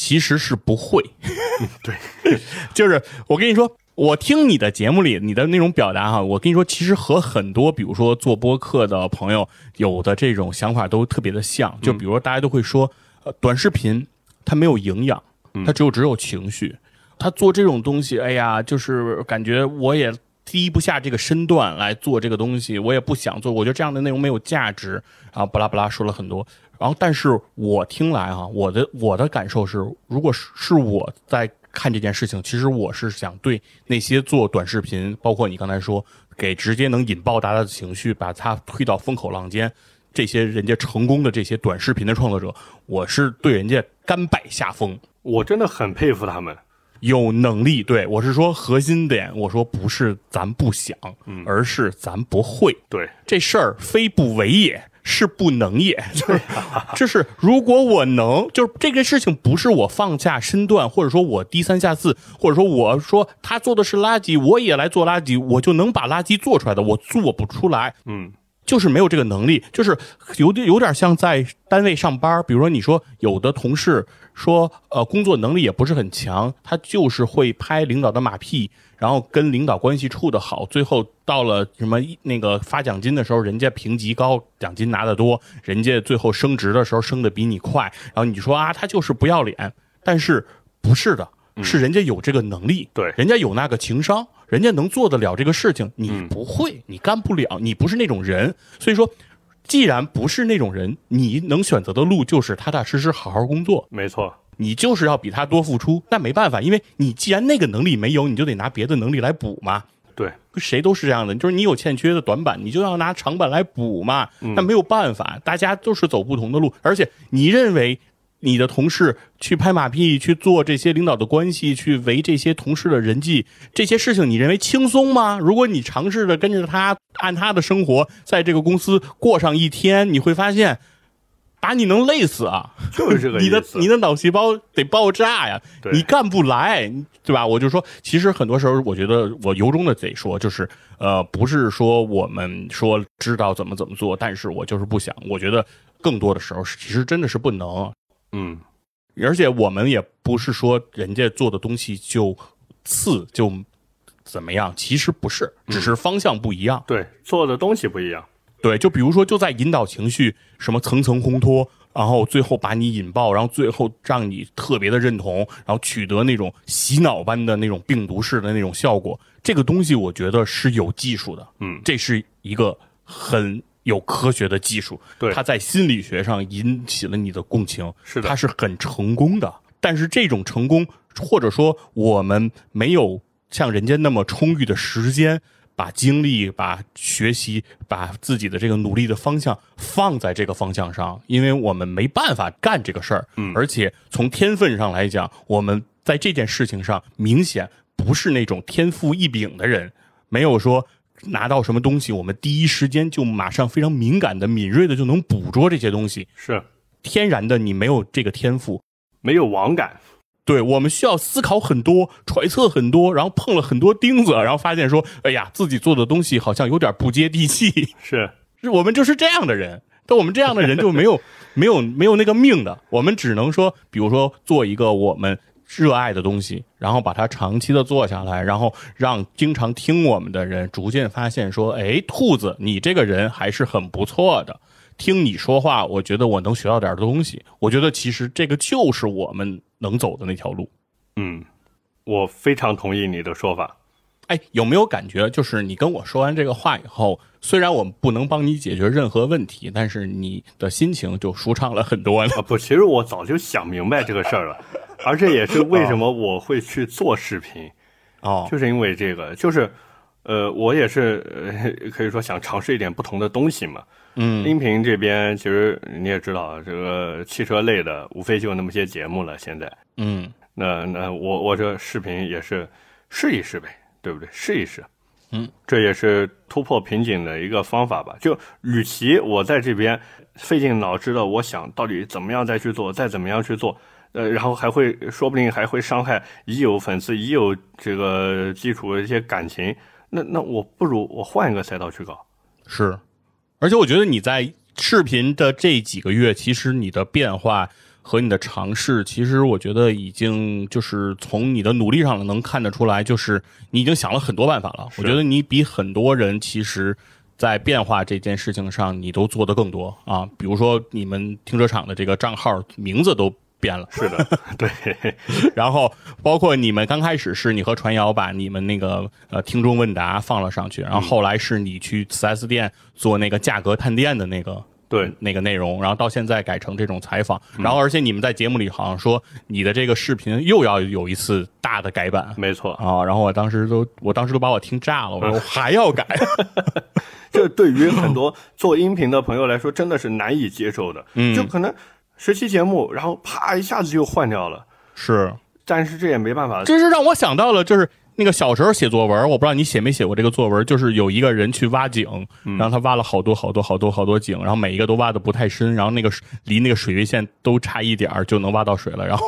S2: 其实是不会。[LAUGHS]
S1: 对，[LAUGHS]
S2: 就是我跟你说，我听你的节目里你的那种表达哈，我跟你说，其实和很多比如说做播客的朋友有的这种想法都特别的像。就比如说大家都会说，呃，短视频它没有营养，它只有只有情绪。他做这种东西，哎呀，就是感觉我也低不下这个身段来做这个东西，我也不想做，我觉得这样的内容没有价值，然后巴拉巴拉说了很多，然后但是我听来哈、我的我的感受是，如果是是我在看这件事情，其实我是想对那些做短视频，包括你刚才说给直接能引爆大家的情绪，把它推到风口浪尖。这些人家成功的这些短视频的创作者，我是对人家甘拜下风。
S1: 我真的很佩服他们。
S2: 有能力，对我是说核心点，我说不是咱不想，而是咱不会。
S1: 对，
S2: 这事儿非不为也，是不能也。[LAUGHS] 就是，就是如果我能，就是这个事情不是我放下身段，或者说我低三下四，或者说我说他做的是垃圾，我也来做垃圾，我就能把垃圾做出来的，我做不出来。
S1: 嗯，
S2: 就是没有这个能力，就是有点有点像在单位上班。比如说，你说有的同事说，呃，工作能力也不是很强，他就是会拍领导的马屁，然后跟领导关系处得好，最后到了什么那个发奖金的时候，人家评级高，奖金拿得多，人家最后升职的时候升的比你快，然后你说啊，他就是不要脸，但是不是的。是人家有这个能力，
S1: 对
S2: 人家有那个情商，人家能做得了这个事情，你不会，你干不了，你不是那种人。所以说，既然不是那种人，你能选择的路就是踏踏实实好好工作，
S1: 没错。
S2: 你就是要比他多付出。那没办法，因为你既然那个能力没有，你就得拿别的能力来补嘛。
S1: 对，
S2: 谁都是这样的，就是你有欠缺的短板，你就要拿长板来补嘛。那没有办法，大家都是走不同的路，而且你认为你的同事去拍马屁、去做这些领导的关系、去围这些同事的人际这些事情，你认为轻松吗？如果你尝试着跟着他按他的生活在这个公司过上一天，你会发现。把你能累死啊！
S1: 就是这个 [LAUGHS] 意思。
S2: 你的你的脑细胞得爆炸呀，你干不来，对吧？我就说，其实很多时候，我觉得我由衷的得说，就是呃，不是说我们说知道怎么怎么做，但是我就是不想。我觉得更多的时候，其实真的是不能。
S1: 嗯，
S2: 而且我们也不是说人家做的东西就次就怎么样，其实不是，只是方向不一样。
S1: 对，做的东西不一样。
S2: 对，就比如说，就在引导情绪，什么层层烘托，然后最后把你引爆，然后最后让你特别的认同，然后取得那种洗脑般的那种病毒式的那种效果。这个东西我觉得是有技术的，
S1: 嗯，
S2: 这是一个很有科学的技术，
S1: 对
S2: 它在心理学上引起了你的共情，
S1: 是的
S2: 它是很成功的。但是这种成功，或者说我们没有像人家那么充裕的时间。把精力、把学习、把自己的这个努力的方向放在这个方向上，因为我们没办法干这个事儿，嗯，而且从天分上来讲，我们在这件事情上明显不是那种天赋异禀的人，没有说拿到什么东西，我们第一时间就马上非常敏感的、敏锐的就能捕捉这些东西，
S1: 是。
S2: 天然的，你没有这个天赋，
S1: 没有网感。
S2: 对我们需要思考很多，揣测很多，然后碰了很多钉子，然后发现说，哎呀，自己做的东西好像有点不接地气。
S1: 是，[LAUGHS]
S2: 是我们就是这样的人，但我们这样的人就没有没有没有那个命的，我们只能说，比如说做一个我们热爱的东西，然后把它长期的做下来，然后让经常听我们的人逐渐发现说，哎，兔子，你这个人还是很不错的。听你说话，我觉得我能学到点东西。我觉得其实这个就是我们能走的那条路。
S1: 嗯，我非常同意你的说法。
S2: 哎，有没有感觉，就是你跟我说完这个话以后，虽然我们不能帮你解决任何问题，但是你的心情就舒畅了很多呢？
S1: 不，其实我早就想明白这个事儿了，而这也是为什么我会去做视频。
S2: 哦，
S1: 就是因为这个，就是，呃，我也是，呃，可以说想尝试一点不同的东西嘛。
S2: 嗯，
S1: 音频这边其实你也知道，这个汽车类的无非就那么些节目了。现在，
S2: 嗯，
S1: 那那我我这视频也是试一试呗，对不对？试一试，
S2: 嗯，
S1: 这也是突破瓶颈的一个方法吧。就与其我在这边费尽脑汁的，我想到底怎么样再去做，再怎么样去做，呃，然后还会说不定还会伤害已有粉丝、已有这个基础的一些感情。那那我不如我换一个赛道去搞，
S2: 是。而且我觉得你在视频的这几个月，其实你的变化和你的尝试，其实我觉得已经就是从你的努力上能看得出来，就是你已经想了很多办法了。我觉得你比很多人其实，在变化这件事情上，你都做得更多啊。比如说你们停车场的这个账号名字都。变了，
S1: 是的，[LAUGHS] 对。[LAUGHS]
S2: 然后包括你们刚开始是你和传谣把你们那个呃听众问答放了上去，然后后来是你去四 S 店做那个价格探店的那个
S1: 对。
S2: 那个内容，然后到现在改成这种采访，然后而且你们在节目里好像说你的这个视频又要有一次大的改版，
S1: 没错。
S2: 啊。然后我当时都我当时都把我听炸了，[LAUGHS] 我说还要改，
S1: 这对于很多做音频的朋友来说真的是难以接受的，
S2: 嗯，
S1: 就可能。十期节目，然后啪一下子就换掉了，
S2: 是，
S1: 但是这也没办法。
S2: 这是让我想到了，就是那个小时候写作文，我不知道你写没写过这个作文，就是有一个人去挖井，然后他挖了好多好多好多好多井，然后每一个都挖的不太深，然后那个离那个水位线都差一点就能挖到水了，然后。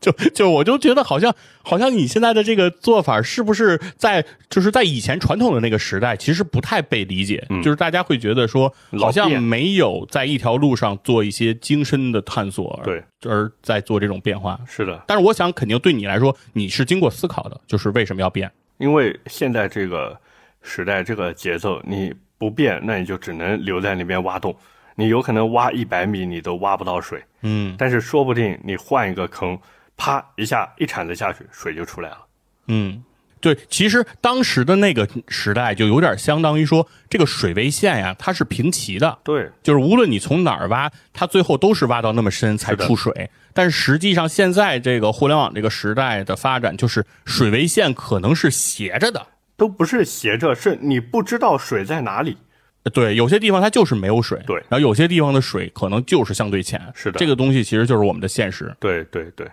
S2: 就就我就觉得好像好像你现在的这个做法是不是在就是在以前传统的那个时代其实不太被理解，就是大家会觉得说好像没有在一条路上做一些精深的探索，
S1: 对，
S2: 而在做这种变化。
S1: 是的，
S2: 但是我想肯定对你来说你是经过思考的，就是为什么要变？
S1: 因为现在这个时代这个节奏你不变，那你就只能留在那边挖洞，你有可能挖一百米你都挖不到水，
S2: 嗯，
S1: 但是说不定你换一个坑。啪一下，一铲子下去，水就出来了。
S2: 嗯，对，其实当时的那个时代就有点相当于说，这个水位线呀，它是平齐的。
S1: 对，
S2: 就是无论你从哪儿挖，它最后都是挖到那么深才出水。但是实际上，现在这个互联网这个时代的发展，就是水位线可能是斜着的，
S1: 都不是斜着，是你不知道水在哪里。
S2: 对，有些地方它就是没有水。
S1: 对，
S2: 然后有些地方的水可能就是相对浅。
S1: 是的，
S2: 这个东西其实就是我们的现实。
S1: 对对对。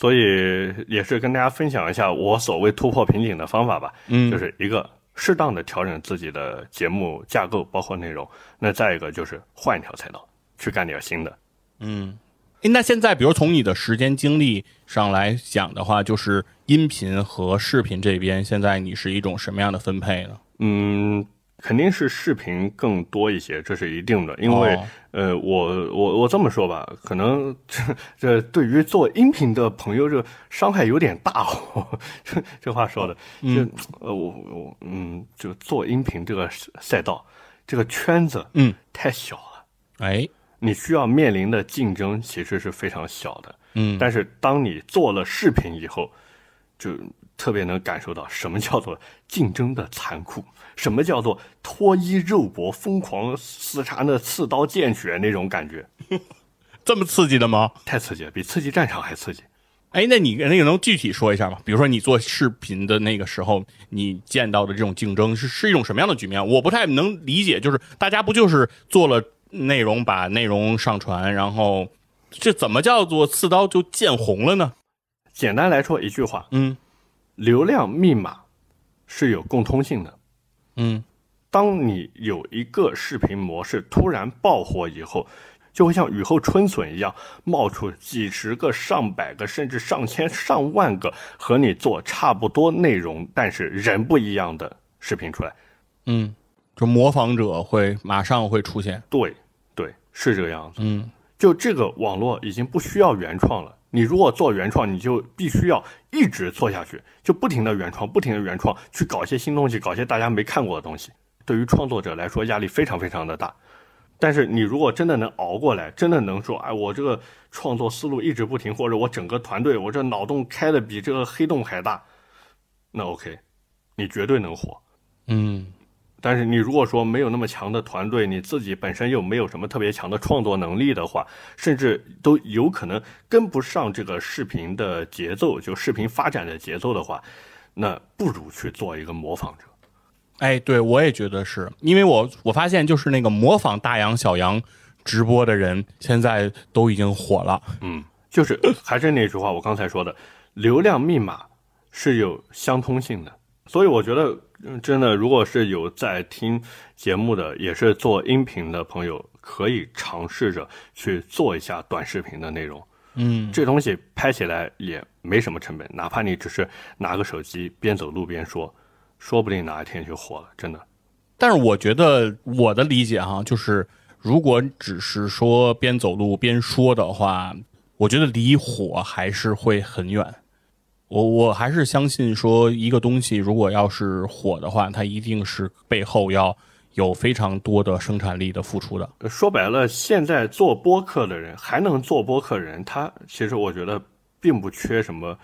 S1: 所以也是跟大家分享一下我所谓突破瓶颈的方法吧，
S2: 嗯，
S1: 就是一个适当的调整自己的节目架构，包括内容。那再一个就是换一条赛道，去干点新的。
S2: 嗯，那现在比如从你的时间精力上来讲的话，就是音频和视频这边，现在你是一种什么样的分配呢？
S1: 嗯。肯定是视频更多一些，这是一定的。因为，呃，我我我这么说吧，可能这这对于做音频的朋友，这伤害有点大哦。这 [LAUGHS] 这话说的，就呃，我我嗯，就做音频这个赛道，这个圈子，
S2: 嗯，
S1: 太小了。
S2: 哎，
S1: 你需要面临的竞争其实是非常小的。
S2: 嗯，
S1: 但是当你做了视频以后，就特别能感受到什么叫做竞争的残酷。什么叫做脱衣肉搏、疯狂厮杀、那刺刀见血那种感觉？[LAUGHS]
S2: 这么刺激的吗？
S1: 太刺激了，比刺激战场还刺激。
S2: 哎，那你那个能具体说一下吗？比如说你做视频的那个时候，你见到的这种竞争是是一种什么样的局面？我不太能理解，就是大家不就是做了内容，把内容上传，然后这怎么叫做刺刀就见红了呢？
S1: 简单来说一句话，
S2: 嗯
S1: 流量密码是有共通性的。
S2: 嗯
S1: 当你有一个视频模式突然爆火以后，就会像雨后春笋一样冒出几十个、上百个，甚至上千、上万个和你做差不多内容，但是人不一样的视频出来。
S2: 嗯，就模仿者会马上会出现。
S1: 对，对，是这个样子。
S2: 嗯
S1: 就这个网络已经不需要原创了。你如果做原创，你就必须要一直做下去，就不停的原创，不停的原创，去搞些新东西，搞些大家没看过的东西。对于创作者来说，压力非常非常的大。但是你如果真的能熬过来，真的能说，哎，我这个创作思路一直不停，或者我整个团队，我这脑洞开的比这个黑洞还大，那 OK，你绝对能火。
S2: 嗯
S1: 但是你如果说没有那么强的团队，你自己本身又没有什么特别强的创作能力的话，甚至都有可能跟不上这个视频的节奏，就视频发展的节奏的话，那不如去做一个模仿者。
S2: 哎，对我也觉得是因为我我发现就是那个模仿大杨小杨直播的人，现在都已经火了。
S1: 嗯，就是还是那句话，我刚才说的，流量密码是有相通性的，所以我觉得，嗯真的，如果是有在听节目的，也是做音频的朋友，可以尝试着去做一下短视频的内容。
S2: 嗯
S1: 这东西拍起来也没什么成本，哪怕你只是拿个手机边走路边说，说不定哪一天就火了，真的。
S2: 但是我觉得我的理解哈，就是如果只是说边走路边说的话，我觉得离火还是会很远。我我还是相信说，一个东西如果要是火的话，它一定是背后要有非常多的生产力的付出的。
S1: 呃说白了，现在做播客的人还能做播客人，他其实我觉得并不缺什么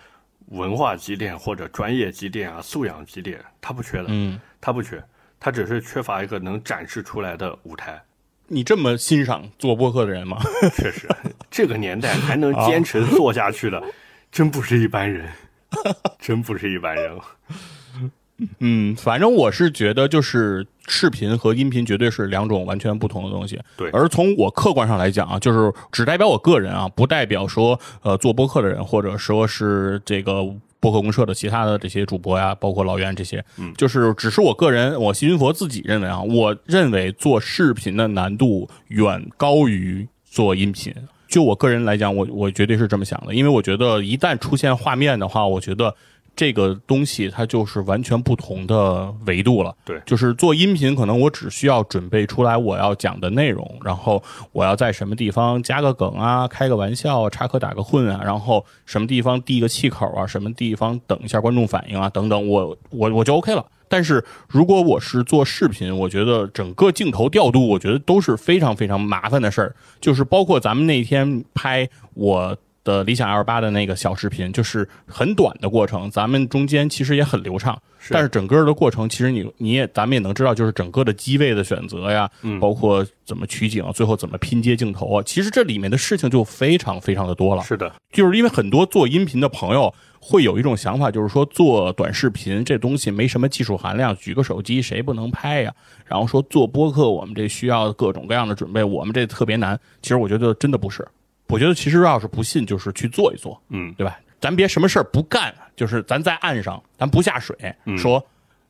S1: 文化积淀或者专业积淀啊、素养积淀，他不缺的，
S2: 嗯，
S1: 他不缺，他只是缺乏一个能展示出来的舞台。
S2: 你这么欣赏做播客的人吗？
S1: 确实，这个年代还能坚持做下去的，[LAUGHS] 真不是一般人，[LAUGHS] 真不是一般人。[LAUGHS]
S2: 嗯，反正我是觉得，就是视频和音频绝对是两种完全不同的东西。
S1: 对
S2: 而从我客观上来讲啊，就是只代表我个人啊，不代表说呃做播客的人，或者说是这个播客公社的其他的这些主播呀，包括老袁这些，嗯，就是只是我个人，我西云佛自己认为啊，我认为做视频的难度远高于做音频。就我个人来讲，我我绝对是这么想的，因为我觉得一旦出现画面的话，我觉得这个东西它就是完全不同的维度了。
S1: 对
S2: 就是做音频，可能我只需要准备出来我要讲的内容，然后我要在什么地方加个梗啊，开个玩笑啊，插科打个混啊，然后什么地方递个气口啊，什么地方等一下观众反应啊，等等，我我我就 OK 了。但是如果我是做视频，我觉得整个镜头调度，我觉得都是非常非常麻烦的事儿。就是包括咱们那天拍我的理想 L 八的那个小视频，就是很短的过程，咱们中间其实也很流畅，但是整个的过程其实你你也咱们也能知道，就是整个的机位的选择呀，包括怎么取景，最后怎么拼接镜头啊，其实这里面的事情就非常非常的多了。
S1: 是的，
S2: 就是因为很多做音频的朋友会有一种想法，就是说做短视频这东西没什么技术含量，举个手机谁不能拍呀？然后说做播客，我们这需要各种各样的准备，我们这特别难。其实我觉得真的不是，我觉得其实要是不信，就是去做一做，
S1: 嗯，
S2: 对吧？咱别什么事儿不干，就是咱在岸上，咱不下水，说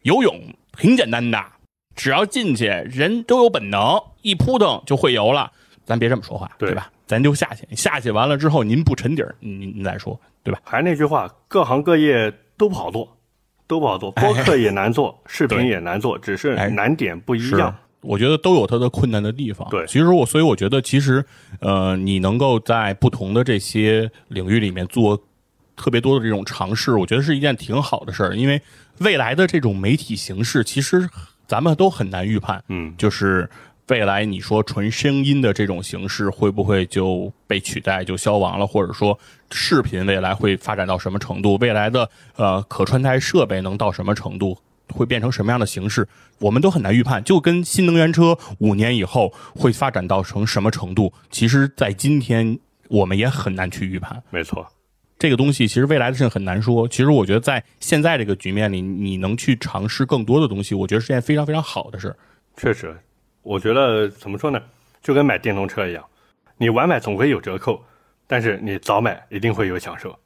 S2: 游泳挺简单的，只要进去，人都有本能，一扑腾就会游了。咱别这么说话，
S1: 对
S2: 对吧？咱就下去，下去完了之后，您不沉底儿，您您再说，对吧？
S1: 还是那句话，各行各业都不好做，都不好做，播客也难做，视频也难做，只是
S2: 哎
S1: 难点不一
S2: 是
S1: 样。
S2: 我觉得都有它的困难的地方。
S1: 对
S2: 其实我所以我觉得，其实呃，你能够在不同的这些领域里面做特别多的这种尝试，我觉得是一件挺好的事儿。因为未来的这种媒体形式，其实咱们都很难预判。
S1: 嗯，
S2: 就是未来你说纯声音的这种形式会不会就被取代、就消亡了，或者说视频未来会发展到什么程度？未来的呃可穿戴设备能到什么程度？会变成什么样的形式，我们都很难预判。就跟新能源车五年以后会发展到成什么程度，其实，在今天我们也很难去预判。
S1: 没错。
S2: 这个东西其实未来的事情很难说。其实我觉得在现在这个局面里，你能去尝试更多的东西，我觉得是件非常非常好的事儿。
S1: 确实，我觉得怎么说呢，就跟买电动车一样，你晚买总归有折扣，但是你早买一定会有享受。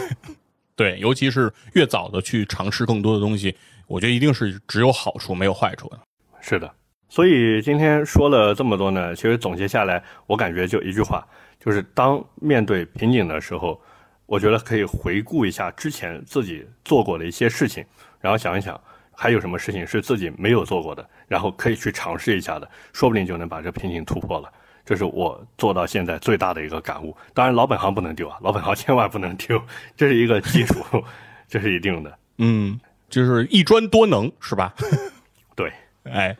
S1: [LAUGHS]
S2: 对，尤其是越早的去尝试更多的东西，我觉得一定是只有好处没有坏处的。
S1: 是的，所以今天说了这么多呢，其实总结下来，我感觉就一句话，就是当面对瓶颈的时候，我觉得可以回顾一下之前自己做过的一些事情，然后想一想还有什么事情是自己没有做过的，然后可以去尝试一下的，说不定就能把这瓶颈突破了。这是我做到现在最大的一个感悟。当然，老本行不能丢啊，老本行千万不能丢，[LAUGHS] 这是一个基础，[LAUGHS] 这是一定的。
S2: 嗯，就是一专多能，是吧？[LAUGHS]
S1: 对，
S2: 哎，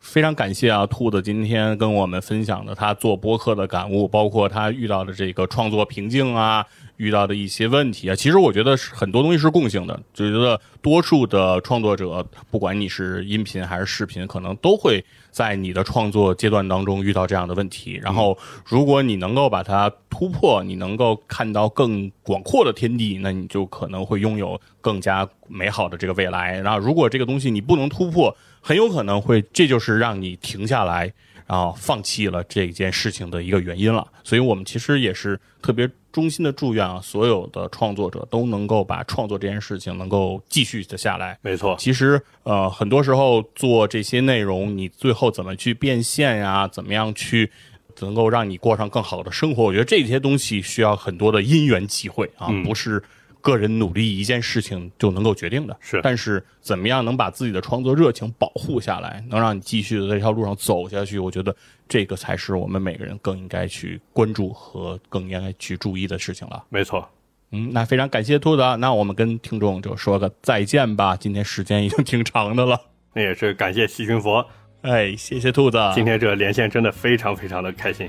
S2: 非常感谢啊，兔子今天跟我们分享的他做播客的感悟，包括他遇到的这个创作瓶颈啊。遇到的一些问题啊，其实我觉得是很多东西是共性的，就觉得多数的创作者，不管你是音频还是视频，可能都会在你的创作阶段当中遇到这样的问题。然后，如果你能够把它突破，你能够看到更广阔的天地，那你就可能会拥有更加美好的这个未来。然后，如果这个东西你不能突破，很有可能会，这就是让你停下来。然后放弃了这件事情的一个原因了，所以我们其实也是特别衷心的祝愿啊，所有的创作者都能够把创作这件事情能够继续的下来。
S1: 没错，
S2: 其实呃，很多时候做这些内容，你最后怎么去变现呀？怎么样去能够让你过上更好的生活？我觉得这些东西需要很多的因缘际会啊，不是。个人努力一件事情就能够决定的，
S1: 是。
S2: 但是怎么样能把自己的创作热情保护下来，能让你继续的在这条路上走下去？我觉得这个才是我们每个人更应该去关注和更应该去注意的事情了。
S1: 没错，
S2: 嗯，那非常感谢兔子，那我们跟听众就说个再见吧。今天时间已经挺长的了，
S1: 那也是感谢西群佛，
S2: 哎，谢谢兔子，
S1: 今天这个连线真的非常非常的开心。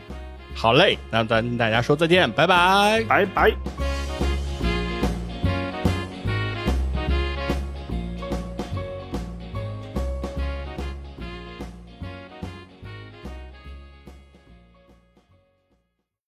S2: 好嘞，那咱大家说再见，拜拜，
S1: 拜拜。